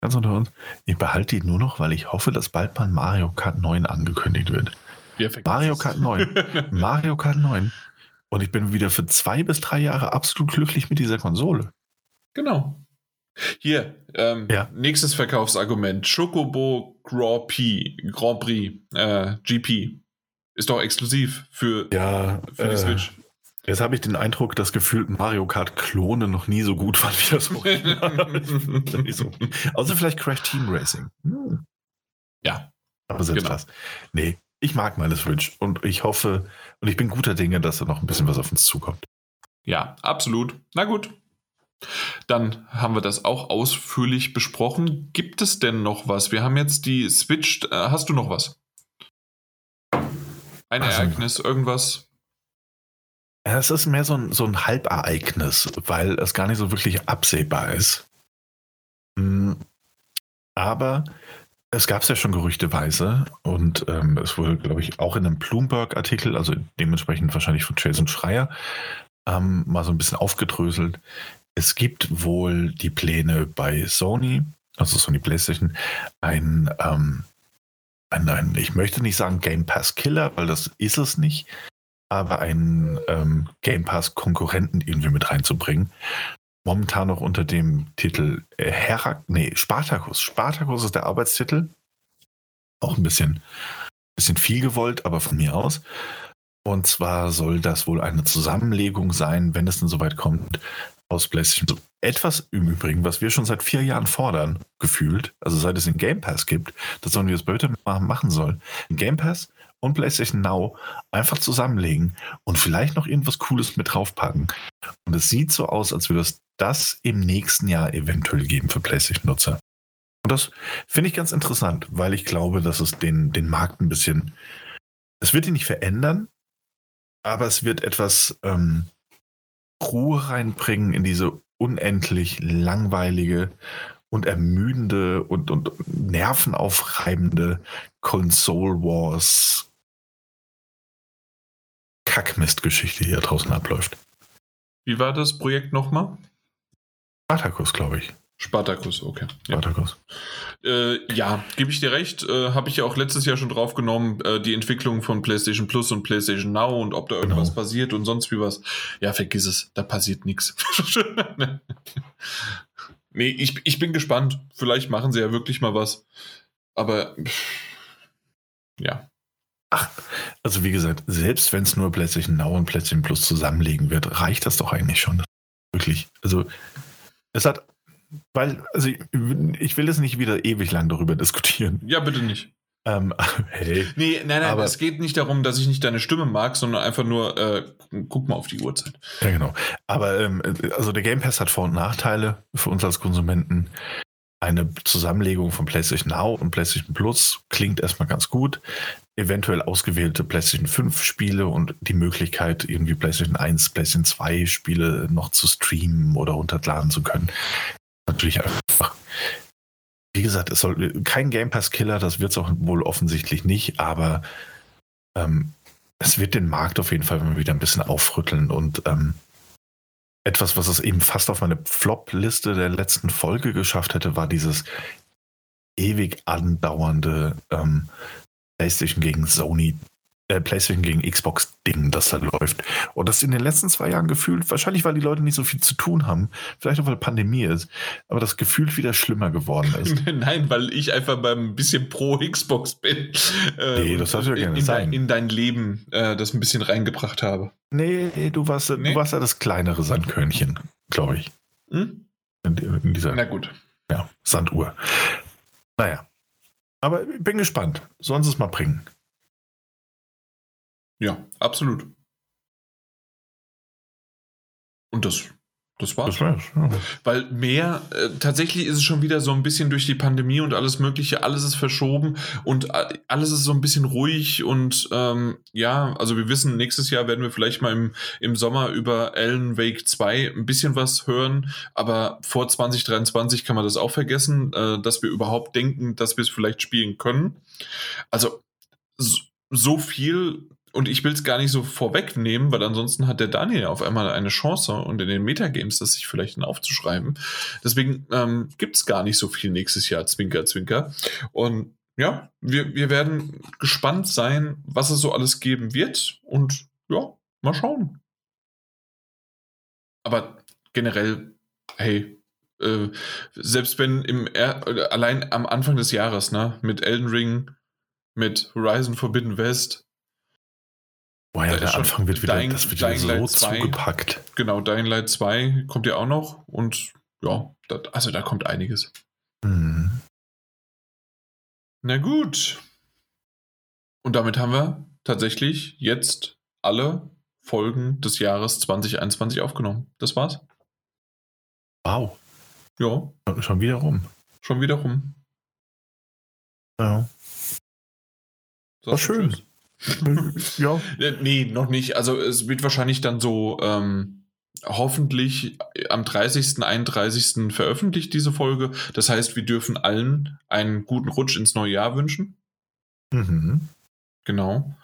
[SPEAKER 1] Ganz unter uns, ich behalte die nur noch, weil ich hoffe, dass bald mal Mario Kart 9 angekündigt wird. Mario Kart 9. Mario Kart 9. Und ich bin wieder für zwei bis drei Jahre absolut glücklich mit dieser Konsole.
[SPEAKER 2] Genau. Hier, ähm, ja. nächstes Verkaufsargument. Chocobo Grand Prix, Grand Prix äh, GP. Ist doch exklusiv für,
[SPEAKER 1] ja, für die äh, Switch. Jetzt habe ich den Eindruck, dass gefühlt Mario Kart Klone noch nie so gut waren wie das Original. so. Außer vielleicht Crash Team Racing. Hm.
[SPEAKER 2] Ja.
[SPEAKER 1] Aber selbst genau. das. Nee, ich mag meine Switch und ich hoffe und ich bin guter Dinge, dass da noch ein bisschen was auf uns zukommt.
[SPEAKER 2] Ja, absolut. Na gut. Dann haben wir das auch ausführlich besprochen. Gibt es denn noch was? Wir haben jetzt die Switch. Äh, hast du noch was? Ein also, Ereignis, irgendwas?
[SPEAKER 1] Es ist mehr so ein, so ein Halbereignis, weil es gar nicht so wirklich absehbar ist. Hm, aber es gab es ja schon gerüchteweise und ähm, es wurde, glaube ich, auch in einem Bloomberg-Artikel, also dementsprechend wahrscheinlich von Jason Schreier, ähm, mal so ein bisschen aufgedröselt. Es gibt wohl die Pläne bei Sony, also Sony PlayStation, ein, ähm, ein, ein ich möchte nicht sagen Game Pass Killer, weil das ist es nicht, aber einen ähm, Game Pass Konkurrenten irgendwie mit reinzubringen momentan noch unter dem Titel äh, Herak, nee, Spartacus. Spartacus ist der Arbeitstitel. Auch ein bisschen, bisschen viel gewollt, aber von mir aus. Und zwar soll das wohl eine Zusammenlegung sein, wenn es denn soweit kommt, aus PlayStation. Etwas im Übrigen, was wir schon seit vier Jahren fordern, gefühlt, also seit es den Game Pass gibt, dass Sony das bitte machen soll. Game Pass und PlayStation Now einfach zusammenlegen und vielleicht noch irgendwas Cooles mit draufpacken. Und es sieht so aus, als würde es das im nächsten Jahr eventuell geben für PlayStation-Nutzer. Und das finde ich ganz interessant, weil ich glaube, dass es den, den Markt ein bisschen, es wird ihn nicht verändern, aber es wird etwas ähm, Ruhe reinbringen in diese unendlich langweilige und ermüdende und, und nervenaufreibende Console Wars Kackmistgeschichte, die hier draußen abläuft.
[SPEAKER 2] Wie war das Projekt nochmal?
[SPEAKER 1] Spartacus, glaube ich.
[SPEAKER 2] Spartacus, okay.
[SPEAKER 1] Ja. Spartacus.
[SPEAKER 2] Äh, ja, gebe ich dir recht. Äh, Habe ich ja auch letztes Jahr schon drauf genommen, äh, die Entwicklung von PlayStation Plus und PlayStation Now und ob da irgendwas genau. passiert und sonst wie was. Ja, vergiss es, da passiert nichts. nee, ich, ich bin gespannt. Vielleicht machen sie ja wirklich mal was. Aber ja.
[SPEAKER 1] Ach, also wie gesagt, selbst wenn es nur PlayStation Now und PlayStation Plus zusammenlegen wird, reicht das doch eigentlich schon. Wirklich. Also es hat, weil, also ich, ich will es nicht wieder ewig lang darüber diskutieren.
[SPEAKER 2] Ja, bitte nicht.
[SPEAKER 1] Ähm, hey.
[SPEAKER 2] Nee, nein, nein, aber, es geht nicht darum, dass ich nicht deine Stimme mag, sondern einfach nur, äh, guck mal auf die Uhrzeit.
[SPEAKER 1] Ja, genau. Aber ähm, also der Game Pass hat Vor- und Nachteile für uns als Konsumenten. Eine Zusammenlegung von PlayStation Now und PlayStation Plus klingt erstmal ganz gut. Eventuell ausgewählte PlayStation 5 Spiele und die Möglichkeit, irgendwie PlayStation 1, PlayStation 2 Spiele noch zu streamen oder runterladen zu können. Natürlich einfach. Wie gesagt, es soll kein Game Pass Killer, das wird es auch wohl offensichtlich nicht, aber ähm, es wird den Markt auf jeden Fall wieder ein bisschen aufrütteln und ähm, etwas, was es eben fast auf meine Flop-Liste der letzten Folge geschafft hätte, war dieses ewig andauernde ähm, PlayStation gegen Sony, äh, PlayStation gegen Xbox-Ding, das da läuft. Und das in den letzten zwei Jahren gefühlt, wahrscheinlich weil die Leute nicht so viel zu tun haben, vielleicht auch weil Pandemie ist, aber das gefühlt wieder schlimmer geworden ist.
[SPEAKER 2] Nein, weil ich einfach beim bisschen pro Xbox bin.
[SPEAKER 1] Äh, nee, das soll ja gerne
[SPEAKER 2] in,
[SPEAKER 1] sein.
[SPEAKER 2] in dein Leben äh, das ein bisschen reingebracht habe.
[SPEAKER 1] Nee, du warst, nee. du warst ja das kleinere Sandkörnchen, glaube ich. Hm? In, in dieser,
[SPEAKER 2] Na gut.
[SPEAKER 1] Ja, Sanduhr. Naja. Aber ich bin gespannt. Sollen sie es mal bringen?
[SPEAKER 2] Ja, absolut. Und das Das war's.
[SPEAKER 1] Das war's. Ja.
[SPEAKER 2] Weil mehr, äh, tatsächlich ist es schon wieder so ein bisschen durch die Pandemie und alles Mögliche, alles ist verschoben und äh, alles ist so ein bisschen ruhig und ähm, ja, also wir wissen, nächstes Jahr werden wir vielleicht mal im, im Sommer über Alan Wake 2 ein bisschen was hören, aber vor 2023 kann man das auch vergessen, äh, dass wir überhaupt denken, dass wir es vielleicht spielen können. Also so, so viel und ich will es gar nicht so vorwegnehmen, weil ansonsten hat der Daniel auf einmal eine Chance und in den Metagames das sich vielleicht aufzuschreiben. Deswegen ähm, gibt es gar nicht so viel nächstes Jahr, Zwinker, Zwinker. Und ja, wir, wir werden gespannt sein, was es so alles geben wird. Und ja, mal schauen. Aber generell, hey, äh, selbst wenn im er allein am Anfang des Jahres, ne, mit Elden Ring, mit Horizon Forbidden West,
[SPEAKER 1] Boah, ja,
[SPEAKER 2] Da
[SPEAKER 1] der Anfang wird wieder,
[SPEAKER 2] Dying-
[SPEAKER 1] das wird wieder so
[SPEAKER 2] Light 2.
[SPEAKER 1] zugepackt.
[SPEAKER 2] Genau, Dying Light 2 kommt ja auch noch und ja, da, also da kommt einiges.
[SPEAKER 1] Mhm.
[SPEAKER 2] Na gut. Und damit haben wir tatsächlich jetzt alle Folgen des Jahres 2021 aufgenommen. Das war's.
[SPEAKER 1] Wow,
[SPEAKER 2] Ja,
[SPEAKER 1] schon wieder rum.
[SPEAKER 2] schon wieder rum.
[SPEAKER 1] Ja. War schön.
[SPEAKER 2] Tschüss?
[SPEAKER 1] ja.
[SPEAKER 2] Äh, Nee, noch nicht. Also es wird wahrscheinlich dann so ähm, hoffentlich am 30., 31. veröffentlicht, diese Folge. Das heißt, wir dürfen allen einen guten Rutsch ins neue Jahr wünschen.
[SPEAKER 1] Mhm.
[SPEAKER 2] Genau.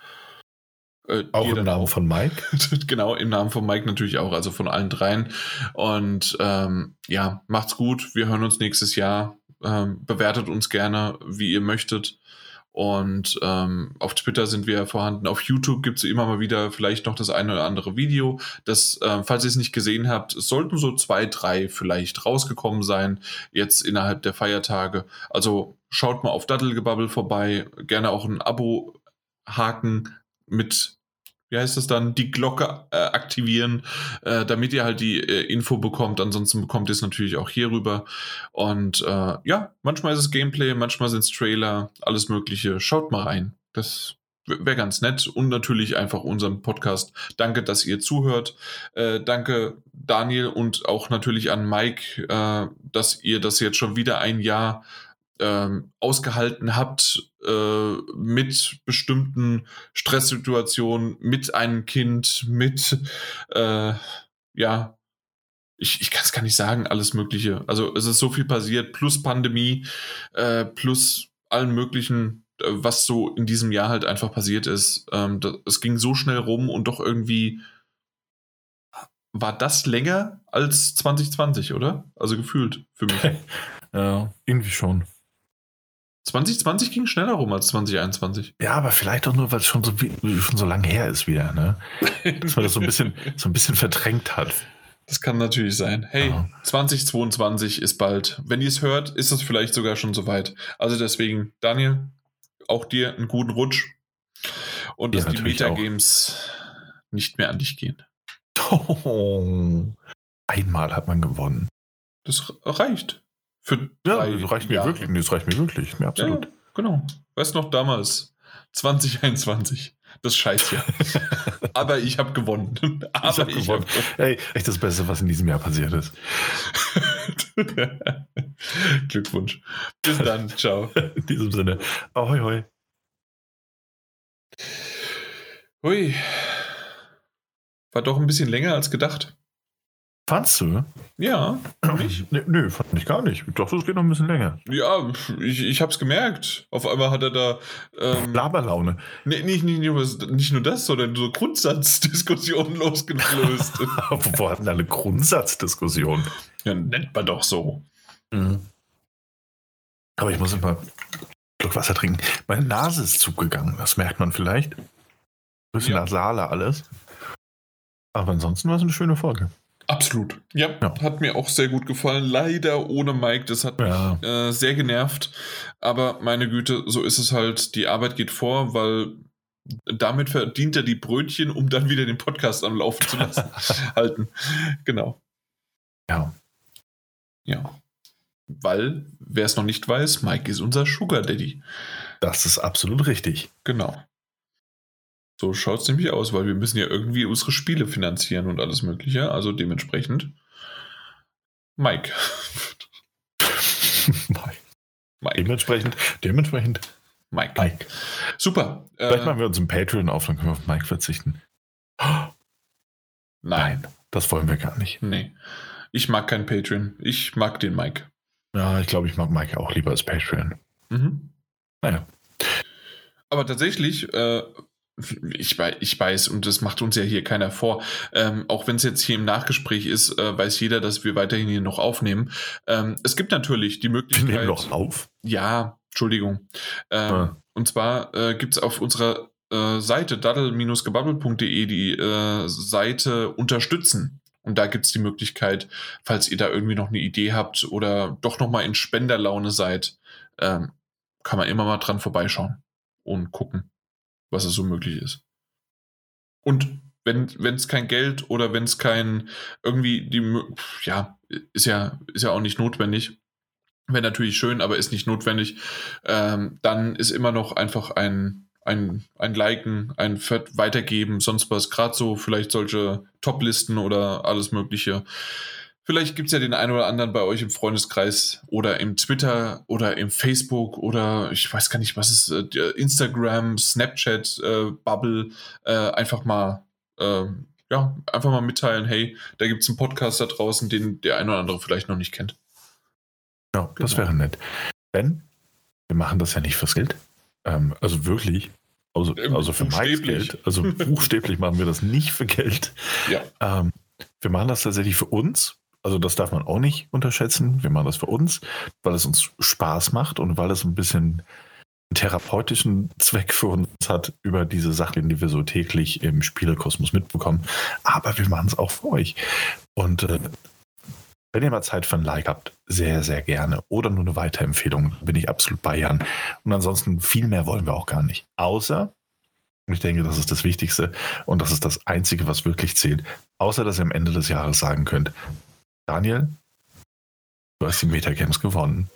[SPEAKER 2] Äh,
[SPEAKER 1] Auch im Namen von Mike.
[SPEAKER 2] genau, im Namen von Mike natürlich auch, also von allen dreien. Und ähm, ja, macht's gut. Wir hören uns nächstes Jahr. Ähm, bewertet uns gerne, wie ihr möchtet. Und ähm, auf Twitter sind wir vorhanden. Auf YouTube gibt es immer mal wieder vielleicht noch das eine oder andere Video. Das, äh, falls ihr es nicht gesehen habt, es sollten so zwei, drei vielleicht rausgekommen sein, jetzt innerhalb der Feiertage. Also schaut mal auf Dattelgebubble vorbei. Gerne auch ein Abo haken mit, wie heißt das dann, die Glocke äh, aktivieren, äh, damit ihr halt die äh, Info bekommt. Ansonsten bekommt ihr es natürlich auch hier rüber. Und äh, ja, manchmal ist es Gameplay, manchmal sind es Trailer, alles Mögliche. Schaut mal rein. Das wäre ganz nett. Und natürlich einfach unseren Podcast. Danke, dass ihr zuhört. Äh, danke, Daniel, und auch natürlich an Mike, äh, dass ihr das jetzt schon wieder ein Jahr ähm, ausgehalten habt äh, mit bestimmten Stresssituationen, mit einem Kind, mit äh, ja, ich, ich kann es gar nicht sagen, alles Mögliche. Also es ist so viel passiert, plus Pandemie, äh, plus allen möglichen, äh, was so in diesem Jahr halt einfach passiert ist. Ähm, das, es ging so schnell rum und doch irgendwie war das länger als 2020, oder? Also gefühlt für mich.
[SPEAKER 1] Ja, irgendwie schon.
[SPEAKER 2] 2020 ging schneller rum als 2021.
[SPEAKER 1] Ja, aber vielleicht auch nur, weil es schon so, schon so lange her ist wieder, ne? Dass man das so ein bisschen, so ein bisschen verdrängt hat.
[SPEAKER 2] Das kann natürlich sein. Hey,
[SPEAKER 1] Ja.
[SPEAKER 2] 2022 ist bald. Wenn ihr es hört, ist es vielleicht sogar schon soweit. Also deswegen, Daniel, auch dir einen guten Rutsch. Und
[SPEAKER 1] Ja,
[SPEAKER 2] dass die
[SPEAKER 1] auch.
[SPEAKER 2] Metagames nicht mehr an dich gehen.
[SPEAKER 1] Einmal hat man gewonnen.
[SPEAKER 2] Das reicht. Für
[SPEAKER 1] Ja, reicht mir
[SPEAKER 2] Jahre.
[SPEAKER 1] wirklich. Nee, Das reicht mir wirklich. Ja, absolut.
[SPEAKER 2] Ja, genau. Weißt du noch damals, 2021, das scheiß Jahr. Aber ich habe gewonnen. Aber
[SPEAKER 1] ich habe gewonnen. Ey, echt das Beste, was in diesem Jahr passiert ist.
[SPEAKER 2] hab- Glückwunsch. Bis dann. Ciao.
[SPEAKER 1] In diesem Sinne. Ahoi, hoi.
[SPEAKER 2] Hui. War doch ein bisschen länger als gedacht.
[SPEAKER 1] Fandst du?
[SPEAKER 2] Ja, nicht?
[SPEAKER 1] Nee, nö, fand ich gar nicht. Ich dachte, es geht noch ein bisschen länger.
[SPEAKER 2] Ja, ich, ich hab's gemerkt. Auf einmal hat er da ähm,
[SPEAKER 1] Laberlaune.
[SPEAKER 2] nee, nicht, nicht, nur, nicht nur das, sondern so Grundsatzdiskussionen losgelöst.
[SPEAKER 1] Wo hatten alle Grundsatzdiskussionen?
[SPEAKER 2] ja, nennt man doch so.
[SPEAKER 1] Aber ich muss immer Schluck Wasser trinken. Meine Nase ist zugegangen. Das merkt man vielleicht. Ein bisschen
[SPEAKER 2] Ja.
[SPEAKER 1] nasaler alles. Aber ansonsten war es eine schöne Folge.
[SPEAKER 2] Absolut. Ja,
[SPEAKER 1] Ja.
[SPEAKER 2] hat mir auch sehr gut gefallen. Leider ohne Mike, das hat
[SPEAKER 1] Ja.
[SPEAKER 2] mich äh, sehr genervt. Aber meine Güte, so ist es halt. Die Arbeit geht vor, weil damit verdient er die Brötchen, um dann wieder den Podcast am Laufen zu lassen. halten. Genau.
[SPEAKER 1] Ja.
[SPEAKER 2] Ja. Weil, wer es noch nicht weiß, Mike ist unser Sugar Daddy.
[SPEAKER 1] Das ist absolut richtig.
[SPEAKER 2] Genau. So schaut es nämlich aus, weil wir müssen ja irgendwie unsere Spiele finanzieren und alles Mögliche. Also dementsprechend Mike.
[SPEAKER 1] Mike.
[SPEAKER 2] Mike.
[SPEAKER 1] Dementsprechend, dementsprechend
[SPEAKER 2] Mike.
[SPEAKER 1] Mike.
[SPEAKER 2] Super.
[SPEAKER 1] Vielleicht
[SPEAKER 2] Äh,
[SPEAKER 1] machen wir uns ein Patreon auf, dann können wir auf Mike verzichten.
[SPEAKER 2] nein.
[SPEAKER 1] Das wollen wir gar nicht.
[SPEAKER 2] Nee. Ich mag kein Patreon. Ich mag den Mike.
[SPEAKER 1] Ja, ich glaube, ich mag Mike auch lieber als Patreon.
[SPEAKER 2] Mhm.
[SPEAKER 1] Naja.
[SPEAKER 2] Aber tatsächlich, äh, ich, wei- ich weiß, und das macht uns ja hier keiner vor, ähm, auch wenn es jetzt hier im Nachgespräch ist, äh, weiß jeder, dass wir weiterhin hier noch aufnehmen. Ähm, es gibt natürlich die
[SPEAKER 1] Wir
[SPEAKER 2] Möglichkeit.
[SPEAKER 1] nehmen noch auf.
[SPEAKER 2] Ja, Entschuldigung. Ähm,
[SPEAKER 1] Ah.
[SPEAKER 2] Und zwar äh, gibt es auf unserer äh, Seite daddle-gebabbel.de die äh, Seite unterstützen. Und da gibt es die Möglichkeit, falls ihr da irgendwie noch eine Idee habt oder doch nochmal in Spenderlaune seid, ähm, kann man immer mal dran vorbeischauen und gucken, was es so möglich ist. Und wenn es kein Geld oder wenn es kein irgendwie die ja ist ja ist ja auch nicht notwendig wäre natürlich schön aber ist nicht notwendig ähm, dann ist immer noch einfach ein ein, ein Liken, ein Weitergeben, sonst was, gerade so vielleicht solche Top-Listen oder alles Mögliche. Vielleicht gibt es ja den einen oder anderen bei euch im Freundeskreis oder im Twitter oder im Facebook oder ich weiß gar nicht, was ist, äh, der Instagram, Snapchat, äh, Bubble, äh, einfach mal, äh, ja, einfach mal mitteilen, hey, da gibt es einen Podcast da draußen, den der eine oder andere vielleicht noch nicht kennt.
[SPEAKER 1] Ja, das
[SPEAKER 2] Genau.
[SPEAKER 1] wäre nett. Denn wir machen das ja nicht fürs Geld. Ähm, also wirklich. Also,
[SPEAKER 2] Ähm,
[SPEAKER 1] also für Mikes
[SPEAKER 2] buchstäblich.
[SPEAKER 1] Geld. Also buchstäblich machen wir das nicht für Geld.
[SPEAKER 2] Ja.
[SPEAKER 1] Ähm, wir machen das tatsächlich für uns. Also das darf man auch nicht unterschätzen. Wir machen das für uns, weil es uns Spaß macht und weil es ein bisschen einen therapeutischen Zweck für uns hat über diese Sachen, die wir so täglich im Spielekosmos mitbekommen. Aber wir machen es auch für euch. Und äh, wenn ihr mal Zeit für ein Like habt, sehr, sehr gerne. Oder nur eine Weiterempfehlung, bin ich absolut bei Jan. Und ansonsten viel mehr wollen wir auch gar nicht. Außer, und ich denke, das ist das Wichtigste und das ist das Einzige, was wirklich zählt, außer dass ihr am Ende des Jahres sagen könnt, Daniel, du hast die Metagames gewonnen.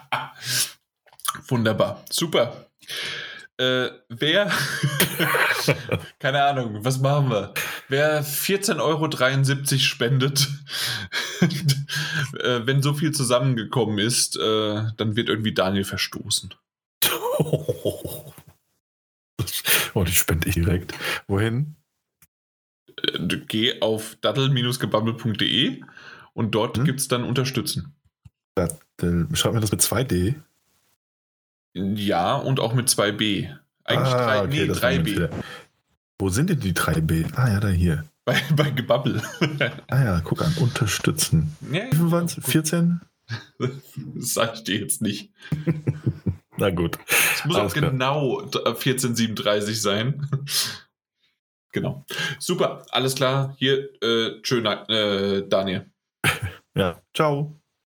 [SPEAKER 2] Wunderbar, super. Äh, wer, keine Ahnung, was machen wir? Wer 14,73 Euro spendet, äh, wenn so viel zusammengekommen ist, äh, dann wird irgendwie Daniel verstoßen.
[SPEAKER 1] Und ich spende ich direkt. Wohin?
[SPEAKER 2] Äh, geh auf daddel-gebabbel.de und dort
[SPEAKER 1] Hm?
[SPEAKER 2] gibt es dann Unterstützen.
[SPEAKER 1] Das, äh, schreib mir das mit 2D.
[SPEAKER 2] Ja, und auch mit 2b. Eigentlich
[SPEAKER 1] Ah,
[SPEAKER 2] drei,
[SPEAKER 1] okay,
[SPEAKER 2] nee,
[SPEAKER 1] das war ein
[SPEAKER 2] 3b.
[SPEAKER 1] Fehler. Wo sind denn die 3B? Ah ja, da hier.
[SPEAKER 2] Bei, bei Gebabbel.
[SPEAKER 1] Ah ja, guck an, unterstützen.
[SPEAKER 2] ja,
[SPEAKER 1] Wie viel waren es? 14?
[SPEAKER 2] Das sag ich dir jetzt nicht.
[SPEAKER 1] Na gut.
[SPEAKER 2] Es muss
[SPEAKER 1] Alles
[SPEAKER 2] auch
[SPEAKER 1] klar.
[SPEAKER 2] genau 1437 sein. Genau. Super, alles klar. Hier, äh, schön, äh, Daniel.
[SPEAKER 1] Ja, ciao.